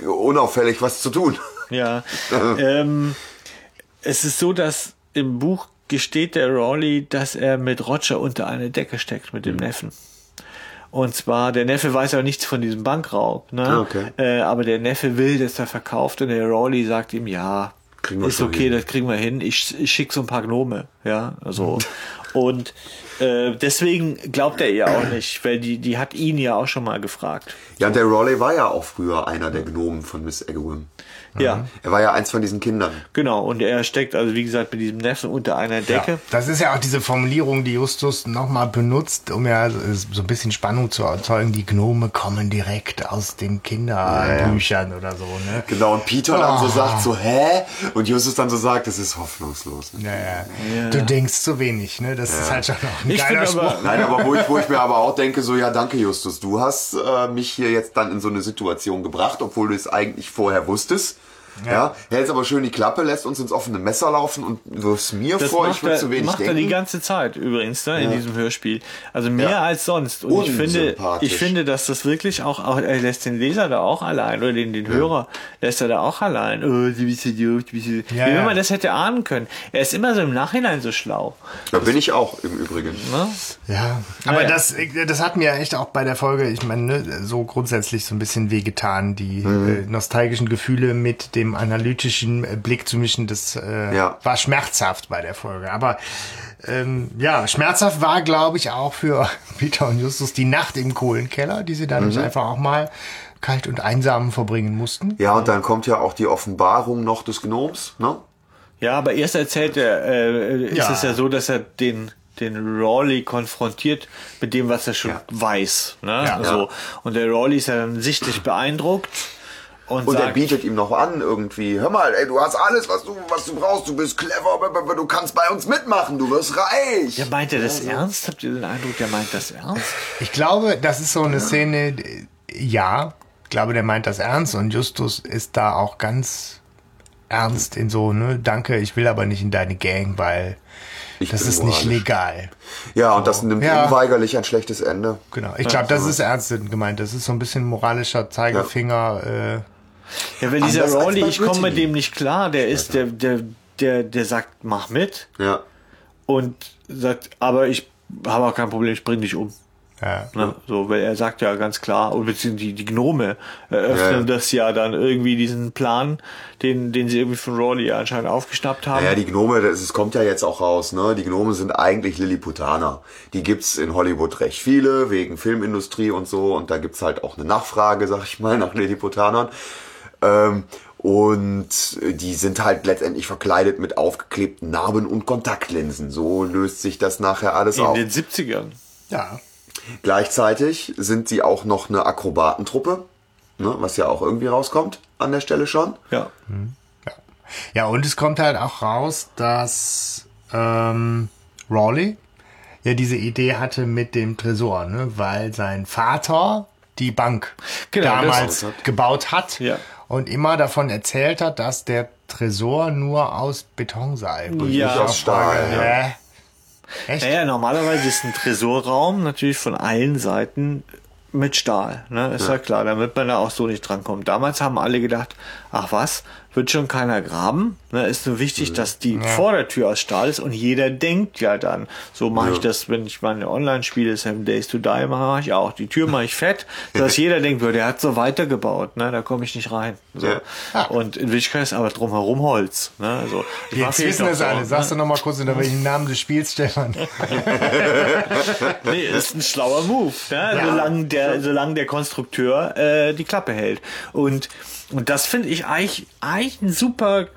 unauffällig was zu tun. Ja. (laughs) ähm, es ist so, dass im Buch gesteht der Rawley, dass er mit Roger unter eine Decke steckt, mit dem Neffen. Und zwar, der Neffe weiß aber nichts von diesem Bankraub, ne? Ah, okay. Äh, aber der Neffe will, dass er verkauft und der Rawley sagt ihm, ja, Kriegen wir ist okay, hin. das kriegen wir hin. Ich, ich schicke so ein paar Gnome, ja, also. (laughs) und äh, deswegen glaubt er ihr auch nicht, weil die, die hat ihn ja auch schon mal gefragt. Ja, und der Raleigh war ja auch früher einer der Gnomen von Miss Agawam. Ja, Er war ja eins von diesen Kindern. genau. Und er steckt also, wie gesagt, mit diesem Neffen unter einer Decke. Ja, das ist ja auch diese Formulierung, die Justus nochmal benutzt, um ja so ein bisschen Spannung zu erzeugen. Die Gnome kommen direkt aus den Kinderbüchern oder so, ne? Genau, und Peter dann so Ah. sagt so, hä? Und Justus dann so sagt, das ist hoffnungslos. Ja, ja. Du denkst zu wenig, ne? Das ist halt schon noch ein Ich geiler finde aber- Spruch. Nein, aber wo ich, wo ich mir aber auch denke, so, ja, danke Justus, du hast äh, mich hier jetzt dann in so eine Situation gebracht, obwohl du es eigentlich vorher wusstest. Ja. hältst aber schön die Klappe, lässt uns ins offene Messer laufen und wirfst mir Das vor, ich macht, würde er, zu wenig macht er denken. die ganze Zeit übrigens ne, in diesem Hörspiel. Also mehr Ja. als sonst. Und ich finde, ich finde, dass das wirklich auch, auch, er lässt den Leser da auch allein oder den, den Hörer lässt er da auch allein. Oh, du bist doof, du bist. Ja, Wie wenn ja. man das hätte ahnen können. Er ist immer so im Nachhinein so schlau. da bin ich auch im Übrigen. Ne? Ja, aber ja. das, das hat mir echt auch bei der Folge, ich meine, ne, so grundsätzlich so ein bisschen wehgetan, die Mhm. äh, nostalgischen Gefühle mit dem analytischen äh, Blick zu mischen, das äh, Ja. war schmerzhaft bei der Folge. Aber ähm, ja, schmerzhaft war, glaube ich, auch für (laughs) Peter und Justus die Nacht im Kohlenkeller, die sie dadurch Mhm. einfach auch mal kalt und einsam verbringen mussten. Ja, und dann kommt ja auch die Offenbarung noch des Gnoms, ne? Ja, aber erst erzählt er, äh, ist Ja. es ja so, dass er den den Rawley konfrontiert mit dem, was er schon Ja. weiß. Ne? Ja. so. Und der Rawley ist ja dann sichtlich beeindruckt und, Und er sagt, bietet ihm noch an irgendwie, hör mal, ey, du hast alles, was du, was du brauchst, du bist clever, du kannst bei uns mitmachen, du wirst reich. ja, meint er das ernst? Habt ihr den Eindruck, der meint das ernst? Ich glaube, das ist so eine Szene, äh, ja, ich glaube, der meint das ernst und Justus ist da auch ganz ernst in so, ne, danke, ich will aber nicht in deine Gang, weil Ich das ist nicht moralisch. legal. Ja, und das nimmt Ja. unweigerlich ein schlechtes Ende. Genau. Ich glaube, das ist ernst gemeint. Das ist so ein bisschen moralischer Zeigefinger. Ja, weil dieser bei ich komme mit dem nicht klar, der ist, der, der, der, der sagt, mach mit Ja. und sagt, aber ich habe auch kein Problem, ich bring dich um. Ja. Ne? So, weil er sagt ja ganz klar, und beziehungsweise die, die Gnome eröffnen Ja, ja. das ja dann irgendwie diesen Plan, den, den sie irgendwie von Rawley ja anscheinend aufgeschnappt haben. Naja, die Gnome, das es kommt ja jetzt auch raus, ne? Die Gnome sind eigentlich Lilliputaner. Die gibt's in Hollywood recht viele, wegen Filmindustrie und so. Und da gibt's halt auch eine Nachfrage, sag ich mal, nach Lilliputanern. Ähm, und die sind halt letztendlich verkleidet mit aufgeklebten Narben und Kontaktlinsen. So löst sich das nachher alles in auf. den 70ern. ja. Gleichzeitig sind sie auch noch eine Akrobatentruppe, ne? was ja auch irgendwie rauskommt an der Stelle schon. Ja. Ja, und es kommt halt auch raus, dass ähm, Rawley ja diese Idee hatte mit dem Tresor, ne? weil sein Vater die Bank Genau, damals gebaut hat Ja. Und immer davon erzählt hat, dass der Tresor nur aus Beton sei. Ja. aus Stahl, ja. Echt? Naja, normalerweise ist ein Tresorraum natürlich von allen Seiten mit Stahl. Ne? Ist ja. klar, damit man da auch so nicht drankommt. Damals haben alle gedacht, ach was, wird schon keiner graben. Ne? Ist nur wichtig, dass die Vordertür aus Stahl ist und jeder denkt ja dann, so mache ich das, wenn ich meine Online-Spiele, Seven Days to Die mache ich auch. Die Tür mache ich fett, dass jeder denkt, der hat so weitergebaut, ne? da komme ich nicht rein. So. Ja. Und in Wirklichkeit ist aber drumherum Holz. Ne? Also, vielleicht wissen so, alle. ne? Sagst du noch mal kurz unter welchem Namen des Spiels, Stefan? (laughs) Nee, ist ein schlauer Move, ne? solange, der, solange der Konstrukteur äh, die Klappe hält. Und, und das finde ich eigentlich, eigentlich ein super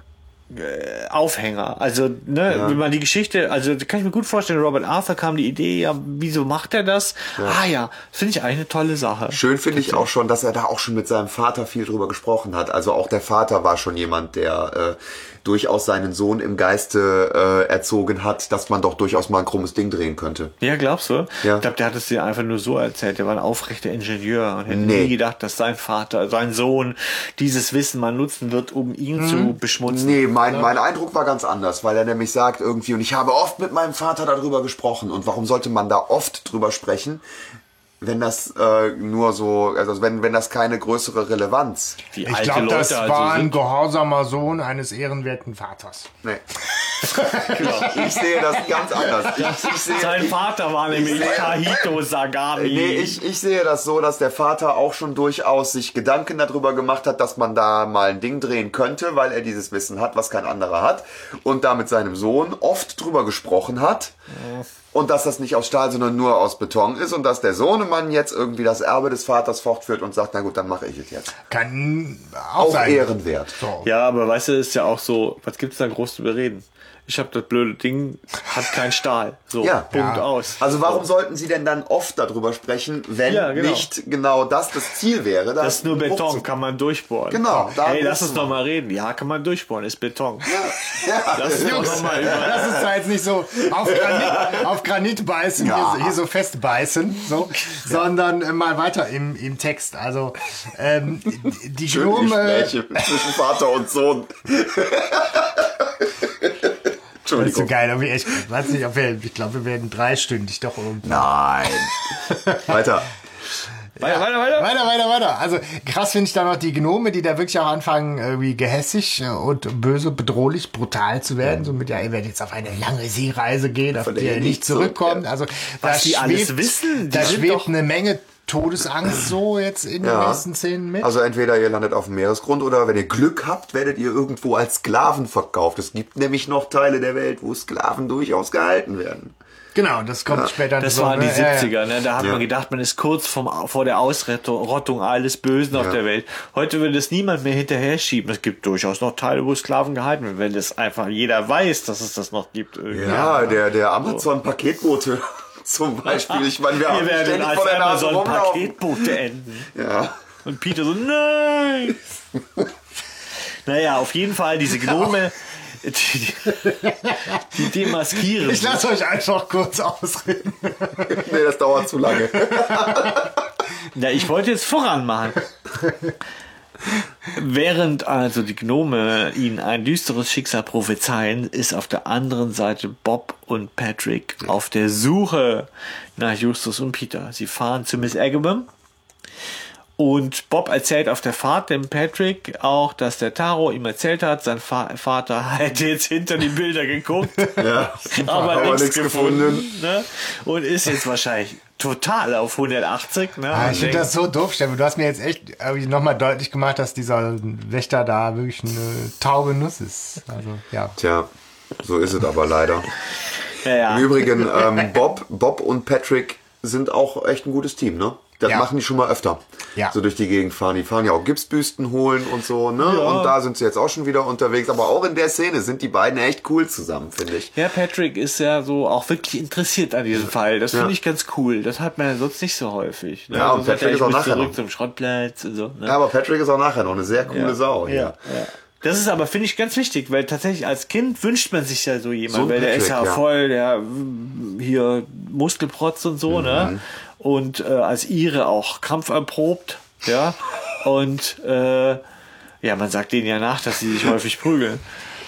Aufhänger. Also, ne, wenn man die Geschichte, also da kann ich mir gut vorstellen, Robert Arthur kam die Idee, ja, wieso macht er das? Ah ja, finde ich eigentlich eine tolle Sache. Schön finde ich auch schon, dass er da auch schon mit seinem Vater viel drüber gesprochen hat. Also auch der Vater war schon jemand, der äh, durchaus seinen Sohn im Geiste äh, erzogen hat, dass man doch durchaus mal ein krummes Ding drehen könnte. Ja, glaubst du? Ja. Ich glaube, der hat es dir einfach nur so erzählt. Der war ein aufrechter Ingenieur und hätte Nee. nie gedacht, dass sein Vater, sein Sohn dieses Wissen mal nutzen wird, um ihn Mhm. zu beschmutzen. Nee, mein, mein Eindruck war ganz anders, weil er nämlich sagt irgendwie, und ich habe oft mit meinem Vater darüber gesprochen. Und warum sollte man da oft drüber sprechen, wenn das äh, nur so, also wenn, wenn das keine größere Relevanz. Wie Ich glaube, das also war ein gehorsamer Sohn eines ehrenwerten Vaters. Nee. (laughs) Ich sehe das ganz anders. Ich, ich (laughs) sehe, Sein Vater war nämlich Kahito Sagami. Nee, ich, ich sehe das so, dass der Vater auch schon durchaus sich Gedanken darüber gemacht hat, dass man da mal ein Ding drehen könnte, weil er dieses Wissen hat, was kein anderer hat. Und da mit seinem Sohn oft drüber gesprochen hat. Und dass das nicht aus Stahl, sondern nur aus Beton ist. Und dass der Sohnemann jetzt irgendwie das Erbe des Vaters fortführt und sagt, na gut, dann mache ich es jetzt. Kann auch, Auch sein. ehrenwert. So. Ja, aber weißt du, ist ja auch so, was gibt's da groß zu bereden? Ich habe das blöde Ding, hat kein Stahl. So, Ja. Punkt Ja. aus. Also warum sollten Sie denn dann oft darüber sprechen, wenn Ja, genau. nicht genau das das Ziel wäre? da Das ist nur Beton, kann man durchbohren. Genau, da Hey, lass uns doch mal reden. Ja, kann man durchbohren, ist Beton. Ja, (laughs) (laughs) Lass uns doch noch mal über. Das ist da jetzt nicht so auf Granit, auf Granit beißen, Ja. hier, so- hier so festbeißen, so, sondern äh, mal weiter im, im Text. Also ähm, (laughs) die Schöne Gnome, Gespräche zwischen Vater und Sohn. Das ist so Entschuldigung. geil, aber echt, ich weiß nicht, ob wir, ich glaube, wir werden dreistündig doch irgendwie. Nein. (laughs) Weiter. Weiter, weiter, weiter. Weiter, weiter, weiter. Also krass finde ich da noch die Gnome, die da wirklich auch anfangen, irgendwie gehässig und böse, bedrohlich, brutal zu werden. So mit, ja, ihr werdet jetzt auf eine lange Seereise gehen, auf die ihr nicht zurückkommt. zurück- Also Was da die alles wissen, die da schwebt doch- eine Menge Todesangst so jetzt in den Ja. nächsten Szenen mit. Also entweder ihr landet auf dem Meeresgrund oder wenn ihr Glück habt, werdet ihr irgendwo als Sklaven verkauft. Es gibt nämlich noch Teile der Welt, wo Sklaven durchaus gehalten werden. genau, das kommt später. Das so, waren die ne? Ja, ja. 70er, ne? Da hat Ja. man gedacht, man ist kurz vom, vor der Ausrottung alles Bösen auf Ja. der Welt. Heute würde es niemand mehr hinterher schieben. Es gibt durchaus noch Teile, wo Sklaven gehalten werden, wenn es einfach jeder weiß, dass es das noch gibt. irgendwie. Ja, der, der Amazon-Paketbote (laughs) zum Beispiel. Ich meine, wir haben ständig als vor der Nase Amazon. Paketboote (laughs) enden. Ja. Und Peter so, nein! (laughs) naja, auf jeden Fall diese Gnome, die, die, die demaskieren. Ich lasse euch einfach kurz ausreden. Nee, das dauert zu lange. Ja, ich wollte jetzt voran machen. Während also die Gnome ihnen ein düsteres Schicksal prophezeien, ist auf der anderen Seite Bob und Patrick auf der Suche nach Justus und Peter. Sie fahren zu Miss Agawam und Bob erzählt auf der Fahrt dem Patrick auch, dass der Taro ihm erzählt hat, sein Fa Vater (laughs) hätte jetzt hinter die Bilder geguckt, (laughs) Ja. (laughs) aber, Aber nichts nichts gefunden. gefunden. Ne? Und ist jetzt wahrscheinlich total auf 180. Ne? Ah, ich finde das so doof, Stefan. Du hast mir jetzt echt nochmal deutlich gemacht, dass dieser Wächter da wirklich eine taube Nuss ist. Also, ja. Tja, so ist es aber leider. ja, ja. Im Übrigen, ähm, Bob, Bob und Patrick sind auch echt ein gutes Team, ne? Das Ja. machen die schon mal öfter. Ja. So durch die Gegend fahren. Die fahren ja auch Gipsbüsten holen und so, ne? Ja. Und da sind sie jetzt auch schon wieder unterwegs. Aber auch in der Szene sind die beiden echt cool zusammen, finde ich. Ja, Patrick ist ja so auch wirklich interessiert an diesem Fall. Das finde ich ganz cool. Das hat man ja sonst nicht so häufig. Ne? Ja, und Sonst sagt Patrick ist auch nachher zurück noch. zum Schrottplatz und so. Ne? Ja, aber Patrick ist auch nachher noch eine sehr coole Sau. ja, hier. ja. Das ist aber, finde ich, ganz wichtig, weil tatsächlich als Kind wünscht man sich ja so jemand, So weil der ist Patrick, ja, ja. voll, der hier Muskelprotz und so, Mhm. ne? Und äh, als Ire auch kampferprobt, ja. Und äh, ja, man sagt denen ja nach, dass sie sich häufig prügeln.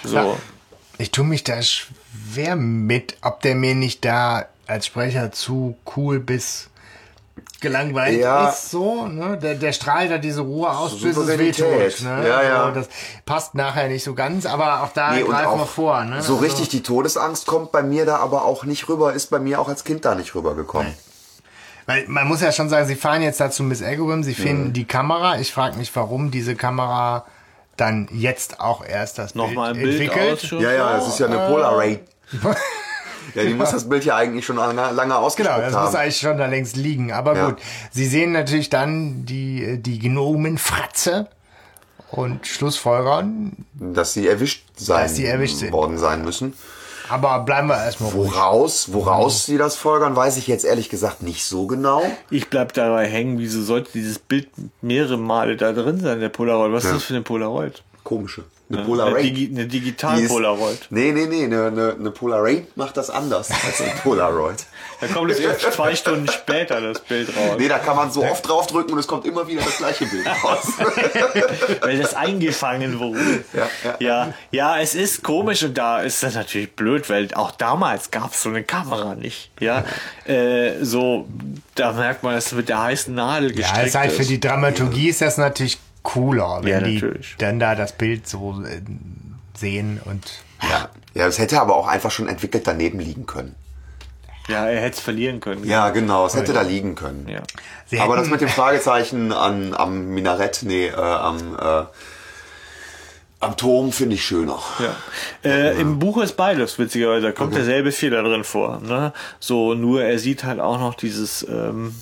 So. Ja. Ich tue mich da schwer mit, ob der mir nicht da als Sprecher zu cool bis gelangweilt Ja. ist, so, ne? Der, der strahlt da diese Ruhe aus, bis es wehtut, ne? Ja, ja. So, das passt nachher nicht so ganz, aber auch da Nee, greifen wir vor, ne? so Also- richtig die Todesangst kommt bei mir da aber auch nicht rüber, ist bei mir auch als Kind da nicht rübergekommen. Weil man muss ja schon sagen, sie fahren jetzt da zu Miss Agawam, sie Mhm. finden die Kamera. Ich frage mich, warum diese Kamera dann jetzt auch erst das Nochmal ein Bild Bild entwickelt. Ja, ja, das ist ja eine Polaroid. (laughs) Ja, die muss das Bild ja eigentlich schon lange, lange Genau, ausgespuckt das muss haben. eigentlich schon da längst liegen. Aber Ja. gut, sie sehen natürlich dann die, die Gnomenfratze und schlussfolgern. Dass sie erwischt sein Dass sie erwischt sind. worden sein müssen. Aber bleiben wir erstmal ruhig. Woraus, woraus sie das folgern, weiß ich jetzt ehrlich gesagt nicht so genau. Ich bleib dabei hängen, wieso sollte dieses Bild mehrere Male da drin sein, der Polaroid? Was ist das für eine Polaroid? Komische. Eine Eine, Polaroid. Digi eine Die ist- Digital-Polaroid. Nee, nee, nee, eine, eine, eine Polaroid macht das anders als eine Polaroid. Da kommt es erst zwei Stunden später, das Bild raus. Nee, da kann man so oft draufdrücken und es kommt immer wieder das gleiche Bild raus. (laughs) weil das eingefangen wurde. Ja, ja. ja, ja, es ist komisch und da ist das natürlich blöd, weil auch damals gab es so eine Kamera nicht. Ja, äh, so, da merkt man, dass es mit der heißen Nadel Ja, gestrickt ist halt für die Dramaturgie ist das natürlich cooler, wenn Ja, die dann da das Bild so äh, sehen und ja. ja, es hätte aber auch einfach schon entwickelt daneben liegen können. Ja, er hätte es verlieren können. Ja, genau, es hätte da liegen können. Ja. sie Aber das mit dem Fragezeichen an, am Minarett, nee, äh, am, äh, am Turm finde ich schöner. Ja. Äh, Im Buch ist beides, witzigerweise. Da kommt derselbe Fehler drin vor. Ne? So, nur er sieht halt auch noch dieses, ähm,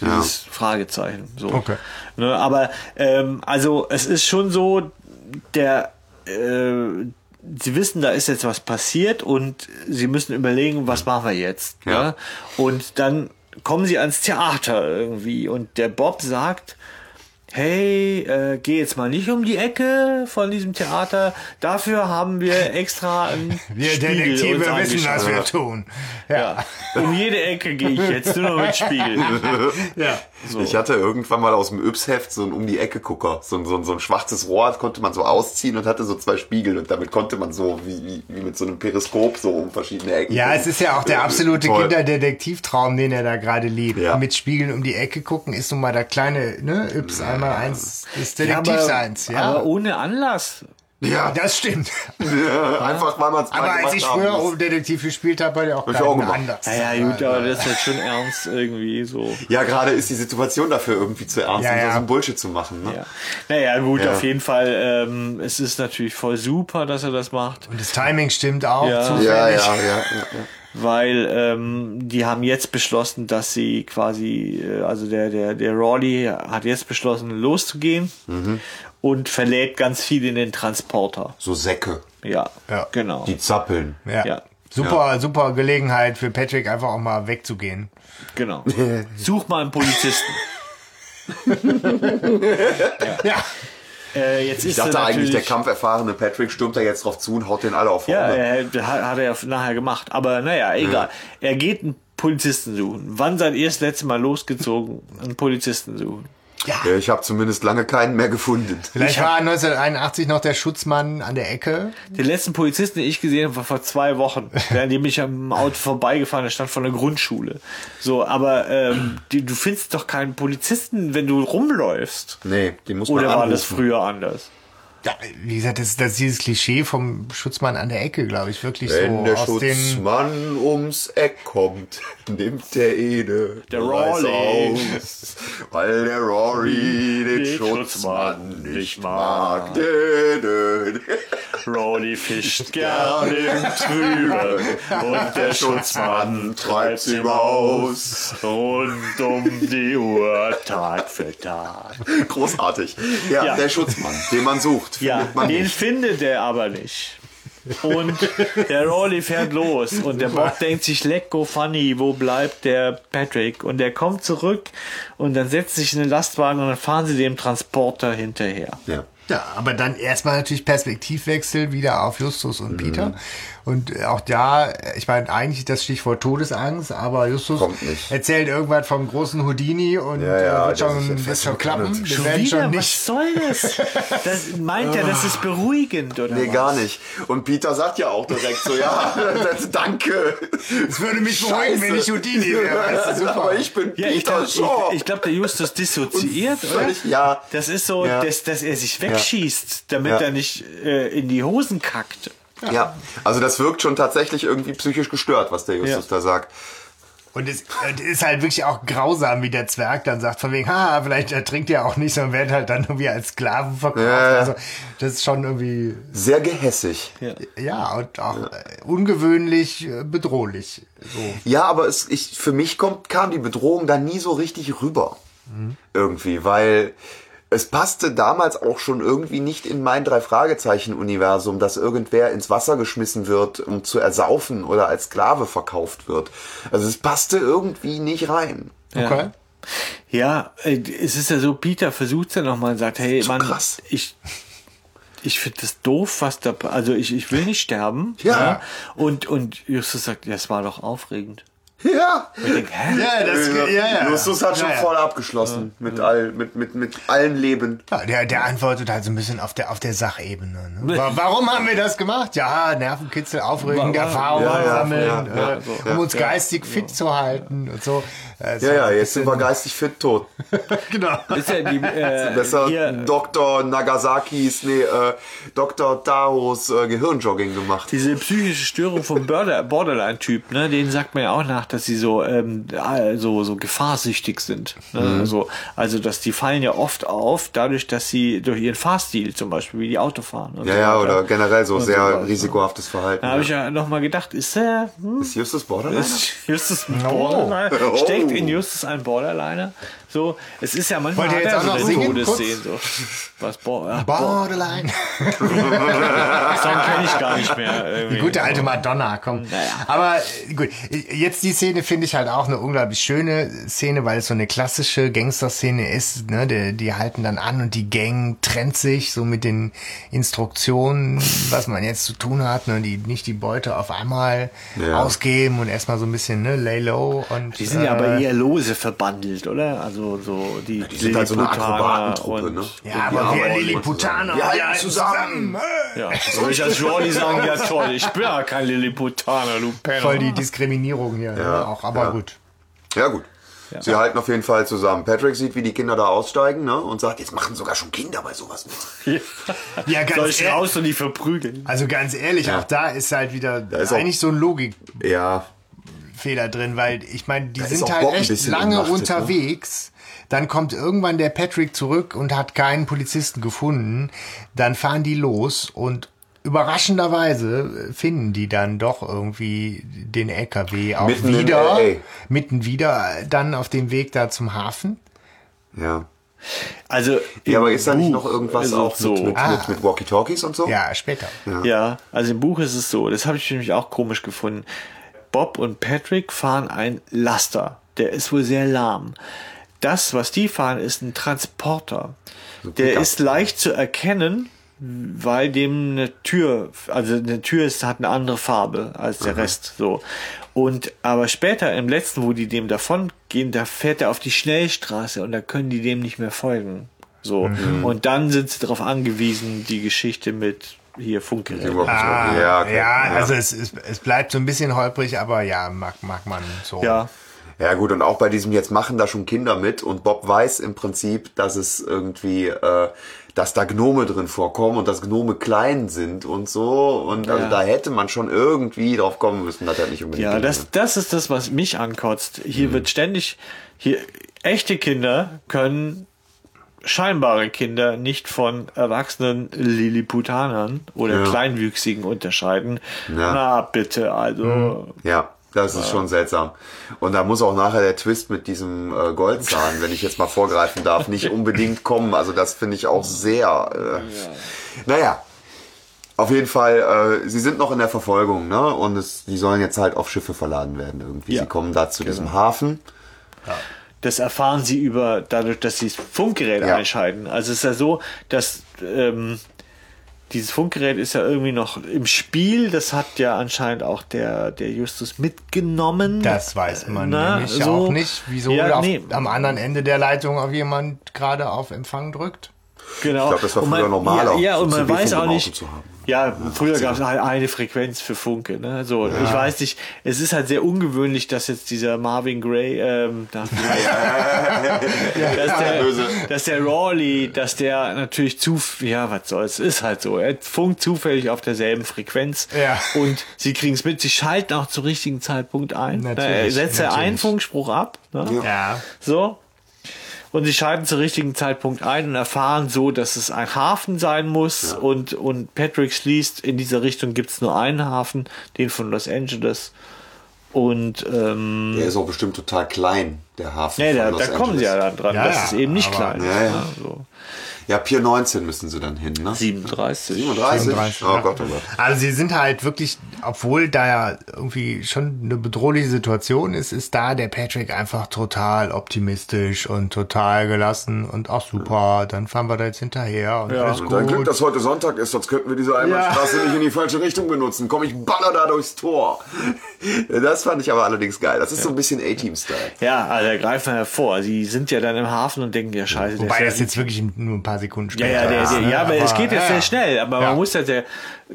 dieses Fragezeichen. So. Okay. Ne? Aber ähm, also es ist schon so, der äh, Sie wissen, da ist jetzt was passiert und sie müssen überlegen, was machen wir jetzt. Ja. Ne? Und dann kommen sie ans Theater irgendwie und der Bob sagt, hey, äh, geh jetzt mal nicht um die Ecke von diesem Theater. Dafür haben wir extra einen (laughs) wir Spiegel Detektive uns wissen, was wir tun. Ja. Ja. Um jede Ecke gehe ich jetzt nur noch mit Spiegel. (laughs) ja. Ich hatte irgendwann mal aus dem Yps-Heft so einen um die Ecke Gucker, so, ein- so, ein- so ein schwarzes Rohr, das konnte man so ausziehen und hatte so zwei Spiegel und damit konnte man so wie, wie, wie mit so einem Periskop so um verschiedene Ecken. Ja, es ist ja auch der absolute Toll. Kinderdetektivtraum, den er da gerade lebt. Ja. Mit Spiegeln um die Ecke gucken ist nun mal der kleine, ne, Yps einmal eins des Ja, Detektivseins, ja. aber ohne Anlass. Ja, das stimmt. einfach weil man es mal Aber als ich früher um Detektiv gespielt habe, war der auch Hab ich auch anders. Naja, gut, aber das ist jetzt schon ernst irgendwie so. Ja, gerade ist die Situation dafür irgendwie zu ernst, Ja, um ja. so einen Bullshit zu machen. Ne? Ja. Naja, gut, Ja. auf jeden Fall. Ähm, es ist natürlich voll super, dass er das macht. Und das Timing stimmt auch Ja. zufällig. Ja, ja, ja, ja, ja. weil ähm, die haben jetzt beschlossen, dass sie quasi, äh, also der, der, der Rawley hat jetzt beschlossen, loszugehen und verlädt ganz viel in den Transporter. So Säcke, Ja, Ja. genau. die zappeln. Ja. Ja. Super, super Gelegenheit für Patrick, einfach auch mal wegzugehen. Genau. (laughs) Such mal einen Polizisten. (laughs) Ja. Äh, jetzt Ich ist dachte eigentlich, der kampferfahrene Patrick stürmt da jetzt drauf zu und haut den alle auf Ja, er, der hat hat er ja nachher gemacht. Aber naja, egal. Er geht einen Polizisten suchen. Wann seid ihr das letzte Mal losgezogen, einen Polizisten suchen? Ja. Ja, ich habe zumindest lange keinen mehr gefunden. Vielleicht war 1981 noch der Schutzmann an der Ecke. Den letzten Polizisten, den ich gesehen habe, war vor zwei Wochen. Der, an dem ich am Auto vorbeigefahren, der stand von der Grundschule. So, aber ähm, die, du findest doch keinen Polizisten, wenn du rumläufst. Nee, den muss man Oder war das anrufen. früher anders? Ja, wie gesagt, das ist, das ist dieses Klischee vom Schutzmann an der Ecke, glaube ich, wirklich Wenn so der aus den Schutzmann ums Eck kommt, (laughs) nimmt der Ede Der Rory. aus, weil der Rory den, Den Schutzmann Schutzmann nicht mag. Dö. Rolly fischt (laughs) gern im Trüben und der Schutzmann treibt's ihm aus. Rund um die Uhr, Tag für Tag. Großartig. Ja, Ja. der Schutzmann, den man sucht, Ja, findet man den nicht. findet er aber nicht. Und der Rolly fährt los und der Bob denkt sich, lecko funny, wo bleibt der Patrick? Und der kommt zurück und dann setzt sich in den Lastwagen und dann fahren sie dem Transporter hinterher. Ja. Ja, aber dann erstmal natürlich Perspektivwechsel wieder auf Justus und Peter. Mhm. Und äh, auch da, ich meine, eigentlich das Stichwort Todesangst, aber Justus erzählt irgendwas vom großen Houdini und Ja, ja, äh, wird schon, wird schon klappen. Schon wieder? schon nicht. Was soll das? Das meint er, das ist beruhigend, oder Nee, was? gar nicht. Und Peter sagt ja auch direkt so, ja, (laughs) das, danke. Es würde mich beruhigen, wenn ich Houdini wäre. Weißt du, super. Aber ich bin Ja, ich Peter glaube, Shaw. ich, ich glaub, der Justus dissoziiert, oder? ja. Das ist so, Ja. dass, dass er sich wegschießt, damit Ja. er nicht äh, in die Hosen kackt. Ja, also das wirkt schon tatsächlich irgendwie psychisch gestört, was der Justus Ja. da sagt. Und es ist halt wirklich auch grausam, wie der Zwerg dann sagt, von wegen, ha, vielleicht ertrinkt er auch nicht, sondern wird halt dann irgendwie als Sklaven verkauft. Ja. Also, das ist schon irgendwie, Sehr gehässig. Ja. ja, und auch äh, ungewöhnlich äh, bedrohlich. So. Ja, aber es, ich, für mich kommt, kam die Bedrohung da nie so richtig rüber. Irgendwie, weil es passte damals auch schon irgendwie nicht in mein Drei-Fragezeichen-Universum, dass irgendwer ins Wasser geschmissen wird, um zu ersaufen oder als Sklave verkauft wird. Also es passte irgendwie nicht rein. Okay. Ja, äh, es ist ja so, Peter versucht es ja nochmal und sagt, hey, So Mann, krass. ich, ich finde das doof, was da, also ich, ich will nicht sterben. Ja. Und, und Justus sagt, ja, es war doch aufregend. Ja. Denke? Ja, das, ja, ja. Justus hat schon ja, voll abgeschlossen mit all, mit, mit, mit allen Leben. Ja, der, der antwortet halt so ein bisschen auf der, auf der Sachebene. Ne? Wa- Warum haben wir das gemacht? Ja, Nervenkitzel, aufregend, Erfahrungen Ja, ja, sammeln, ja, ja, äh, so. um uns Ja, geistig fit zu halten und so. Also Ja, ja, jetzt sind wir geistig fit tot. (laughs) Genau. Ist ja die, äh, Besser hier, Dr. Nagasakis, nee, äh, Dr. Taros äh, Gehirnjogging gemacht. diese psychische Störung vom Border- Borderline-Typ, ne, denen sagt man ja auch nach, dass sie so, ähm, äh, so, so gefahrsüchtig sind. Ne? Mhm. Also, also, dass die fallen ja oft auf, dadurch, dass sie durch ihren Fahrstil zum Beispiel, wie die Auto fahren. und Ja, so ja, oder generell so sehr sowas, ne? risikohaftes Verhalten. Da habe ich ja. ja nochmal gedacht, ist er, hm, Ist Justus Borderline? ist Justus ein Borderliner? (laughs) Oh. Steckt in Justus ein Borderliner? So, es ist ja manchmal Wollt ihr hat jetzt auch so noch eine singen, Todesszene, so. Was, Bo ach, Bo Borderline. (laughs) Song kenne ich gar nicht mehr. Irgendwie. Die gute alte Madonna, komm. Aber äh, gut, jetzt die Szene finde ich halt auch eine unglaublich schöne Szene, weil es so eine klassische Gangster-Szene ist. Ne? Die, die halten dann an und die Gang trennt sich so mit den Instruktionen, was man jetzt zu tun hat. Ne? Die nicht die Beute auf einmal Ja. ausgeben und erstmal so ein bisschen ne, lay low. Und, Die sind ja aber äh, eher lose verbandelt, oder? Also so die, die sind halt so eine Lilliputaner Akrobatentruppe, ne? Ja, aber wir Lilliputaner. Wir halten ja, zusammen. Ja, soll ich als Jordi sagen, ja toll, ich bin ja kein Lilliputaner, du Penner. Voll die Diskriminierung hier. ne? Auch, aber ja. gut. Ja, gut. Sie halten auf jeden Fall zusammen. Patrick sieht, wie die Kinder da aussteigen, ne? Und sagt, jetzt machen sogar schon Kinder bei sowas mit. Ja, Soll ganz ich ehrlich. raus und die verprügeln? Also ganz ehrlich, auch da ist halt wieder ist auch- eigentlich so ein Logikfehler Ja, drin, weil ich meine, die ist sind halt echt lange umnachtet, ne? Dann kommt irgendwann der Patrick zurück und hat keinen Polizisten gefunden. Dann fahren die los und überraschenderweise finden die dann doch irgendwie den LKW auch Mitten wieder, mitten wieder dann auf dem Weg da zum Hafen. ja. Also, Ja, aber ist da nicht noch irgendwas es auch so? mit, mit, Ah. mit, mit Walkie-Talkies und so? Ja, später. Ja, also im Buch ist es so, das habe ich nämlich auch komisch gefunden. Bob und Patrick fahren ein Laster. Der ist wohl sehr lahm. Das, was die fahren, ist ein Transporter. Der Pickup. ist leicht zu erkennen, weil dem eine Tür, also eine Tür ist, hat eine andere Farbe als der Rest, so. Und, aber später im letzten, wo die dem davon gehen, da fährt er auf die Schnellstraße und da können die dem nicht mehr folgen. So. Und dann sind sie darauf angewiesen, die Geschichte mit hier. Walkie-Talkie. Ah, ja, okay. ja, also es, es, es bleibt so ein bisschen holprig, aber ja, mag, mag man so. Ja. Ja gut, und auch bei diesem jetzt machen da schon Kinder mit und Bob weiß im Prinzip, dass es irgendwie, äh, dass da Gnome drin vorkommen und dass Gnome klein sind und so. Und also Ja. da hätte man schon irgendwie drauf kommen müssen, dass er nicht unbedingt. Ja, das, ist. das ist das, was mich ankotzt. Hier wird ständig, hier, echte Kinder können scheinbare Kinder nicht von erwachsenen Lilliputanern oder Ja. Kleinwüchsigen unterscheiden. Ja. Na, bitte, also. Ja, das ist schon seltsam. Und da muss auch nachher der Twist mit diesem äh, Goldzahn, wenn ich jetzt mal vorgreifen darf, nicht unbedingt kommen. Also das finde ich auch sehr. Äh, Naja. Auf jeden Fall, äh, sie sind noch in der Verfolgung, ne? Und es, die sollen jetzt halt auf Schiffe verladen werden irgendwie. Ja. Sie kommen da zu diesem Hafen. Das erfahren sie über, dadurch, dass sie das Funkgerät Ja. einschalten. Also es ist ja so, dass ähm, dieses Funkgerät ist ja irgendwie noch im Spiel. Das hat ja anscheinend auch der, der Justus mitgenommen. Das weiß man Na, nämlich so. auch nicht, wieso Ja, auf, nee. am anderen Ende der Leitung auf jemand gerade auf Empfang drückt. Genau. Ich glaub, das war Und man- früher normaler, Ja, ja und man weiß auch nicht. Ja, früher gab es halt eine Frequenz für Funke. Ne? So, ich weiß nicht. Es ist halt sehr ungewöhnlich, dass jetzt dieser Marvin Gray, ähm, da, (laughs) (laughs) dass, der, dass der Rawley, dass der natürlich zu, ja, was soll's, ist halt so. Er funkt zufällig auf derselben Frequenz Ja. und sie kriegen es mit. Sie schalten auch zum richtigen Zeitpunkt ein. Natürlich, Er setzt er einen natürlich. Funkspruch ab. Ne? Ja. So. Und sie schalten zum richtigen Zeitpunkt ein und erfahren so, dass es ein Hafen sein muss. Und, und Patrick schließt, in dieser Richtung gibt es nur einen Hafen, den von Los Angeles. Und ähm, Der ist auch bestimmt total klein, der Hafen. nee, da, da kommen sie ja dann dran. Ja, das ja, ist eben nicht aber- klein. Ja, ja. so. Ja, Pier 19 müssen sie dann hin, ne? 37. 37? 37, oh ja. Gott, oh Gott. Also sie sind halt wirklich, obwohl da ja irgendwie schon eine bedrohliche Situation ist, ist da der Patrick einfach total optimistisch und total gelassen und auch super, dann fahren wir da jetzt hinterher und alles Und dein Glück, gut. dass heute Sonntag ist, sonst könnten wir diese Einbahnstraße nicht in die falsche Richtung benutzen. Komm, ich baller da durchs Tor. Das fand ich aber allerdings geil. Das ist so ein bisschen A-Team-Style. Ja, also da greifen wir hervor. Sie sind ja dann im Hafen und denken, ja scheiße. der Wobei ist das jetzt wirklich nur ein paar Sekunden Ja, später ja, der, der, ist, ne? ja, aber es geht jetzt ja, sehr ja. schnell. Aber Ja. man muss ja der,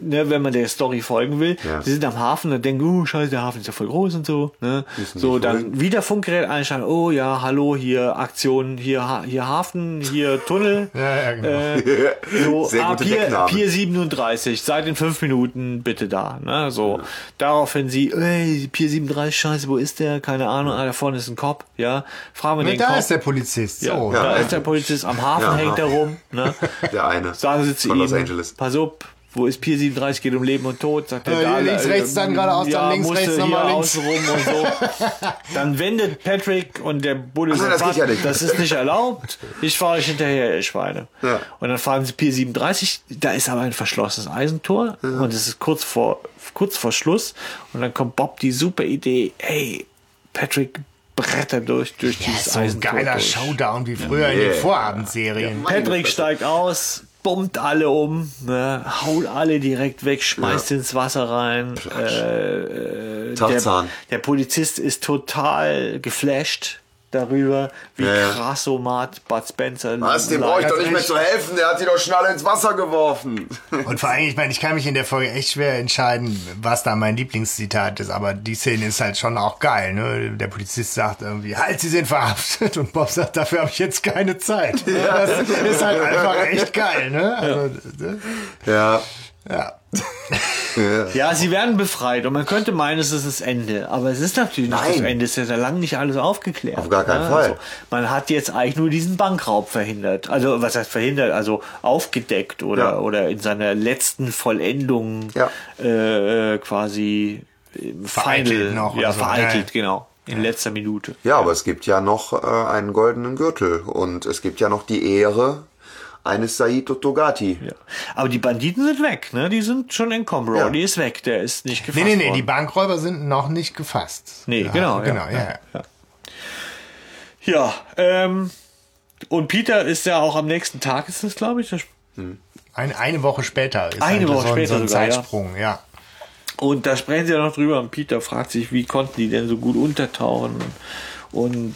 ne, wenn man der Story folgen will, Ja. sie sind am Hafen und denken, oh, scheiße, der Hafen ist ja voll groß und so. Ne? So, dann wieder Funkgerät einschalten, oh ja, hallo, hier Aktion, hier, hier Hafen, hier Tunnel. (laughs) Ja, ja, genau. Äh, so, Sehr ah, Pier. Pier 37, seit in fünf Minuten bitte da. Ne? So, daraufhin sie, ey, Pier 37, scheiße, wo ist der? Keine Ahnung, ah, da vorne ist ein Cop, ja. Fragen wir Ne, den da Cop. ist der Polizist. ja, So, da ist der Polizist, am Hafen Ja, hängt er rum. Ne? (laughs) Der eine. Sagen sie zu von ihm, Los Angeles. pass auf, wo ist Pier 37, geht um Leben und Tod, sagt er, Ja, hier da, links, äh, rechts, dann geradeaus, ja, dann links, musste rechts, nochmal links. rum und so. (laughs) Dann wendet Patrick und der Bulle sagt, das ja das ist nicht erlaubt, ich fahre euch hinterher, ihr Schweine. Ja. Und dann fahren sie Pier 37, da ist aber ein verschlossenes Eisentor und es ist kurz vor, kurz vor Schluss und dann kommt Bob die super Idee, hey, Patrick brettert durch, durch Ja, dieses so ein Eisentor geiler durch. Showdown wie früher in den Yeah. Vorabendserien. Patrick steigt aus, bombt alle um, ne, haut alle direkt weg, schmeißt ins Wasser rein. Äh, äh, der, der Polizist ist total geflasht darüber, wie Ja, ja. krass so Matt Bud Spencer Was, dem brauche ich doch nicht mehr zu helfen. Der hat die doch schnell ins Wasser geworfen. Und vor allem, ich meine, ich kann mich in der Folge echt schwer entscheiden, was da mein Lieblingszitat ist, aber die Szene ist halt schon auch geil. Ne? Der Polizist sagt irgendwie, halt, Sie sind verhaftet und Bob sagt, dafür habe ich jetzt keine Zeit. Das ist halt einfach echt geil. Ne? Also, ne? Ja. ja. (laughs) Ja, sie werden befreit und man könnte meinen, es ist das Ende. Aber es ist natürlich nicht das Nein. Ende. Es ist ja lange nicht alles aufgeklärt. Auf gar keinen Ja, Fall. Also, man hat jetzt eigentlich nur diesen Bankraub verhindert. Also, was heißt verhindert? Also aufgedeckt oder, Ja. oder in seiner letzten Vollendung Ja. äh, quasi äh, Vereitelt final, noch Ja, oder so. vereitelt, Ja. genau. In letzter Minute. Ja, aber es gibt ja noch äh, einen goldenen Gürtel und es gibt ja noch die Ehre eines Saito Togati. Ja. Aber die Banditen sind weg, ne? Die sind schon entkommen. Ja. Roddy ist weg, der ist nicht gefasst Nee, nee, nee, worden. die Bankräuber sind noch nicht gefasst. Nee, Ja, genau. Genau, ja, ja. ja. Ja, ähm, und Peter ist ja auch am nächsten Tag, ist das, glaube ich. Das- Ein, eine Woche später ist Eine halt Woche so, ein- später so ein sogar, ja. Zeitsprung, ja. Und da sprechen sie ja noch drüber und Peter fragt sich, wie konnten die denn so gut untertauchen? Und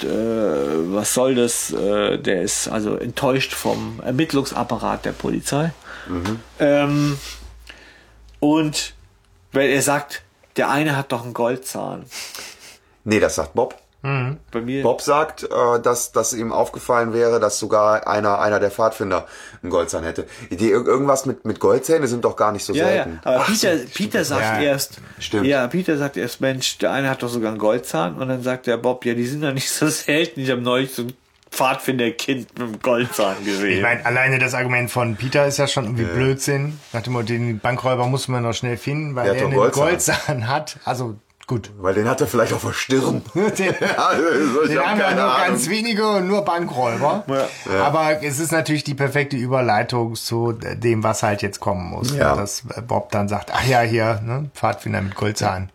äh, was soll das? Äh, der ist also enttäuscht vom Ermittlungsapparat der Polizei. Ähm, und weil er sagt, der eine hat doch einen Goldzahn. Nee, das sagt Bob. Bei mir. Bob sagt, äh, dass, dass ihm aufgefallen wäre, dass sogar einer, einer der Pfadfinder einen Goldzahn hätte. Die, ir- irgendwas mit, mit Goldzähne sind doch gar nicht so Ja, ja, selten. aber Peter, Peter sagt Ja, erst, stimmt. ja, Peter sagt erst, Mensch, der eine hat doch sogar einen Goldzahn und dann sagt der Bob, ja, die sind ja nicht so (laughs) selten. Ich habe neulich so ein Pfadfinderkind mit einem Goldzahn gesehen. Ich meine, alleine das Argument von Peter ist ja schon irgendwie Blödsinn. Nach dem Motto, den Bankräuber muss man noch schnell finden, weil Der er doch einen Goldzahn. Goldzahn hat. Also gut. Weil den hat er vielleicht auf der Stirn. (laughs) Den, (laughs) Also, ich den hab haben ja nur Ahnung. ganz wenige und nur Bankräuber. Aber es ist natürlich die perfekte Überleitung zu dem, was halt jetzt kommen muss. Ja. Dass Bob dann sagt, ach ja, hier, ne, Pfadfinder mit Goldzahn.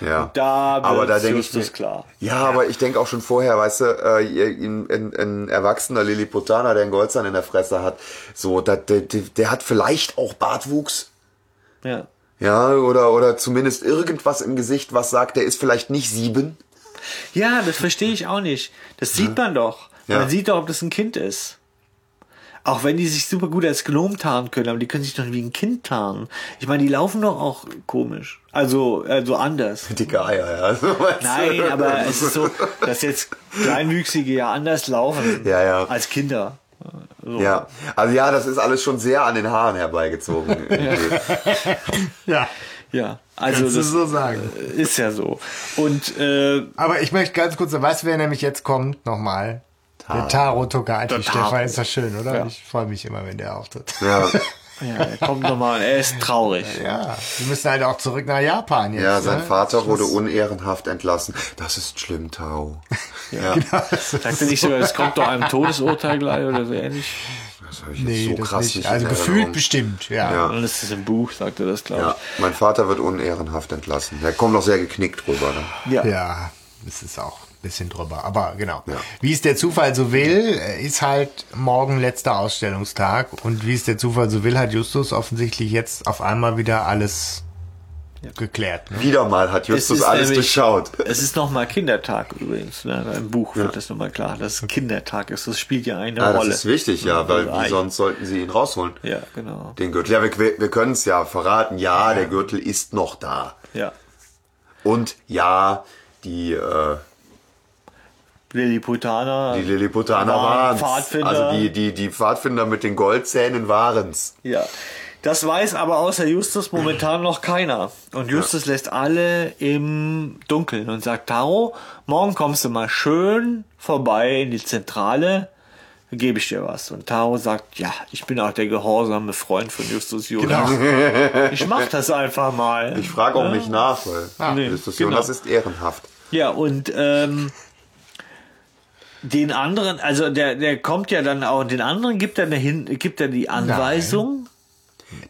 Ja. da aber da denke ich mir, klar. Ja, aber ich denke auch schon vorher, weißt du, äh, ein, ein, ein erwachsener Lilliputaner, der einen Goldzahn in der Fresse hat, so, der, der, der hat vielleicht auch Bartwuchs. Ja. Ja, oder, oder zumindest irgendwas im Gesicht, was sagt, der ist vielleicht nicht sieben. ja, das verstehe ich auch nicht. Das sieht man doch. Ja. Man sieht doch, ob das ein Kind ist. Auch wenn die sich super gut als Gnom tarnen können, aber die können sich doch wie ein Kind tarnen. Ich meine, die laufen doch auch komisch. Also, also anders. (laughs) Dicke Eier, ja. (laughs) So, du? Nein, aber es ist so, dass jetzt Kleinwüchsige ja anders laufen Ja, ja. als Kinder. So. Ja, also ja, das ist alles schon sehr an den Haaren herbeigezogen. (laughs) Ja, Ja, also kannst du das so sagen. ist ja so. Und äh, Aber ich möchte ganz kurz, weißt du, wer nämlich jetzt kommt? Nochmal. Der Taro Taro. Stefan, ist das schön, oder? Ja. Ich freue mich immer, wenn der auftritt. ja. (laughs) Ja, er kommt nochmal, er ist traurig. Ja, die müssen halt auch zurück nach Japan jetzt. Ja, sein ne? Vater wurde unehrenhaft entlassen. Das ist schlimm, Tao. (laughs) Ja, Sagt er nicht sogar, es kommt doch einem Todesurteil gleich oder so ähnlich? das habe ich jetzt Nee, so das krass nicht. nicht Also gefühlt Erinnerung. bestimmt, ja. Ja. Und das ist im Buch, sagt er das, glaube Ja, mein Vater wird unehrenhaft entlassen. Der kommt noch sehr geknickt drüber. Ne? ich. Ja. Ja, das ist auch bisschen drüber. Aber genau. Ja. Wie es der Zufall so will, ist halt morgen letzter Ausstellungstag. Und wie es der Zufall so will, hat Justus offensichtlich jetzt auf einmal wieder alles geklärt. Ne? Wieder mal hat Justus alles nämlich- durchschaut. Es ist nochmal Kindertag übrigens. Ne? Im Buch wird das nochmal klar, dass es Kindertag ist. Das spielt ja eine Ja, das Rolle. ist wichtig, ja, weil Ei. wie sonst sollten sie ihn rausholen? Ja, genau. Den Gürtel. Ja, wir, wir können es ja verraten. Ja, der Gürtel ist noch da. Ja. Und ja, die, äh, Lilliputaner. die Lilliputaner waren waren's. Pfadfinder. Also die, die, die Pfadfinder mit den Goldzähnen waren's. Ja. Das weiß aber außer Justus momentan noch keiner. Und Justus lässt alle im Dunkeln und sagt, Taro, morgen kommst du mal schön vorbei in die Zentrale, dann gebe ich dir was. Und Taro sagt, ja, ich bin auch der gehorsame Freund von Justus Jonas. Ich mach das einfach mal. Ich frage auch nicht nach, weil Nee, Justus genau. Jonas ist ehrenhaft. Ja, und ähm, den anderen, also der, der kommt ja dann auch, den anderen gibt er, eine Hin gibt er die Anweisung.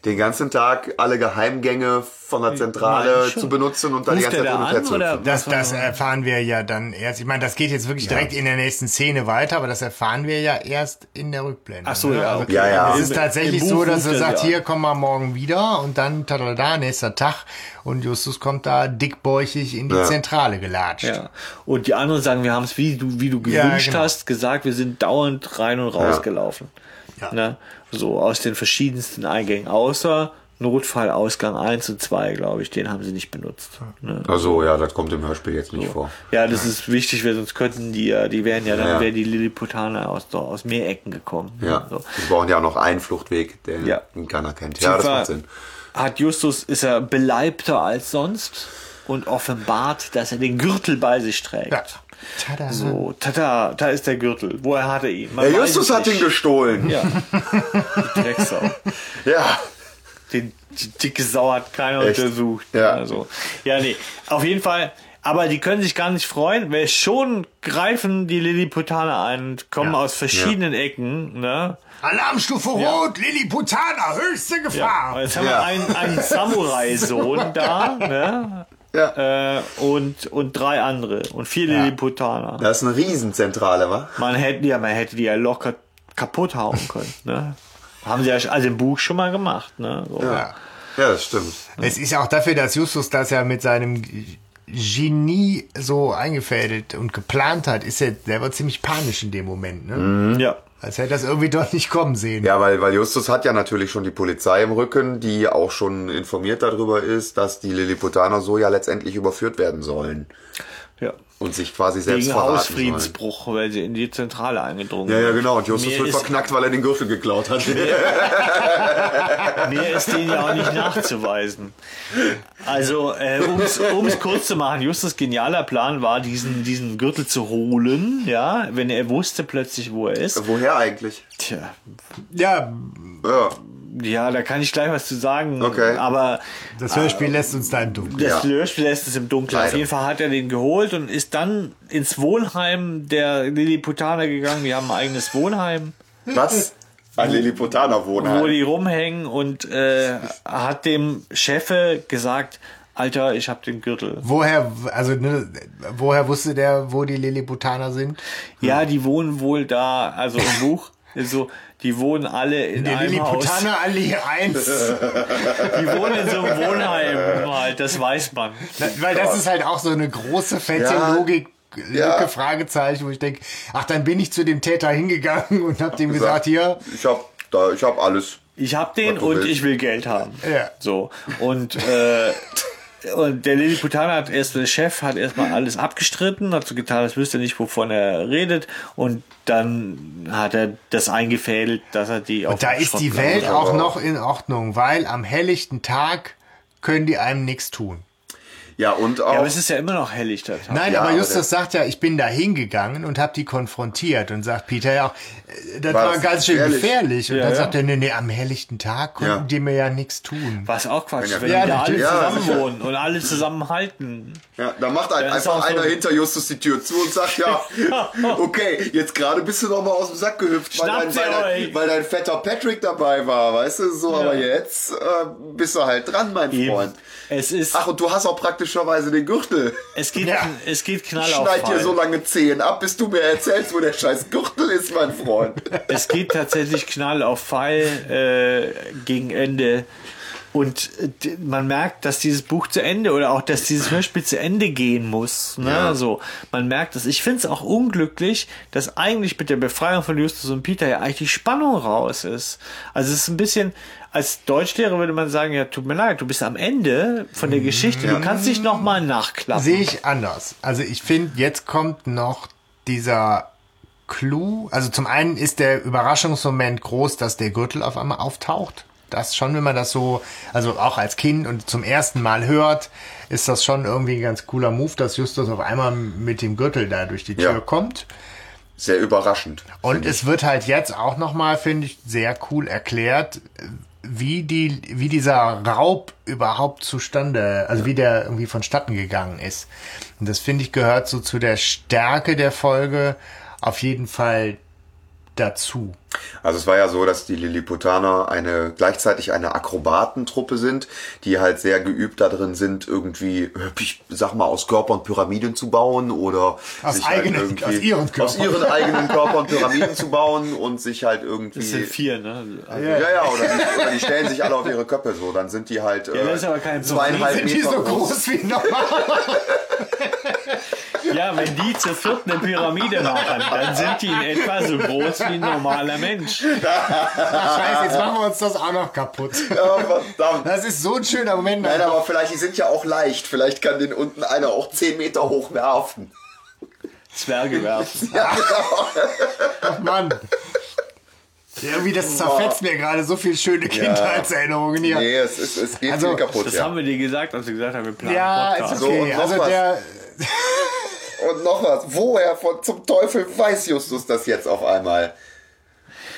Den ganzen Tag alle Geheimgänge von der Zentrale Manche. zu benutzen und dann die Ruft ganze er Zeit da an, zu oder? Das, das erfahren wir ja dann erst. Ich meine, das geht jetzt wirklich direkt in der nächsten Szene weiter, aber das erfahren wir ja erst in der Rückblende. Ach so, ne? ja, Also okay. Ja, ja. Es ist tatsächlich so, dass er sagt, hier komm mal morgen wieder und dann tada, nächster Tag und Justus kommt da dickbäuchig in die Ja. Zentrale gelatscht. Ja. Und die anderen sagen, wir haben es, wie du, wie du Ja, gewünscht genau. hast, gesagt, wir sind dauernd rein und raus gelaufen. Ja. Ne? So aus den verschiedensten Eingängen, außer Notfallausgang 1 und 2, glaube ich, den haben sie nicht benutzt. Ne? Also ja, das kommt im Hörspiel jetzt nicht vor. Ja, das ist wichtig, weil sonst könnten die ja, die wären ja dann, Ja. wären die Lilliputaner aus, aus mehr Ecken gekommen. Ja, So. wir brauchen ja auch noch einen Fluchtweg, den Ja. keiner kennt. Ja, das Tiefer macht Sinn. Hat Justus, ist er beleibter als sonst und offenbart, dass er den Gürtel bei sich trägt. Ja. Tada. So, tada, da ist der Gürtel. Woher hat er ihn? Man Der Justus hat ihn gestohlen. Ja. (laughs) Die Drecksau. Ja. Den, die dicke Sau hat keiner Echt? untersucht. Ja. Also, ja, nee. Auf jeden Fall. Aber die können sich gar nicht freuen, weil schon greifen die Lilliputaner ein und kommen aus verschiedenen Ecken, ne? Alarmstufe Rot, Lilliputaner, höchste Ja. Gefahr. Jetzt haben Ja. wir einen, einen Samurai-Sohn (laughs) da, ne? Ja. Äh, und, und drei andere und vier Lilliputaner. Das ist eine Riesenzentrale, wa? Man hätte ja, man hätte die ja locker kaputt hauen können, ne? Haben sie ja also im Buch schon mal gemacht, ne? So. Ja. Ja, das stimmt. Es ist ja auch dafür, dass Justus das ja mit seinem Genie so eingefädelt und geplant hat, ist er selber ziemlich panisch in dem Moment. Ne? Ja. Als hätte er das irgendwie doch nicht kommen sehen. Ja, weil, weil Justus hat ja natürlich schon die Polizei im Rücken, die auch schon informiert darüber ist, dass die Lilliputaner so ja letztendlich überführt werden sollen Ja. Und sich quasi selbst Wegen verraten sollen. Hausfriedensbruch, weil sie in die Zentrale eingedrungen Ja, ja, sind. genau. Und Justus wird verknackt, weil er den Gürtel geklaut hat. mehr (laughs) ist denen ja auch nicht nachzuweisen. Also, äh, um es kurz zu machen, Justus genialer Plan war, diesen, diesen Gürtel zu holen, ja, wenn er wusste plötzlich, wo er ist. Woher eigentlich? Tja, Ja, Ja. Ja, da kann ich gleich was zu sagen. Okay. Aber das Hörspiel lässt uns da im Dunkeln. Das Ja. Hörspiel lässt es im Dunkeln. Auf Leider. jeden Fall hat er den geholt und ist dann ins Wohnheim der Lilliputaner gegangen. Die haben ein eigenes Wohnheim, Was? Ein Lilliputaner wo Wohnheim. die rumhängen und äh, hat dem Chefe gesagt, Alter, ich hab den Gürtel. Woher, also, ne, woher wusste der, wo die Lilliputaner sind? Ja, die wohnen wohl da, also im Buch, (laughs) so, die wohnen alle in Die einem Haus. Allee 1. (laughs) Die wohnen in so einem Wohnheim halt, das weiß man. Na, Weil das ist halt auch so eine große, fette Ja. Logik. Lücke, Ja. Fragezeichen, wo ich denke, ach, dann bin ich zu dem Täter hingegangen und hab dem gesagt, hier, Ich hab, da, ich hab alles. Ich hab den und willst. ich will Geld haben. Ja. So. Und, äh, (laughs) und der Lilliputaner hat erst, der Chef hat erstmal alles abgestritten, hat so getan, als wüsste er nicht, wovon er redet. Und dann hat er das eingefädelt, dass er die auf da ist die Welt auch noch in Ordnung, weil am helllichten Tag können die einem nichts tun. Ja, und auch. Ja, aber es ist ja immer noch hellichter Tag. Nein, Ja, aber aber Justus sagt ja, ich bin da hingegangen und habe die konfrontiert und sagt Peter ja auch, das War war ganz schön gefährlich? gefährlich. Und Ja, dann ja. sagt er, nee, nee, am helllichten Tag konnten Ja. die mir ja nichts tun. Was auch Quatsch, Ja, wenn ja, alle zusammen wohnen und alle zusammenhalten. Ja, da macht ein, einfach auch so. einer hinter Justus die Tür zu und sagt, ja, (laughs) okay, jetzt gerade bist du noch mal aus dem Sack gehüpft, weil dein, weil, dein, weil dein fetter Patrick dabei war, weißt du, so, aber jetzt äh, bist du halt dran, mein Eben. Freund. Es ist, Ach, und du hast auch praktischerweise den Gürtel. es geht, Ja. es geht Knall Schneid dir so lange Zehen ab, bis du mir erzählst, wo der scheiß Gürtel ist, mein Freund. Es geht tatsächlich Knall auf Fall äh, gegen Ende. Und äh, man merkt, dass dieses Buch zu Ende oder auch, dass dieses Hörspiel zu Ende gehen muss. Ne? Ja. So, man merkt es. Ich finde es auch unglücklich, dass eigentlich mit der Befreiung von Justus und Peter ja eigentlich die Spannung raus ist. Also es ist ein bisschen, als Deutschlehrer würde man sagen, ja, tut mir leid, du bist am Ende von der Geschichte, du kannst dich nochmal nachklappen. Sehe ich anders. Also ich finde, jetzt kommt noch dieser Clou. Also zum einen ist der Überraschungsmoment groß, dass der Gürtel auf einmal auftaucht. Das schon, wenn man das so, also auch als Kind und zum ersten Mal hört, ist das schon irgendwie ein ganz cooler Move, dass Justus auf einmal mit dem Gürtel da durch die Tür Ja. kommt. Sehr überraschend. Und es wird halt jetzt auch nochmal, finde ich, sehr cool erklärt, wie die, wie dieser Raub überhaupt zustande, also wie der irgendwie vonstatten gegangen ist. Und das finde ich gehört so zu der Stärke der Folge auf jeden Fall dazu. Also es war ja so, dass die Lilliputaner eine gleichzeitig eine Akrobatentruppe sind, die halt sehr geübt darin sind, irgendwie, ich sag mal, aus Körpern Pyramiden zu bauen oder Aus sich halt eigenen- irgendwie aus ihren aus Körpern. ihren eigenen Körpern Pyramiden zu bauen und sich halt irgendwie Das sind vier, ne? Also, ja, ja, oder die, oder die stellen sich alle auf ihre Köpfe so, dann sind die halt äh, das ist aber kein zweieinhalb Sind die Meter so groß. groß wie normal? (laughs) Ja, wenn die zur vierten eine Pyramide machen, dann sind die in etwa so groß wie ein normaler Mensch. Scheiße, jetzt machen wir uns das auch noch kaputt. Ja, verdammt. Das ist so ein schöner Moment. Nein, aber vielleicht, die sind ja auch leicht. Vielleicht kann den unten einer auch 10 Meter hoch werfen. Zwerge werfen. Ja, genau. Mann. Ja, Irgendwie, das zerfetzt mir gerade so viel schöne Kindheitserinnerungen hier. Nee, es, ist, es geht Also, viel kaputt. Das ja. haben wir dir gesagt, als wir gesagt haben, wir planen Ja, Podcast. ist So, okay. noch also was. der, Und noch was, woher von zum Teufel weiß Justus das jetzt auf einmal?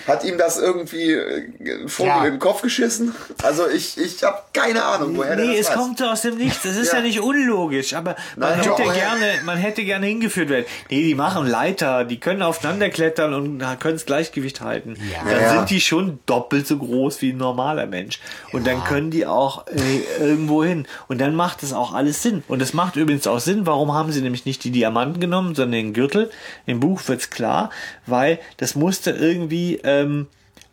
Hat ihm das irgendwie äh, ein Vogel Ja. den Kopf geschissen? Also ich, ich habe keine Ahnung, woher der Nee, das es weiß. kommt so aus dem Nichts. Das ist ja, Ja. nicht unlogisch, aber man Nein, hätte doch. gerne, man hätte gerne hingeführt werden. Nee, die machen Leiter, die können aufeinander klettern und können das Gleichgewicht halten. Ja. Dann Ja. sind die schon doppelt so groß wie ein normaler Mensch. Und dann können die auch äh, irgendwo hin. Und dann macht es auch alles Sinn. Und es macht übrigens auch Sinn, warum haben sie nämlich nicht die Diamanten genommen, sondern den Gürtel. Im Buch wird's klar, weil das musste irgendwie ähm,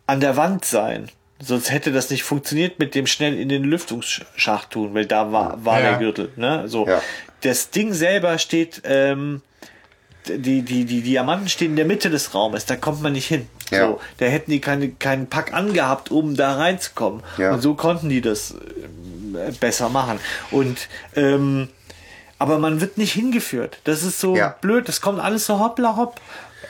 an der Wand sein. Sonst hätte das nicht funktioniert mit dem schnell in den Lüftungsschacht tun, weil da war, war Ja. der Gürtel. Ne? So. Ja. Das Ding selber steht, ähm, die, die, die Diamanten stehen in der Mitte des Raumes, da kommt man nicht hin. Ja. So, da hätten die keine, keinen Pack angehabt, um da reinzukommen. Ja. Und so konnten die das äh, besser machen. Und ähm, aber man wird nicht hingeführt. Das ist so Ja. blöd. Das kommt alles so hoppla hopp.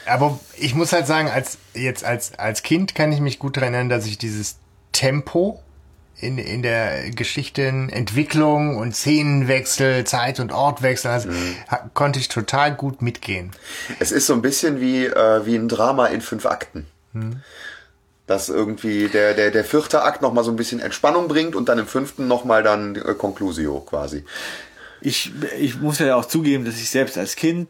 Aber ich muss halt sagen, als, jetzt als, als Kind kann ich mich gut daran erinnern, dass ich dieses Tempo in, in der Geschichtenentwicklung und Szenenwechsel, Zeit- und Ortwechsel, also, ha- konnte ich total gut mitgehen. Es ist so ein bisschen wie, äh, wie ein Drama in fünf Akten. Dass irgendwie der, der, der vierte Akt nochmal so ein bisschen Entspannung bringt und dann im fünften nochmal dann äh, Conclusio quasi. Ich, ich muss ja auch zugeben, dass ich selbst als Kind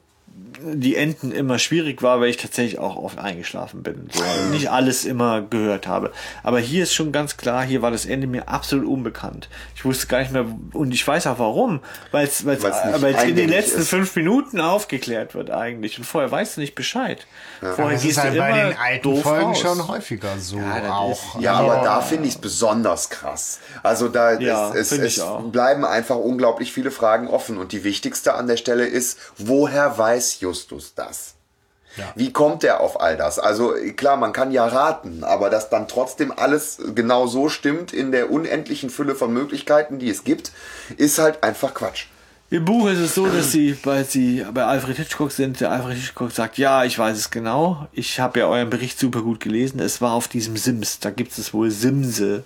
die Enden immer schwierig war, weil ich tatsächlich auch oft eingeschlafen bin. So, und nicht alles immer gehört habe. Aber hier ist schon ganz klar, hier war das Ende mir absolut unbekannt. Ich wusste gar nicht mehr, und ich weiß auch warum, weil es in den letzten ist. fünf Minuten aufgeklärt wird eigentlich. Und vorher weißt du nicht Bescheid. Vorher Das ist halt du bei immer den alten doof Folgen raus. schon häufiger so Ja, auch. ist- Ja, aber da finde ich es besonders krass. Also da Ja, es, es, es bleiben einfach unglaublich viele Fragen offen. Und die wichtigste an der Stelle ist, woher weiß Justus das? Wie kommt er auf all das? Also klar, man kann ja raten, aber dass dann trotzdem alles genau so stimmt in der unendlichen Fülle von Möglichkeiten, die es gibt, ist halt einfach Quatsch. Im Buch ist es so, dass sie, weil sie bei Alfred Hitchcock sind, der Alfred Hitchcock sagt, ja, ich weiß es genau. Ich habe ja euren Bericht super gut gelesen. Es war auf diesem Sims. Da gibt es wohl Simse,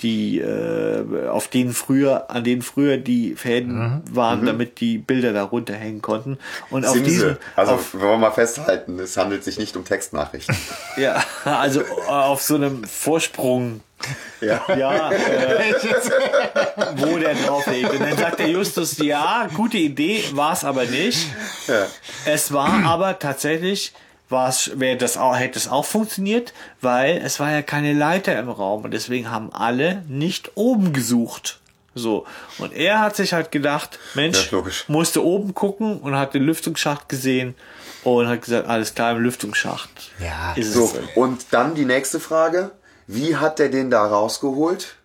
die äh, auf denen früher, an denen früher die Fäden waren, damit die Bilder da runterhängen konnten. Und auf Simse. diesen, Also, auf, wollen wir mal festhalten, es handelt sich nicht um Textnachrichten. (laughs) ja, also auf so einem Vorsprung ja. ja, äh, (laughs) wo der drauf liegt. Und dann sagt der Justus, ja, gute Idee, war es aber nicht. Ja. Es war aber tatsächlich, war es, wäre das auch, hätte es auch funktioniert, weil es war ja keine Leiter im Raum und deswegen haben alle nicht oben gesucht. So. Und er hat sich halt gedacht, Mensch, Ja, musste oben gucken und hat den Lüftungsschacht gesehen und hat gesagt, alles klar im Lüftungsschacht. Ja. ist So, es. und dann die nächste Frage. Wie hat der den da rausgeholt?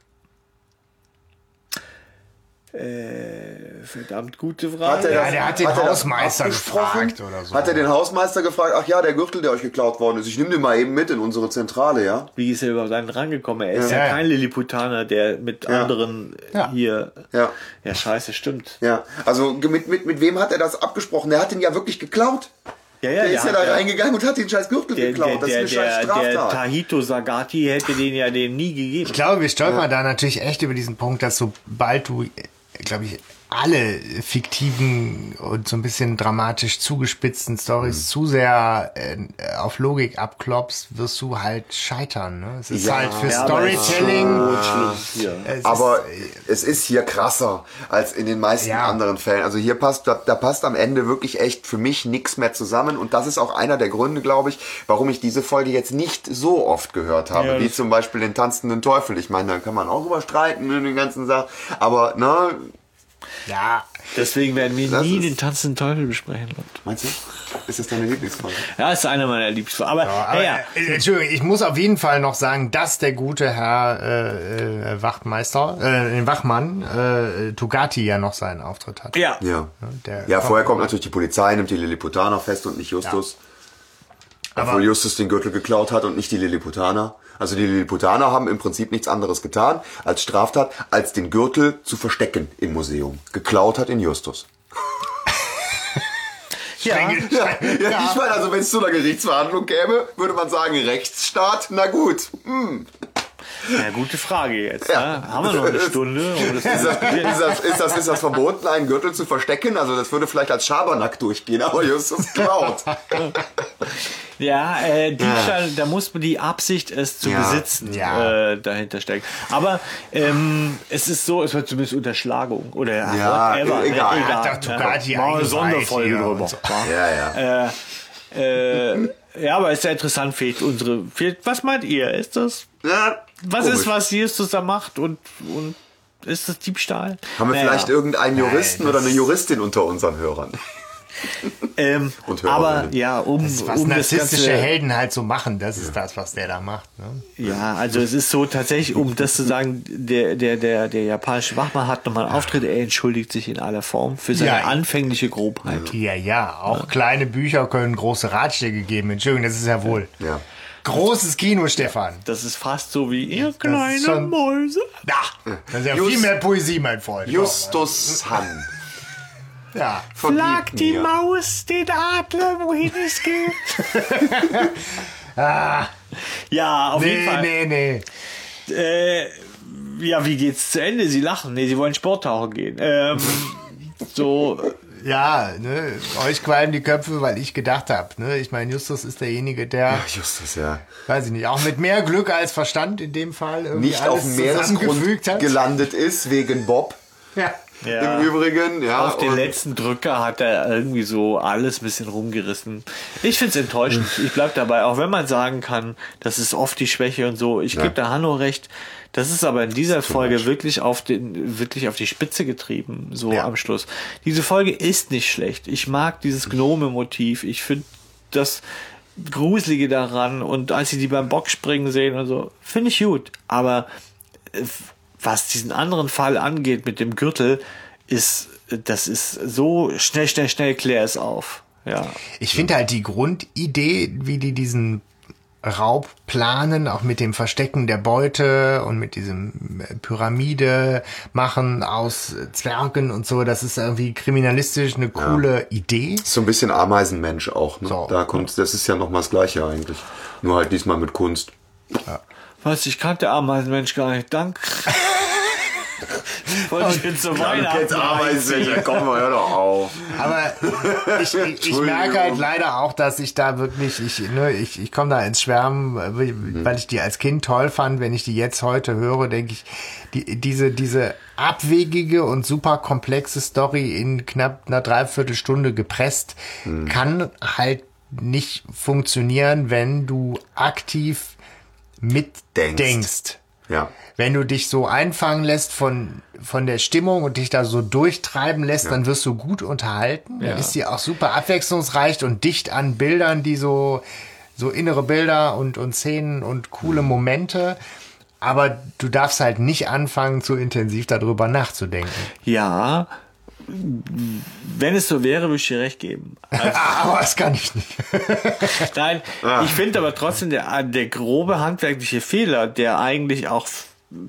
Verdammt gute Hat Frage. er Ja, das- der hat den er das Hausmeister gefragt oder so. Hat er den Hausmeister gefragt, ach ja, der Gürtel, der euch geklaut worden ist, ich nehme den mal eben mit in unsere Zentrale, ja? Wie ist er überhaupt an den rangekommen? Er ist ja, Ja. kein Lilliputaner, der mit Ja. anderen Ja. hier. Ja. Ja, scheiße, stimmt. Ja, also mit, mit, mit wem hat er das abgesprochen? Der hat den ja wirklich geklaut. Ja, ja, Der ist ja da hat reingegangen und hat den scheiß Gürtel Der, geklaut. der, das der, ist eine scheiß der, der Straftat. Tahito Sagati hätte den ja dem nie gegeben. Ich glaube, wir stolpern da natürlich echt über diesen Punkt, dass sobald du, glaube ich, alle fiktiven und so ein bisschen dramatisch zugespitzten Stories zu sehr äh, auf Logik abklopfst, wirst du halt scheitern. Ne? Es ist Ja. halt für Ja, aber es Storytelling. hier. es Aber ist, es ist hier krasser als in den meisten Ja. anderen Fällen. Also hier passt, da, da passt am Ende wirklich echt für mich nichts mehr zusammen. Und das ist auch einer der Gründe, glaube ich, warum ich diese Folge jetzt nicht so oft gehört habe. Ja, wie zum Beispiel den tanzenden Teufel. Ich meine, da kann man auch drüber streiten in den ganzen Sachen. Aber, ne, ja, Deswegen werden wir Das nie den tanzenden Teufel besprechen. meinst du? Ist das deine Lieblingsfolge? Ja, ist einer meiner Lieblingsfolgen. Aber, aber, naja, äh, Entschuldigung, ich muss auf jeden Fall noch sagen, dass der gute Herr äh, äh, Wachtmeister, äh, den Wachmann, äh, Tugati ja noch seinen Auftritt hat. ja. Ja. Der Ja, vorher kommt natürlich die Polizei, nimmt die Lilliputaner fest und nicht Justus. Aber- Obwohl Justus den Gürtel geklaut hat und nicht die Lilliputaner. Also die Lilliputaner haben im Prinzip nichts anderes getan als Straftat, als den Gürtel zu verstecken im Museum. Geklaut hat ihn Justus. (laughs) ja. Ja, ich meine, also wenn es zu einer Gerichtsverhandlung käme, würde man sagen, Rechtsstaat, na gut. Hm. Ja, gute Frage jetzt. Ja. Ne? Haben wir noch eine Stunde? Um das (laughs) Ist, das, ist, das, ist, das, ist das verboten, einen Gürtel zu verstecken? Also das würde vielleicht als Schabernack durchgehen, aber Justus klaut. (laughs) Ja, äh, Diebstahl, da muss man die Absicht, es zu Ja. besitzen, Ja. äh, dahinter stecken. Aber ähm, es ist so, es wird zumindest Unterschlagung oder Ja, whatever. egal. Ne? Hat doch Tugati Machen wir eine Sonderfolge drüber. so. Ja, ja. Äh, ja, aber ist ja interessant, fehlt unsere. Fehlt, was meint ihr? Ist das. ja Was komisch. ist, was Justus da macht und, und ist das Diebstahl? Haben wir Naja. vielleicht irgendeinen Juristen Nein, oder eine Juristin unter unseren Hörern? (laughs) Ähm, Und aber ja, um, was um das narzisstische Ganze, Helden halt so machen, das ist das, was der da macht. Ne? Ja, also es ist so tatsächlich, um das zu sagen, der, der, der, der japanische Wachmann hat nochmal einen Auftritt, er entschuldigt sich in aller Form für seine Ja. anfängliche Grobheit. Ja, ja, auch kleine Bücher können große Ratschläge geben. Entschuldigung, das ist ja wohl. Ja. Großes Kino, Stefan. Das ist fast so wie ihr kleine schon- Mäuse. Ja, das ist ja Just- viel mehr Poesie, mein Freund. Justus Han. Ja. Flag die mir. Maus den Adler, wohin es geht. (laughs) Ja, auf jeden Nee, Fall. nee, nee. Äh, ja, wie geht's zu Ende? Sie lachen. Nee, sie wollen Sporttauchen gehen. Ähm, (laughs) so, Ja, ne, euch qualmen die Köpfe, weil ich gedacht habe. Ne? Ich meine, Justus ist derjenige, der, Justus, ja. weiß ich nicht, auch mit mehr Glück als Verstand in dem Fall irgendwie Nicht alles auf dem Meeresgrund hat. gelandet ist, wegen Bob. Ja. Ja. Im Übrigen, ja. Auf den letzten Drücker hat er irgendwie so alles ein bisschen rumgerissen. Ich find's enttäuschend. Ich bleib dabei, auch wenn man sagen kann, das ist oft die Schwäche und so. Ich gebe da Hanno recht. Das ist aber in dieser Folge wirklich auf den, wirklich auf die Spitze getrieben, so Ja. am Schluss. Diese Folge ist nicht schlecht. Ich mag dieses Gnome-Motiv. Ich finde das Gruselige daran und als sie die beim Boxspringen sehen und so, finde ich gut. Aber äh, was diesen anderen Fall angeht mit dem Gürtel, ist, das ist so schnell, schnell, schnell klär es auf. Ja. Ich finde halt die Grundidee, wie die diesen Raub planen, auch mit dem Verstecken der Beute und mit diesem äh, Pyramide machen aus Zwergen und so, das ist irgendwie kriminalistisch eine coole Idee. So ein bisschen Ameisenmensch auch. Ne? So. Da kommt, das ist ja nochmal das Gleiche eigentlich. Nur halt diesmal mit Kunst. Was, ich kannte Ameisenmensch gar nicht. Dank. (laughs) Wollte ich jetzt Weihnachten Jetzt wir, komm mal, hör doch auf. (laughs) Aber ich, ich, ich merke halt leider auch, dass ich da wirklich, ich, ne, ich, ich komme da ins Schwärmen, weil weil ich die als Kind toll fand. Wenn ich die jetzt heute höre, denke ich, die, diese, diese abwegige und super komplexe Story in knapp einer Dreiviertelstunde gepresst, kann halt nicht funktionieren, wenn du aktiv mitdenkst. Denkst. Ja. Wenn du dich so einfangen lässt von, von der Stimmung und dich da so durchtreiben lässt, dann wirst du gut unterhalten. Ja. Dann ist sie auch super abwechslungsreich und dicht an Bildern, die so, so innere Bilder und, und Szenen und coole Momente. Aber du darfst halt nicht anfangen, zu intensiv darüber nachzudenken. Ja, wenn es so wäre, würde ich dir recht geben. Also, Aber (laughs) das kann ich nicht. (laughs) nein, Ah. ich finde aber trotzdem der, der grobe handwerkliche Fehler, der eigentlich auch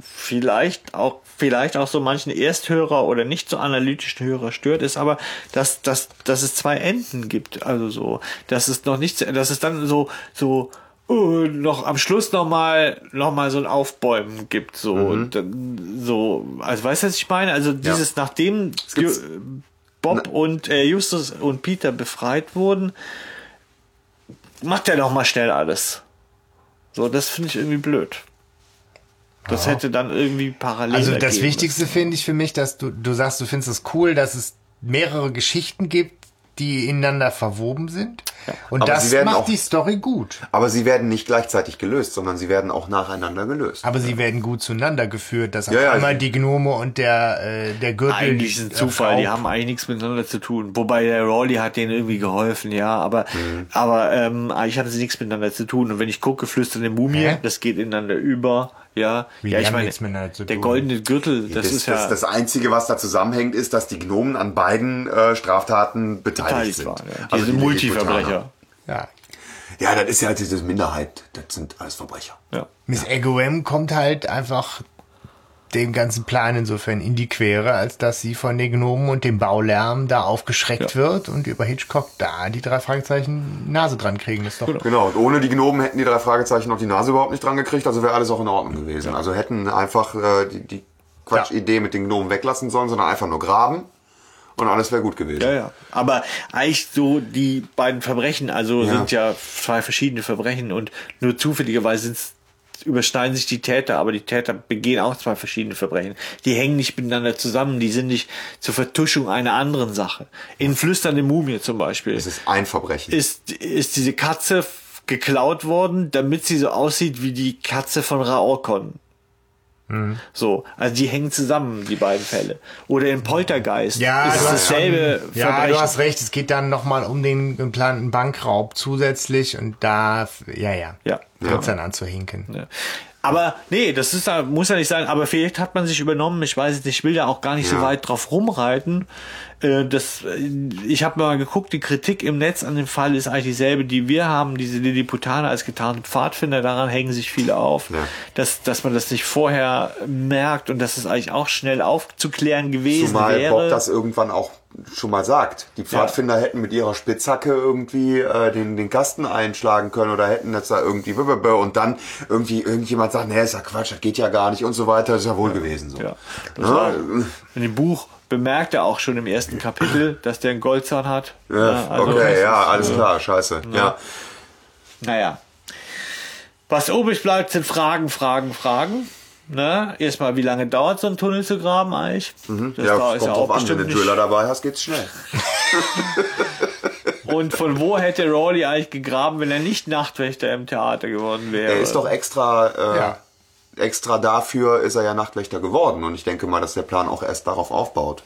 vielleicht auch vielleicht auch so manchen Ersthörer oder nicht so analytischen Hörer stört, ist aber, dass, dass, dass es zwei Enden gibt. Also so, dass es noch nicht, dass es dann so, so, noch am Schluss noch mal, noch mal so ein Aufbäumen gibt, so, und dann, so, also weißt du, was ich meine? Also dieses, nachdem gibt's- Ju- Bob und äh, Justus und Peter befreit wurden, macht er doch mal schnell alles. So, das finde ich irgendwie blöd. Das hätte dann irgendwie parallel. Also das Wichtigste finde ich für mich, dass du, du sagst, du findest es cool, dass es mehrere Geschichten gibt, die ineinander verwoben sind. Und Aber das macht auch- die Story gut. Aber sie werden nicht gleichzeitig gelöst, sondern sie werden auch nacheinander gelöst. Aber sie werden gut zueinander geführt, dass Ja, ja, einmal die Gnome und der, äh, der Gürtel. Eigentlich ist ein Zufall, die haben eigentlich nichts miteinander zu tun. Wobei der Rawley hat denen irgendwie geholfen, ja, aber, Mhm. aber ähm, eigentlich hatten sie nichts miteinander zu tun. Und wenn ich gucke, flüsternde Mumie, Hä? das geht ineinander über, ja. Wie, ja, ich meine, der tun? goldene Gürtel, das, das, ist ja das, das Einzige, was da zusammenhängt, ist, dass die Gnomen an beiden äh, Straftaten beteiligt beteiligt sind. waren. Ja. Also die Multiverbrecher. Ja. Ja, das ist ja halt diese Minderheit. Das sind alles Verbrecher. Ja. Miss Egoem kommt halt einfach dem ganzen Plan insofern in die Quere, als dass sie von den Gnomen und dem Baulärm da aufgeschreckt Ja. wird und über Hitchcock da die drei Fragezeichen Nase dran kriegen. Das ist doch Genau, und ohne die Gnomen hätten die drei Fragezeichen noch die Nase überhaupt nicht dran gekriegt, also wäre alles auch in Ordnung gewesen. Also hätten einfach äh, die, die Quatschidee mit den Gnomen weglassen sollen, sondern einfach nur graben und alles wäre gut gewesen. Ja, ja. Aber eigentlich so die beiden Verbrechen, also Ja. sind ja zwei verschiedene Verbrechen und nur zufälligerweise sind's, überschneiden sich die Täter, aber die Täter begehen auch zwei verschiedene Verbrechen. Die hängen nicht miteinander zusammen, die sind nicht zur Vertuschung einer anderen Sache. In Flüsternde Mumie zum Beispiel Es ist ein Verbrechen. ist, ist diese Katze geklaut worden, damit sie so aussieht wie die Katze von Raorkon. So, also die hängen zusammen, die beiden Fälle. Oder in Poltergeist Ja, ist dasselbe schon, ja, du hast recht. Es geht dann nochmal um den geplanten Bankraub zusätzlich und da, ja, ja, Ja. wird's dann anzuhinken. Ja. Aber nee, das ist da, muss ja nicht sein, aber vielleicht hat man sich übernommen, ich weiß es nicht, ich will da auch gar nicht so Ja. weit drauf rumreiten. Äh, Das, äh, ich habe mal geguckt, die Kritik im Netz an dem Fall ist eigentlich dieselbe, die wir haben, diese Lilliputaner als getarnte Pfadfinder, daran hängen sich viele auf, Ja. dass, dass man das nicht vorher merkt und dass es eigentlich auch schnell aufzuklären gewesen Zumal wäre. Bob das irgendwann auch schon mal sagt. Die Pfadfinder hätten mit ihrer Spitzhacke irgendwie äh, den, den Kasten einschlagen können oder hätten das da irgendwie und dann irgendwie irgendjemand sagt, nee, ist ja Quatsch, das geht ja gar nicht und so weiter. Das ist ja wohl gewesen so. ja, das Ja, war, in dem Buch bemerkt er auch schon im ersten Kapitel, dass der einen Goldzahn hat. Ja, also das okay, ja, alles klar, scheiße. Ja. Naja. Was übrig bleibt, sind Fragen, Fragen, Fragen. Ne? Erstmal, wie lange dauert so ein Tunnel zu graben eigentlich? Das Mhm. Ja, da kommt drauf an, wenn du einen Driller dabei hast, geht's schnell. (laughs) Und von wo hätte Rawley eigentlich gegraben, wenn er nicht Nachtwächter im Theater geworden wäre? Er ist doch extra, äh, Ja. Extra dafür ist er ja Nachtwächter geworden und ich denke mal, dass der Plan auch erst darauf aufbaut.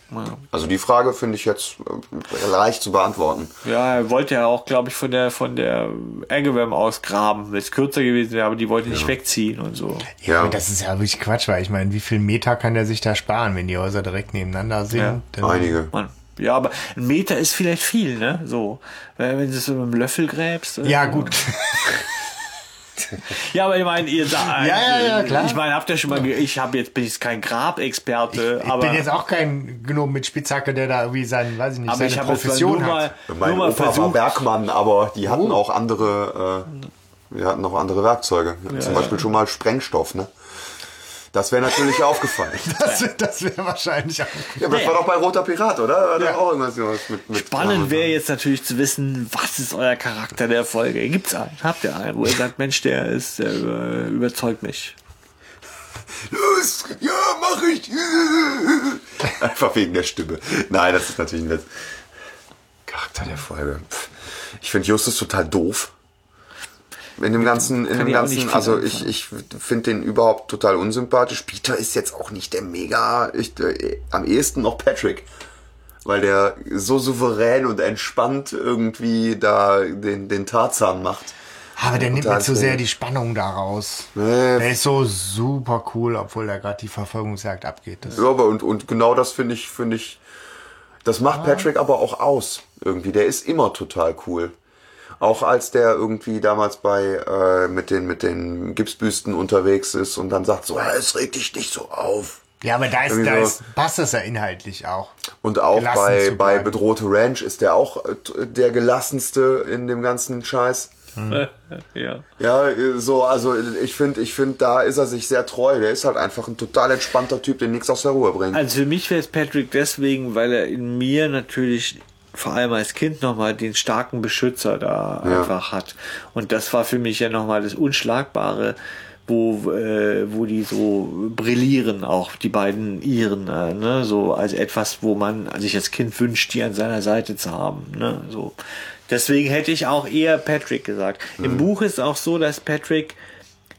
Also die Frage finde ich jetzt äh, leicht zu beantworten. Ja, er wollte ja auch, glaube ich, von der von der Agawam aus graben, wenn es kürzer gewesen wäre, aber die wollte nicht wegziehen und so. Ja, Ja. aber das ist ja wirklich Quatsch, weil ich meine, wie viel Meter kann der sich da sparen, wenn die Häuser direkt nebeneinander sind? Ja. Einige. Mann. Ja, aber ein Meter ist vielleicht viel, ne? So. Weil Wenn du es so mit einem Löffel gräbst. äh, Ja, gut. Ja, aber ich meine, ihr da, Ja, ja, ja, klar. Ich meine, habt ihr schon mal, ich habe jetzt bin jetzt kein Grabexperte, Ich aber bin jetzt auch kein Gnome mit Spitzhacke, der da irgendwie sein, weiß ich nicht, aber seine ich mal Profession nur mal, hat. nur Mein mal Opa war versucht. Bergmann, aber die hatten Oh. auch andere, äh, Wir hatten noch andere Werkzeuge. Hatten zum Beispiel schon mal Sprengstoff, ne? Das wäre natürlich aufgefallen. (laughs) Das, das wäre wahrscheinlich auch. Ja, aber das war doch bei Roter Pirat, oder? Da auch irgendwas mit, mit Spannend wäre jetzt natürlich zu wissen, was ist euer Charakter der Folge? Gibt's einen? Habt ihr einen, wo ihr sagt, Mensch, der ist, der über- überzeugt mich? Los, ja, mach ich. Einfach wegen der Stimme. Nein, das ist natürlich ein Witz. Charakter der Folge. Ich finde Justus total doof. In dem ganzen, in dem ganzen, also ich, ich finde den überhaupt total unsympathisch. Peter ist jetzt auch nicht der mega, ich, äh, am ehesten noch Patrick. Weil der so souverän und entspannt irgendwie da den, den Tarzan macht. Aber der nimmt mir zu sehr die Spannung daraus. Nee. Der ist so super cool, obwohl da gerade die Verfolgungsjagd abgeht. Das Ja, aber und, und genau das finde ich, finde ich, das macht Patrick aber auch aus. Irgendwie, der ist immer total cool. Auch als der irgendwie damals bei äh, mit den mit den Gipsbüsten unterwegs ist und dann sagt so, "Ja, es regt dich nicht so auf. ja, aber da, ist, Irgendwie da so. ist, passt das ja inhaltlich auch. Und auch Gelassen bei bei bedrohte Ranch ist der auch äh, der gelassenste in dem ganzen Scheiß. (laughs) ja. Ja, äh, so also ich finde ich finde da ist er sich sehr treu. Der ist halt einfach ein total entspannter Typ, der nichts aus der Ruhe bringt. Also für mich wäre es Patrick deswegen, weil er in mir natürlich vor allem als Kind nochmal den starken Beschützer da Ja. einfach hat. Und das war für mich ja nochmal das Unschlagbare, wo, äh, wo die so brillieren, auch die beiden Iren, äh, ne? so als etwas, wo man sich als Kind wünscht, die an seiner Seite zu haben. Ne? So. Deswegen hätte ich auch eher Patrick gesagt. Im Buch ist auch so, dass Patrick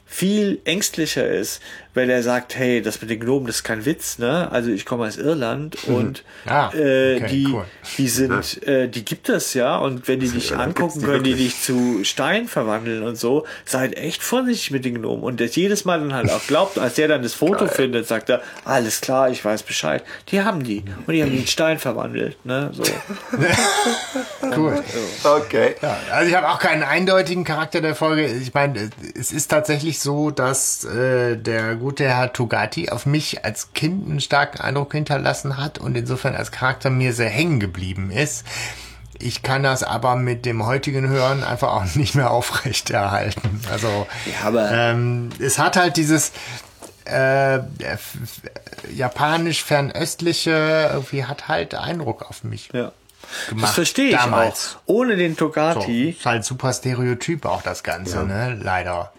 viel ängstlicher ist, weil er sagt, hey, das mit den Gnomen, das ist kein Witz, ne? Also ich komme aus Irland und Ah, äh, okay, die, cool. die sind, äh, die gibt es ja und wenn die dich Irland angucken, die können die dich zu Stein verwandeln und so. Seid echt vorsichtig mit den Gnomen und das jedes Mal dann halt auch glaubt, als der dann das Foto findet, sagt er, alles klar, ich weiß Bescheid. Die haben die und die haben die in Stein verwandelt, ne? So. (laughs) Cool. Okay. Ja, also ich habe auch keinen eindeutigen Charakter der Folge. Ich meine, es ist tatsächlich so, dass äh, der gute Herr Togati auf mich als Kind einen starken Eindruck hinterlassen hat und insofern als Charakter mir sehr hängen geblieben ist. Ich kann das aber mit dem heutigen Hören einfach auch (laughs) nicht mehr aufrechterhalten. Also Ja, aber- ähm, es hat halt dieses äh, f- f- japanisch fernöstliche irgendwie hat halt Eindruck auf mich Ja. gemacht. Das verstehe ich damals. auch. Ohne den So, Togati. ist halt super Stereotyp auch das Ganze, ne? Leider.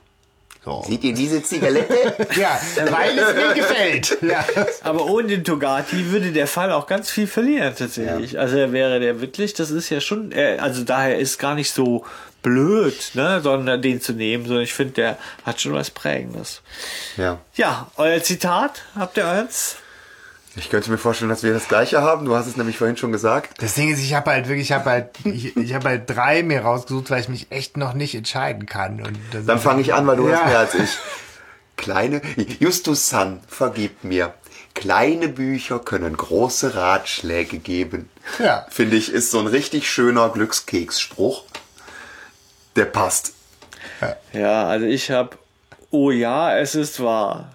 So. Seht ihr diese Zigarette? (laughs) Ja, weil es mir gefällt. Ja. Aber ohne den Togati würde der Fall auch ganz viel verlieren tatsächlich. Also er wäre der wirklich, das ist ja schon, er, also daher ist gar nicht so blöd, ne, sondern den zu nehmen, sondern ich finde, der hat schon was Prägendes. ja. Ja, euer Zitat, habt ihr eins? Ich könnte mir vorstellen, dass wir das gleiche haben. Du hast es nämlich vorhin schon gesagt. Das Ding ist, ich habe halt wirklich, ich habe halt, ich, ich habe halt drei mir rausgesucht, weil ich mich echt noch nicht entscheiden kann. Und das Dann fange ich an, weil du Ja. hast mehr als ich. Kleine, Justus San, vergib mir. Kleine Bücher können große Ratschläge geben. Ja. Finde ich, ist so ein richtig schöner Glückskeksspruch. Der passt. Ja, also ich habe, oh ja, es ist wahr.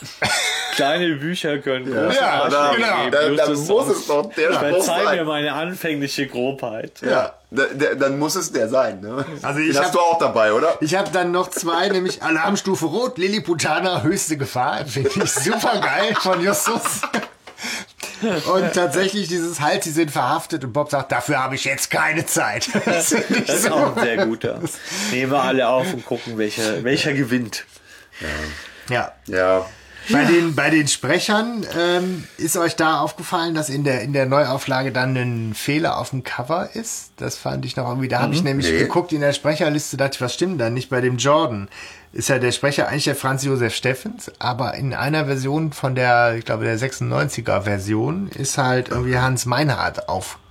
(laughs) Kleine Bücher können große Ja, Ratschläge genau. dann Justus muss es doch der Spruch Verzeih mir sein. meine anfängliche Grobheit. Ja, da- der, dann muss es der sein. Ne? Also ich Den hast hab- du auch dabei, oder? Ich habe dann noch zwei, nämlich Alarmstufe Rot, Lilliputaner, höchste Gefahr. Finde ich super geil von Justus. Und tatsächlich dieses Halt, sie sind verhaftet und Bob sagt, dafür habe ich jetzt keine Zeit. (laughs) Das Das ist so. auch ein sehr guter. (laughs) Nehmen wir alle auf und gucken, welcher, welcher gewinnt. Ja. Ja. Bei, den, bei den Sprechern ähm, ist euch da aufgefallen, dass in der, in der Neuauflage dann ein Fehler auf dem Cover ist? Das fand ich noch irgendwie. Da habe ich nämlich Nee. geguckt in der Sprecherliste, dachte ich, was stimmt da nicht? Bei dem Jordan ist ja der Sprecher eigentlich der Franz Josef Steffens, aber in einer Version von der, ich glaube, der 96er Version ist halt irgendwie Hans Meinhardt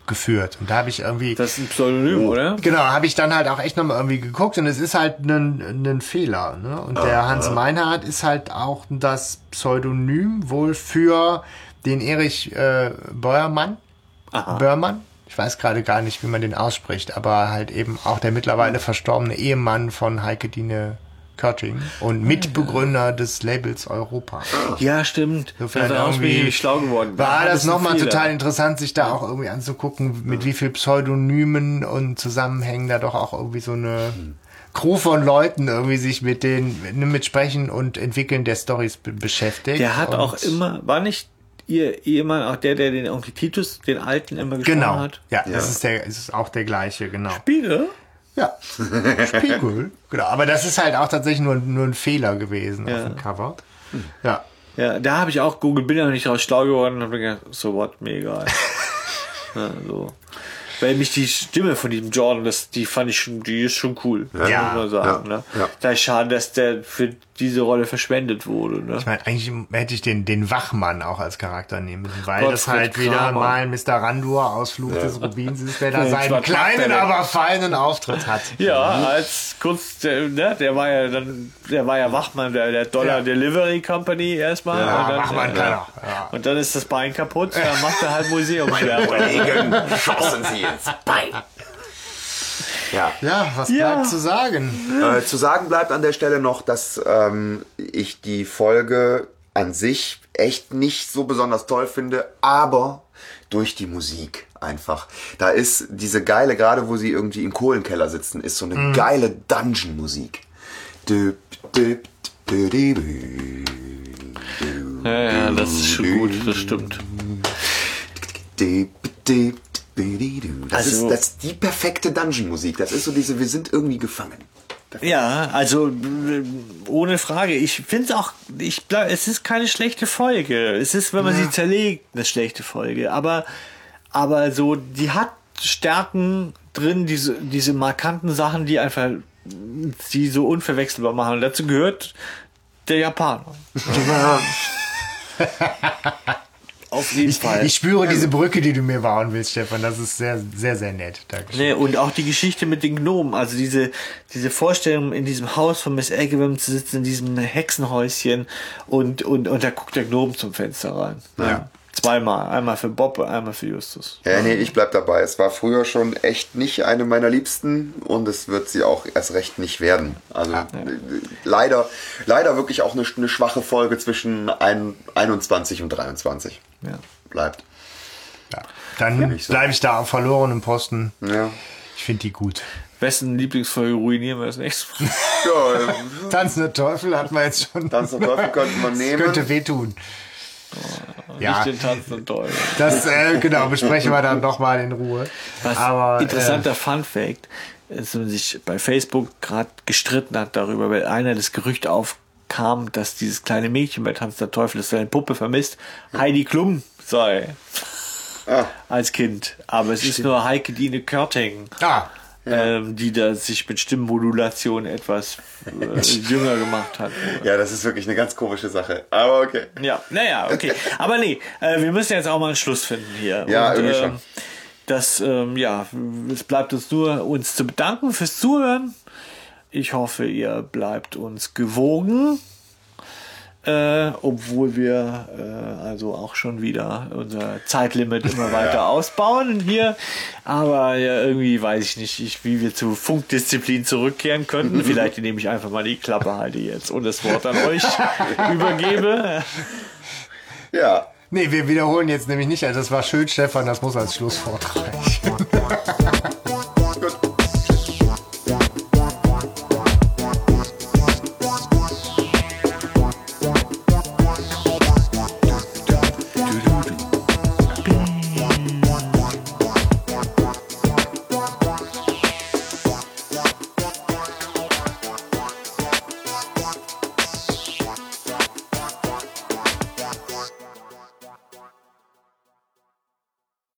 aufgeführt. Und da habe ich irgendwie. Das ist ein Pseudonym, oder? Genau, habe ich dann halt auch echt nochmal irgendwie geguckt und es ist halt ein, ein Fehler. Ne? Und der Hans Meinhardt ist halt auch das Pseudonym wohl für den Erich äh, Beuermann. Börmann. Ich weiß gerade gar nicht, wie man den ausspricht, aber halt eben auch der mittlerweile verstorbene Ehemann von Heike Dine Körting und Mitbegründer des Labels Europa. Ja, stimmt. Insofern da bin ich irgendwie schlau geworden. War Da das nochmal total interessant, sich da auch irgendwie anzugucken, mit wie viel Pseudonymen und Zusammenhängen da doch auch irgendwie so eine Crew von Leuten irgendwie sich mit den, mit Sprechen und Entwickeln der Stories be beschäftigt. Der hat auch immer, war nicht ihr Ehemann auch der, der den Onkel Titus, den alten, immer gesprochen Genau. hat? Ja, das ist der, es ist auch der gleiche, genau. Spiegel? Ja. (laughs) Spiegel. Genau. Aber das ist halt auch tatsächlich nur, nur ein Fehler gewesen auf dem Cover. Ja. Ja, da habe ich auch Google Bilder nicht raus schlau geworden und habe gedacht, so what, mir egal. (laughs) ja, so. Weil mich die Stimme von diesem Jordan, das, die fand ich schon, die ist schon cool. Ja, muss man sagen. ja, ne? ja. Da ist schade, dass der für diese Rolle verschwendet wurde. Ne? Ich meine, eigentlich hätte ich den, den Wachmann auch als Charakter nehmen müssen, weil Gottfried das halt wieder Kramer. mal ein Mr. Randur Ausflug des Rubins ist, der da Ja, seinen kleinen, er aber feinen Auftritt hat. Ja, als kurz, der, ne, der war ja dann, der war ja Wachmann der, der Dollar Ja. Delivery Company erstmal. Ja, und dann, Wachmann äh, kann er. Ja. Und dann ist das Bein kaputt, dann macht er halt Museumswert. Kollegen, schossen Sie Ja. Ja, was Ja. bleibt zu sagen? Äh, zu sagen bleibt an der Stelle noch, dass ähm, ich die Folge an sich echt nicht so besonders toll finde, aber durch die Musik einfach. Da ist diese geile, gerade wo sie irgendwie im Kohlenkeller sitzen, ist so eine geile Dungeon-Musik. Ja, ja, das ist schon gut, das stimmt. Das, Also- ist, das ist die perfekte Dungeon-Musik. Das ist so diese, wir sind irgendwie gefangen. Ja, also äh, ohne Frage. Ich finde es auch, ich bleib, es ist keine schlechte Folge. Es ist, wenn man sie zerlegt, eine schlechte Folge. Aber, aber so, die hat Stärken drin, diese, diese markanten Sachen, die einfach, die so unverwechselbar machen. Und dazu gehört der Japaner. (laughs) (laughs) Auf jeden Fall. Ich spüre diese Brücke, die du mir bauen willst, Stefan. Das ist sehr, sehr, sehr nett. Dankeschön. Nee, und auch die Geschichte mit den Gnomen, also diese, diese Vorstellung, in diesem Haus von Miss Agawam zu sitzen, in diesem Hexenhäuschen und, und, und da guckt der Gnome zum Fenster rein. Ja. Zweimal. Einmal für Bob und einmal für Justus. Ja, nee, ich bleib dabei. Es war früher schon echt nicht eine meiner Liebsten und es wird sie auch erst recht nicht werden. Also äh, leider, leider wirklich auch eine, eine schwache Folge zwischen ein, 21 und 23. Ja. Bleibt. Ja. Dann ich so. bleibe ich da auf verlorenen Posten. Ja. Ich finde die gut. Wessen Lieblingsfolge ruinieren wir das nächste Mal? Ja, (laughs) ähm, Tanzende Teufel hat man jetzt schon. Tanz der Teufel könnte man Das nehmen. könnte wehtun. Ja, Nicht den tanzenden Teufel. das äh, genau besprechen wir dann nochmal in Ruhe. Was Aber interessanter Fun Fact, dass man sich bei Facebook gerade gestritten hat darüber, weil einer das Gerücht aufkam, dass dieses kleine Mädchen bei Tanz der Teufel, das seine Puppe vermisst, Heidi Klum sei. Ah. Als Kind. Aber es ist nur Heike Dine Körting. äh, ah, Ähm, die da sich mit Stimmmodulation etwas äh, jünger gemacht hat. Ja, das ist wirklich eine ganz komische Sache. Aber okay. Ja, naja, okay. Aber nee, äh, wir müssen jetzt auch mal einen Schluss finden hier. Ja, Und, irgendwie ähm, schon. Das, ähm, ja, es bleibt uns nur, uns zu bedanken fürs Zuhören. Ich hoffe, ihr bleibt uns gewogen. Äh, obwohl wir äh, also auch schon wieder unser Zeitlimit immer weiter ausbauen hier. Aber ja, irgendwie weiß ich nicht, ich, wie wir zu Funkdisziplin zurückkehren könnten. Vielleicht indem ich einfach mal die Klappe halte jetzt und das Wort an euch (laughs) übergebe. Ja. nee, wir wiederholen jetzt nämlich nicht. Also das war schön, Stefan, das muss als Schlusswort reichen. (laughs)